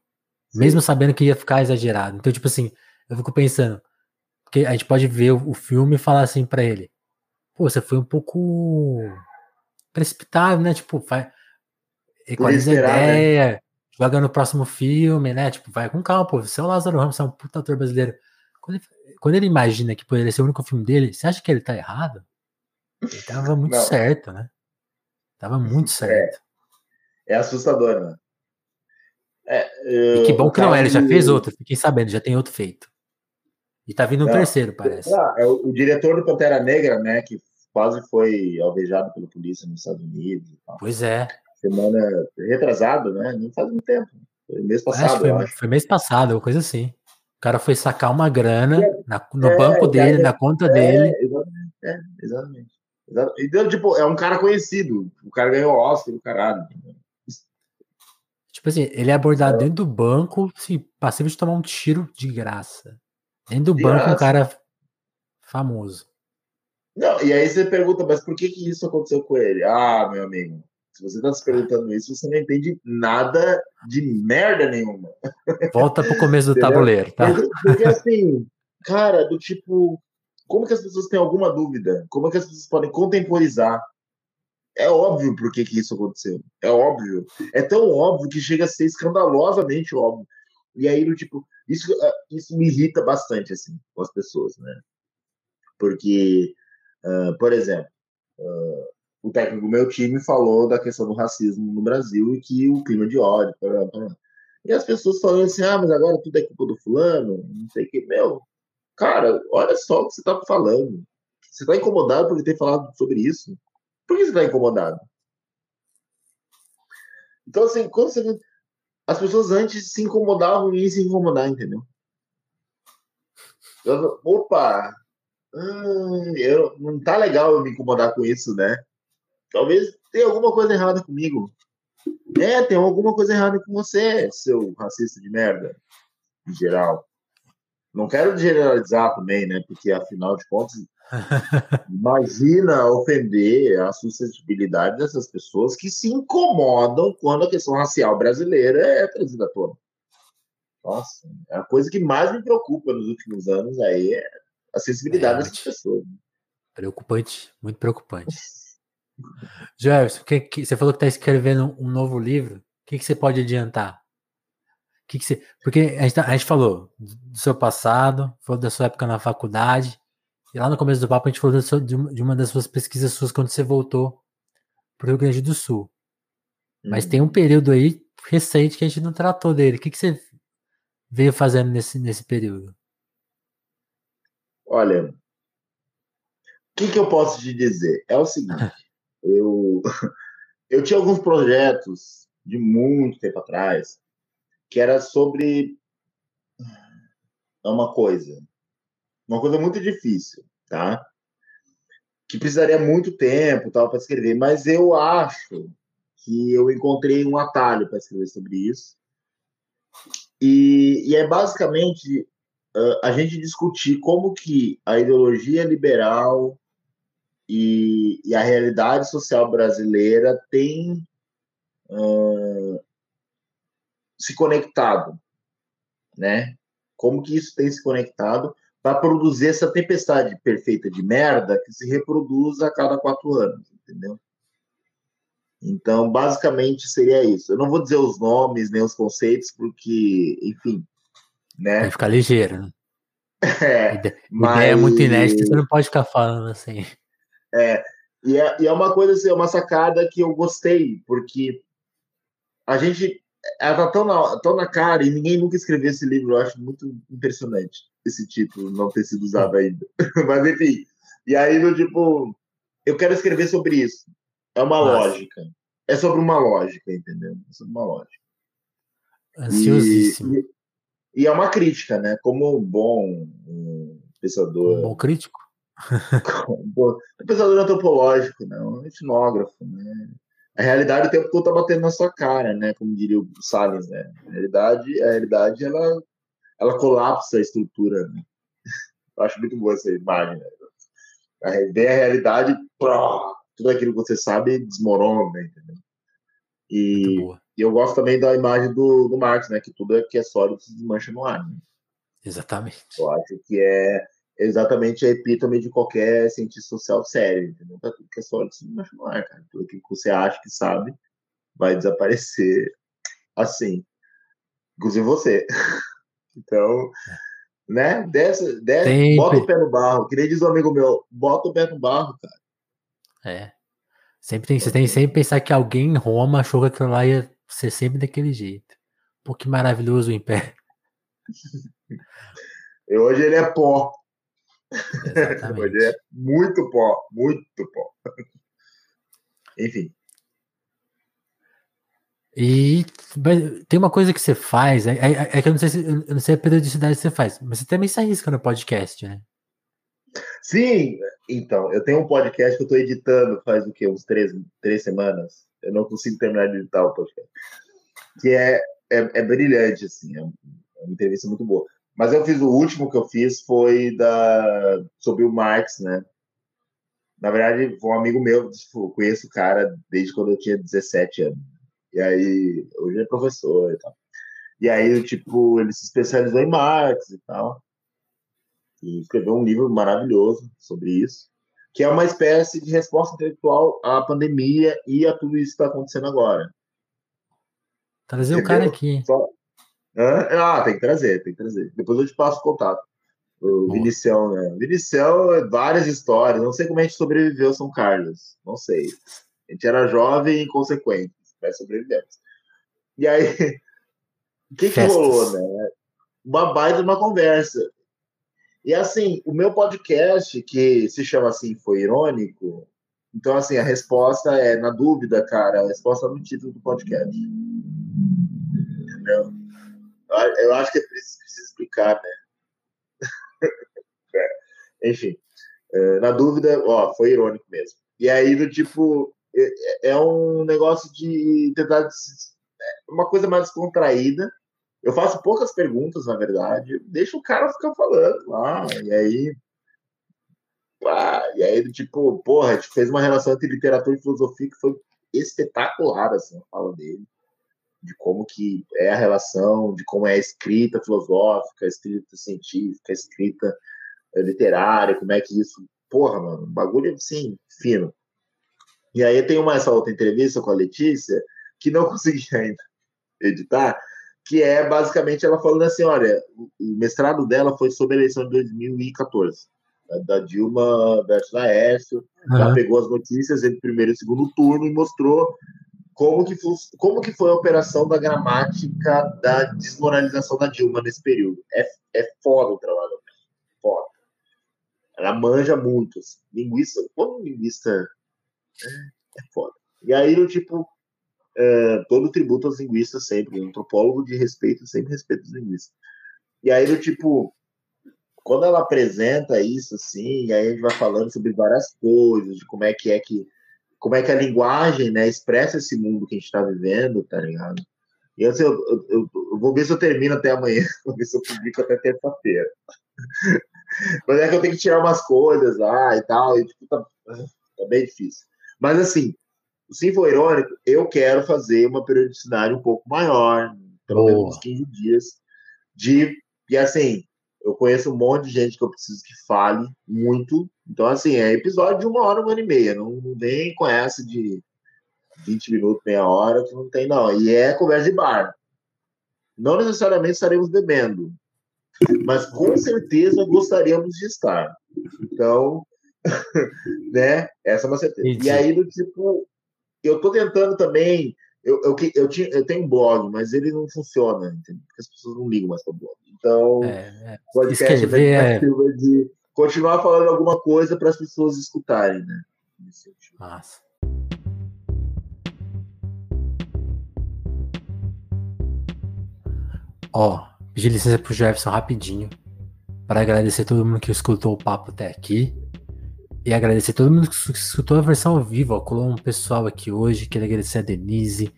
A: Sim. Mesmo sabendo que ia ficar exagerado. Então, tipo assim, eu fico pensando. Porque a gente pode ver o, o filme e falar assim para ele: Pô, você foi um pouco precipitado, né? Tipo, vai, equaliza a né? ideia, né? joga no próximo filme, né? Tipo, vai com calma, pô. Você é o Lázaro Ramos, você é um puta ator brasileiro. Quando ele, quando ele imagina que poderia ser o único filme dele, você acha que ele tá errado? Ele tava [laughs] muito certo, né? Tava muito é. certo.
B: É, é assustador, né?
A: É, e que bom que não é, ele já fez outro, fiquei sabendo, já tem outro feito. E tá vindo um não, terceiro, parece.
B: Não, é o, o, diretor do Pantera Negra, né, que quase foi alvejado pela polícia nos Estados Unidos.
A: Pois é.
B: Semana retrasado, né? Não faz muito tempo. Foi mês passado.
A: Foi, foi, mês passado, uma coisa assim. O cara foi sacar uma grana é, na, no é, banco dele, na conta é, dele.
B: Exatamente. É, exatamente. Então, tipo, é um cara conhecido. O cara ganhou Oscar do caralho.
A: Tipo assim, ele é abordado é. dentro do banco, se passivo de tomar um tiro de graça. Dentro do de banco, graça. um cara famoso.
B: Não, e aí você pergunta, mas por que, que isso aconteceu com ele? Ah, meu amigo, se você está se perguntando isso, você não entende nada de merda nenhuma.
A: Volta pro começo do tabuleiro, tá?
B: Porque, porque, assim, cara, do tipo, como que as pessoas têm alguma dúvida? Como que as pessoas podem contemporizar? É óbvio por que, que isso aconteceu. É óbvio. É tão óbvio que chega a ser escandalosamente óbvio. E aí, do tipo, isso, ah, isso me irrita bastante, assim, com as pessoas, né? Porque Uh, por exemplo, uh, o técnico do meu time falou da questão do racismo no Brasil e que o clima de ódio. Blá, blá. E as pessoas falando assim: ah, mas agora tudo é culpa do fulano, não sei o que. Meu, cara, olha só o que você está falando. Você está incomodado por ele ter falado sobre isso? Por que você está incomodado? Então, assim, quando você. As pessoas antes se incomodavam em se incomodar, entendeu? Eu, opa, hum, eu, não tá legal eu me incomodar com isso, né? Talvez tenha alguma coisa errada comigo. É, tem alguma coisa errada com você, seu racista de merda, em geral. Não quero generalizar também, né? Porque afinal de contas, [laughs] imagina ofender a suscetibilidade dessas pessoas que se incomodam quando a questão racial brasileira é trazida à tona. Nossa, a coisa que mais me preocupa nos últimos anos aí é a sensibilidade é, dessas pessoas. Né?
A: Preocupante, muito preocupante. [laughs] Jefferson, que, que, você falou que está escrevendo um novo livro. O que, que você pode adiantar? Que que você, porque a gente, tá, a gente, falou do seu passado, falou da sua época na faculdade, e lá no começo do papo a gente falou de, uma, das suas pesquisas suas quando você voltou para o Rio Grande do Sul. Mas tem um uhum. período aí recente que a gente não tratou dele. O que, que você veio fazendo nesse, nesse período?
B: Olha, o que, que eu posso te dizer? É o seguinte, eu, [laughs] eu tinha alguns projetos de muito tempo atrás que era sobre uma coisa, uma coisa muito difícil, tá? Que precisaria muito tempo, tal, para escrever, mas eu acho que eu encontrei um atalho para escrever sobre isso. E, e é basicamente uh, a gente discutir como que a ideologia liberal e, e a realidade social brasileira tem uh, se conectado, né? Como que isso tem se conectado para produzir essa tempestade perfeita de merda que se reproduz a cada quatro anos, entendeu? Então, basicamente seria isso. Eu não vou dizer os nomes nem os conceitos, porque, enfim, né?
A: Vai ficar ligeiro, né? [laughs] É, ideia, mas... ideia é muito inédita, você não pode ficar falando assim.
B: É, e é, e é uma coisa assim, é uma sacada que eu gostei, porque a gente ela tá tão na, tão na cara e ninguém nunca escreveu esse livro. Eu acho muito impressionante esse título não ter sido usado ainda. [laughs] Mas enfim. E aí, no tipo, eu quero escrever sobre isso. É uma Nossa. lógica. É sobre uma lógica, entendeu? É sobre uma lógica.
A: Ansiosíssimo.
B: E, e, e é uma crítica, né? Como bom um pensador.
A: Um bom crítico?
B: Um pensador antropológico, né? Um etnógrafo, né? a realidade o tempo todo tá batendo na sua cara, né? Como diria o Salles, né? A realidade, a realidade ela, ela colapsa a estrutura. Né? Eu acho muito boa essa imagem. Né? Ver a realidade, tudo aquilo que você sabe desmorona, entendeu? E, e, eu gosto também da imagem do, do Marx, né? Que tudo é que é sólido se desmancha no ar. Né?
A: Exatamente.
B: Eu acho que é exatamente a epítome de qualquer cientista social sério, entendeu? Tá tudo que é sólido se desmancha no ar, cara. Tudo que você acha que sabe vai desaparecer assim. Inclusive você. [laughs] Então, né? Desce, desce bota o pé no barro. Que nem diz um amigo meu, bota o pé no barro, cara.
A: É. Sempre tem, você tem que sempre pensar que alguém em Roma achou que aquilo lá ia ser sempre daquele jeito. Pô, que maravilhoso o Império. [laughs]
B: E hoje ele é pó. Exatamente. é muito pó, muito pó. Enfim.
A: E tem uma coisa que você faz, é, é, é que eu não sei se eu não sei a periodicidade que você faz, mas você também se arrisca no podcast, né?
B: Sim, então, eu tenho um podcast que eu estou editando faz o quê? Uns três, três semanas. Eu não consigo terminar de editar o podcast. Que é, é, é brilhante, assim, é, é uma entrevista muito boa. Mas eu fiz o último que eu fiz foi da sobre o Marx, né? Na verdade, foi um amigo meu, tipo, conheço o cara desde quando eu tinha 17 anos. E aí, hoje é professor e tal. E aí, tipo, ele se especializou em Marx e tal e escreveu um livro maravilhoso sobre isso, que é uma espécie de resposta intelectual à pandemia e a tudo isso que está acontecendo agora.
A: Trazer o cara aqui. Só...
B: Ah, tem que trazer, tem que trazer. Depois eu te passo o contato. O Vinicião, né? Vinicião, várias histórias. Não sei como a gente sobreviveu São Carlos. Não sei. A gente era jovem e inconsequente, mas sobrevivemos. E aí, o que, que rolou, né? Uma baita uma conversa. E assim, o meu podcast, que se chama assim, foi irônico. Então, assim, a resposta é, na dúvida, cara, a resposta é no título do podcast. Entendeu? Eu acho que é preciso explicar, né? [laughs] é. Enfim, é, na dúvida, ó, foi irônico mesmo. E aí, do tipo, é, é um negócio de tentar. Uma coisa mais descontraída eu faço poucas perguntas, na verdade. Deixa o cara ficar falando lá. E aí. Ah, e aí, tipo, porra, a gente fez uma relação entre literatura e filosofia que foi espetacular, assim, a fala dele. De como que é a relação, de como é a escrita filosófica, a escrita científica, a escrita eh, literária, como é que isso. Porra, mano, bagulho assim, fino. E aí tem uma essa outra entrevista com a Letícia que não [laughs] consegui ainda editar, que é basicamente ela falando assim, olha, o mestrado dela foi sobre a eleição de 2014, da Dilma versus Aécio, uhum. ela pegou as notícias entre primeiro e segundo turno e mostrou como que, foi, como que foi a operação da gramática da desmoralização da Dilma nesse período. É, é foda o trabalho foda. Ela manja muito, assim. linguista, como linguista é, é foda. E aí, eu, tipo, é, todo tributo aos linguistas sempre. Um antropólogo de respeito sempre respeita os linguistas. E aí, do tipo, quando ela apresenta isso, assim, aí a gente vai falando sobre várias coisas, de como é que é que como é que a linguagem, né, expressa esse mundo que a gente está vivendo, tá ligado? E assim, eu, eu, eu, eu, vou ver se eu termino até amanhã, [laughs] vou ver se eu publico até terça-feira. Mas é que eu tenho que tirar umas coisas lá e tal, e tipo, tá, tá bem difícil. Mas assim, se for irônico, eu quero fazer uma periodicidade um pouco maior, pelo Boa. menos 15 dias, de. E assim, eu conheço um monte de gente que eu preciso que fale muito. Então, assim, é episódio de uma hora, uma hora e meia. Não, não com essa de 20 minutos, meia hora, que não tem, não. E é conversa de bar. Não necessariamente estaremos bebendo, mas com certeza gostaríamos de estar. Então, [laughs] né? Essa é uma certeza. E aí, do tipo, eu estou tentando também. Eu, eu, eu, tinha, eu tenho um blog, mas ele não funciona, entendeu? porque as pessoas não ligam mais para o blog. Então, é, é. podcast Escrever, é de continuar falando alguma coisa para as pessoas escutarem, né?
A: Massa. Ó, pedir licença pro Jefferson rapidinho para agradecer todo mundo que escutou o papo até aqui. E agradecer todo mundo que escutou a versão ao vivo. Ó, colou um pessoal aqui hoje. Queria agradecer a Denise,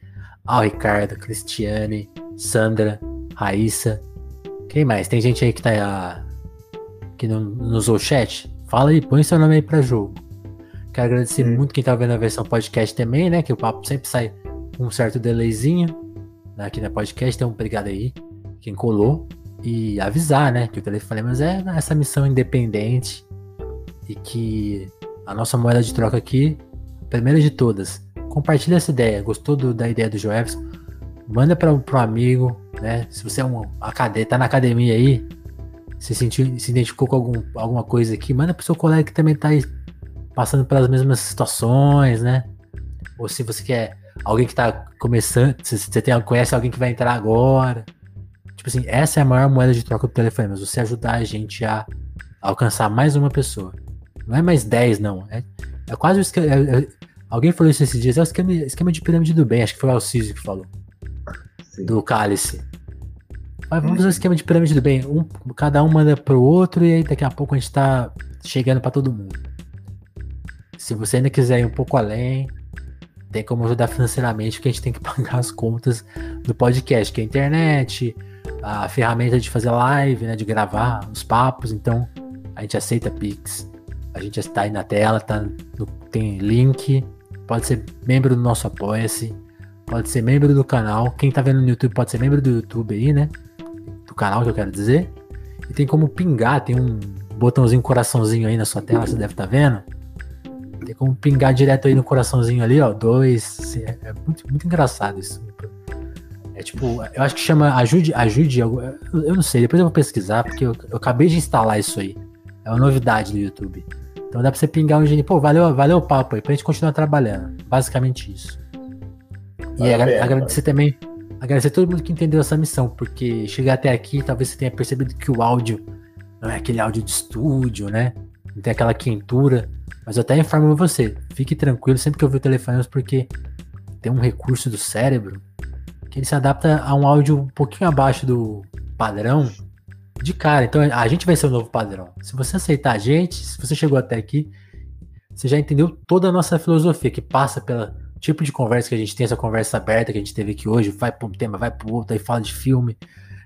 A: ao Ricardo, Cristiane, Sandra, Raíssa. Quem mais? Tem gente aí que tá que não, não usou o chat? Fala aí, põe seu nome aí pra jogo. Quero agradecer hum. muito quem tá vendo a versão podcast também, né? Que o papo sempre sai com um certo delayzinho né, aqui na podcast. Então, obrigado aí quem colou. E avisar, né? Que o Telefonemas é essa missão independente e que a nossa moeda de troca aqui, primeira de todas, compartilha essa ideia. Gostou do, da ideia do Joelson? Manda para um amigo, né? Se você é um acadê, tá na academia aí, se sentiu, se identificou com algum, alguma coisa aqui, manda pro seu colega que também tá aí passando pelas mesmas situações, né? Ou se você quer alguém que tá começando, se você tem, conhece alguém que vai entrar agora. Tipo assim, essa é a maior moeda de troca do telefone, mas você ajudar a gente a alcançar mais uma pessoa. Não é mais 10, não. É, é quase o esquema. É, é, alguém falou isso esses dias, é o esquema, esquema de pirâmide do bem, acho que foi o Alciso que falou. Sim. Do cálice. Mas vamos fazer um esquema de pirâmide do bem. Um, cada um manda pro outro e aí daqui a pouco a gente tá chegando para todo mundo. Se você ainda quiser ir um pouco além, tem como ajudar financeiramente, porque a gente tem que [laughs] pagar as contas do podcast, que é a internet, a ferramenta de fazer live, né, de gravar os papos. Então, a gente aceita Pix. A gente está aí na tela, tá no, tem link. Pode ser membro do nosso Apoia-se. Pode ser membro do canal. Quem tá vendo no YouTube pode ser membro do YouTube aí, né? Do canal que eu quero dizer. E tem como pingar, tem um botãozinho coraçãozinho aí na sua tela, você deve estar tá vendo. Tem como pingar direto aí no coraçãozinho ali, ó. Dois. É, é muito, muito engraçado isso. É tipo, eu acho que chama ajude, ajude. Eu, não sei, depois eu vou pesquisar, porque eu, eu acabei de instalar isso aí. É uma novidade do YouTube. Então dá pra você pingar um gênio. Pô, valeu, valeu o papo aí, pra gente continuar trabalhando. Basicamente isso. E agra agradecer também. Agradecer a todo mundo que entendeu essa missão, porque chegar até aqui, talvez você tenha percebido que o áudio não é aquele áudio de estúdio, né? Não tem aquela quentura. Mas eu até informo você, fique tranquilo sempre que eu ver o telefone, porque tem um recurso do cérebro que ele se adapta a um áudio um pouquinho abaixo do padrão de cara. Então a gente vai ser o novo padrão. Se você aceitar a gente, se você chegou até aqui, você já entendeu toda a nossa filosofia que passa pelo tipo de conversa que a gente tem, essa conversa aberta que a gente teve aqui hoje, vai para um tema, vai para outro, aí fala de filme,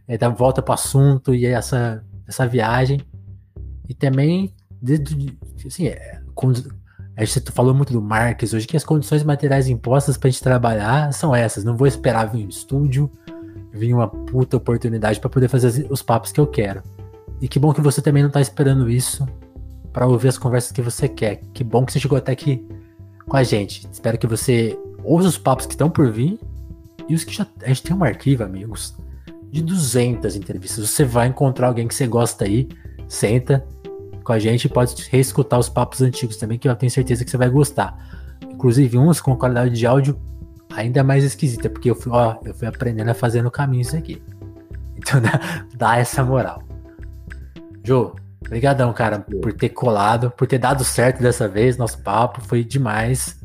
A: aí dá volta para o assunto e essa, essa viagem. E também, assim, é, a gente falou muito do Marques hoje, que as condições materiais impostas para a gente trabalhar são essas. Não vou esperar vir um estúdio, vir uma puta oportunidade para poder fazer os papos que eu quero. E que bom que você também não está esperando isso para ouvir as conversas que você quer. Que bom que você chegou até aqui com a gente. Espero que você ouça os papos que estão por vir e os que já. A gente tem um arquivo, amigos, de 200 entrevistas. Você vai encontrar alguém que você gosta aí, senta com a gente pode reescutar os papos antigos também, que eu tenho certeza que você vai gostar. Inclusive uns com qualidade de áudio ainda mais esquisita, porque eu fui, ó, eu fui aprendendo a fazer no caminho isso aqui. Então dá, [laughs] dá essa moral. Jô, obrigadão, cara, por ter colado, por ter dado certo dessa vez, nosso papo foi demais.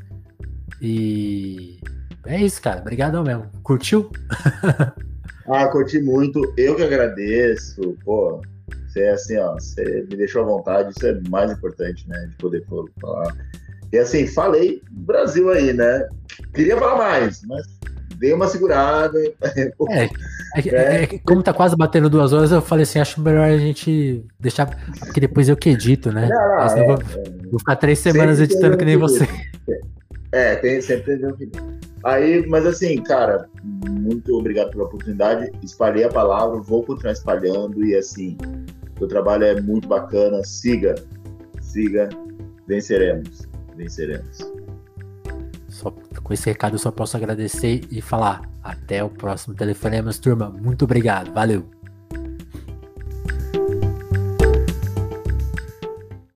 A: E é isso, cara. Obrigadão mesmo. Curtiu? [laughs]
B: ah, curti muito. Eu que agradeço. Pô, você é assim, ó, você me deixou à vontade, isso é mais importante, né? De poder falar. E assim, falei Brasil aí, né? Queria falar mais, mas dei uma segurada.
A: É, é, é, é, como tá quase batendo duas horas, eu falei assim, acho melhor a gente deixar, porque depois eu que edito, né? Não, não, é, vou, vou, ficar três semanas editando que nem você.
B: É, tem, sempre tem um Aí, mas assim, cara, muito obrigado pela oportunidade. Espalhei a palavra, vou continuar espalhando e assim, o trabalho é muito bacana. Siga, siga, venceremos, venceremos.
A: Só, com esse recado eu só posso agradecer e falar até o próximo Telefonemas, turma. Muito obrigado, valeu.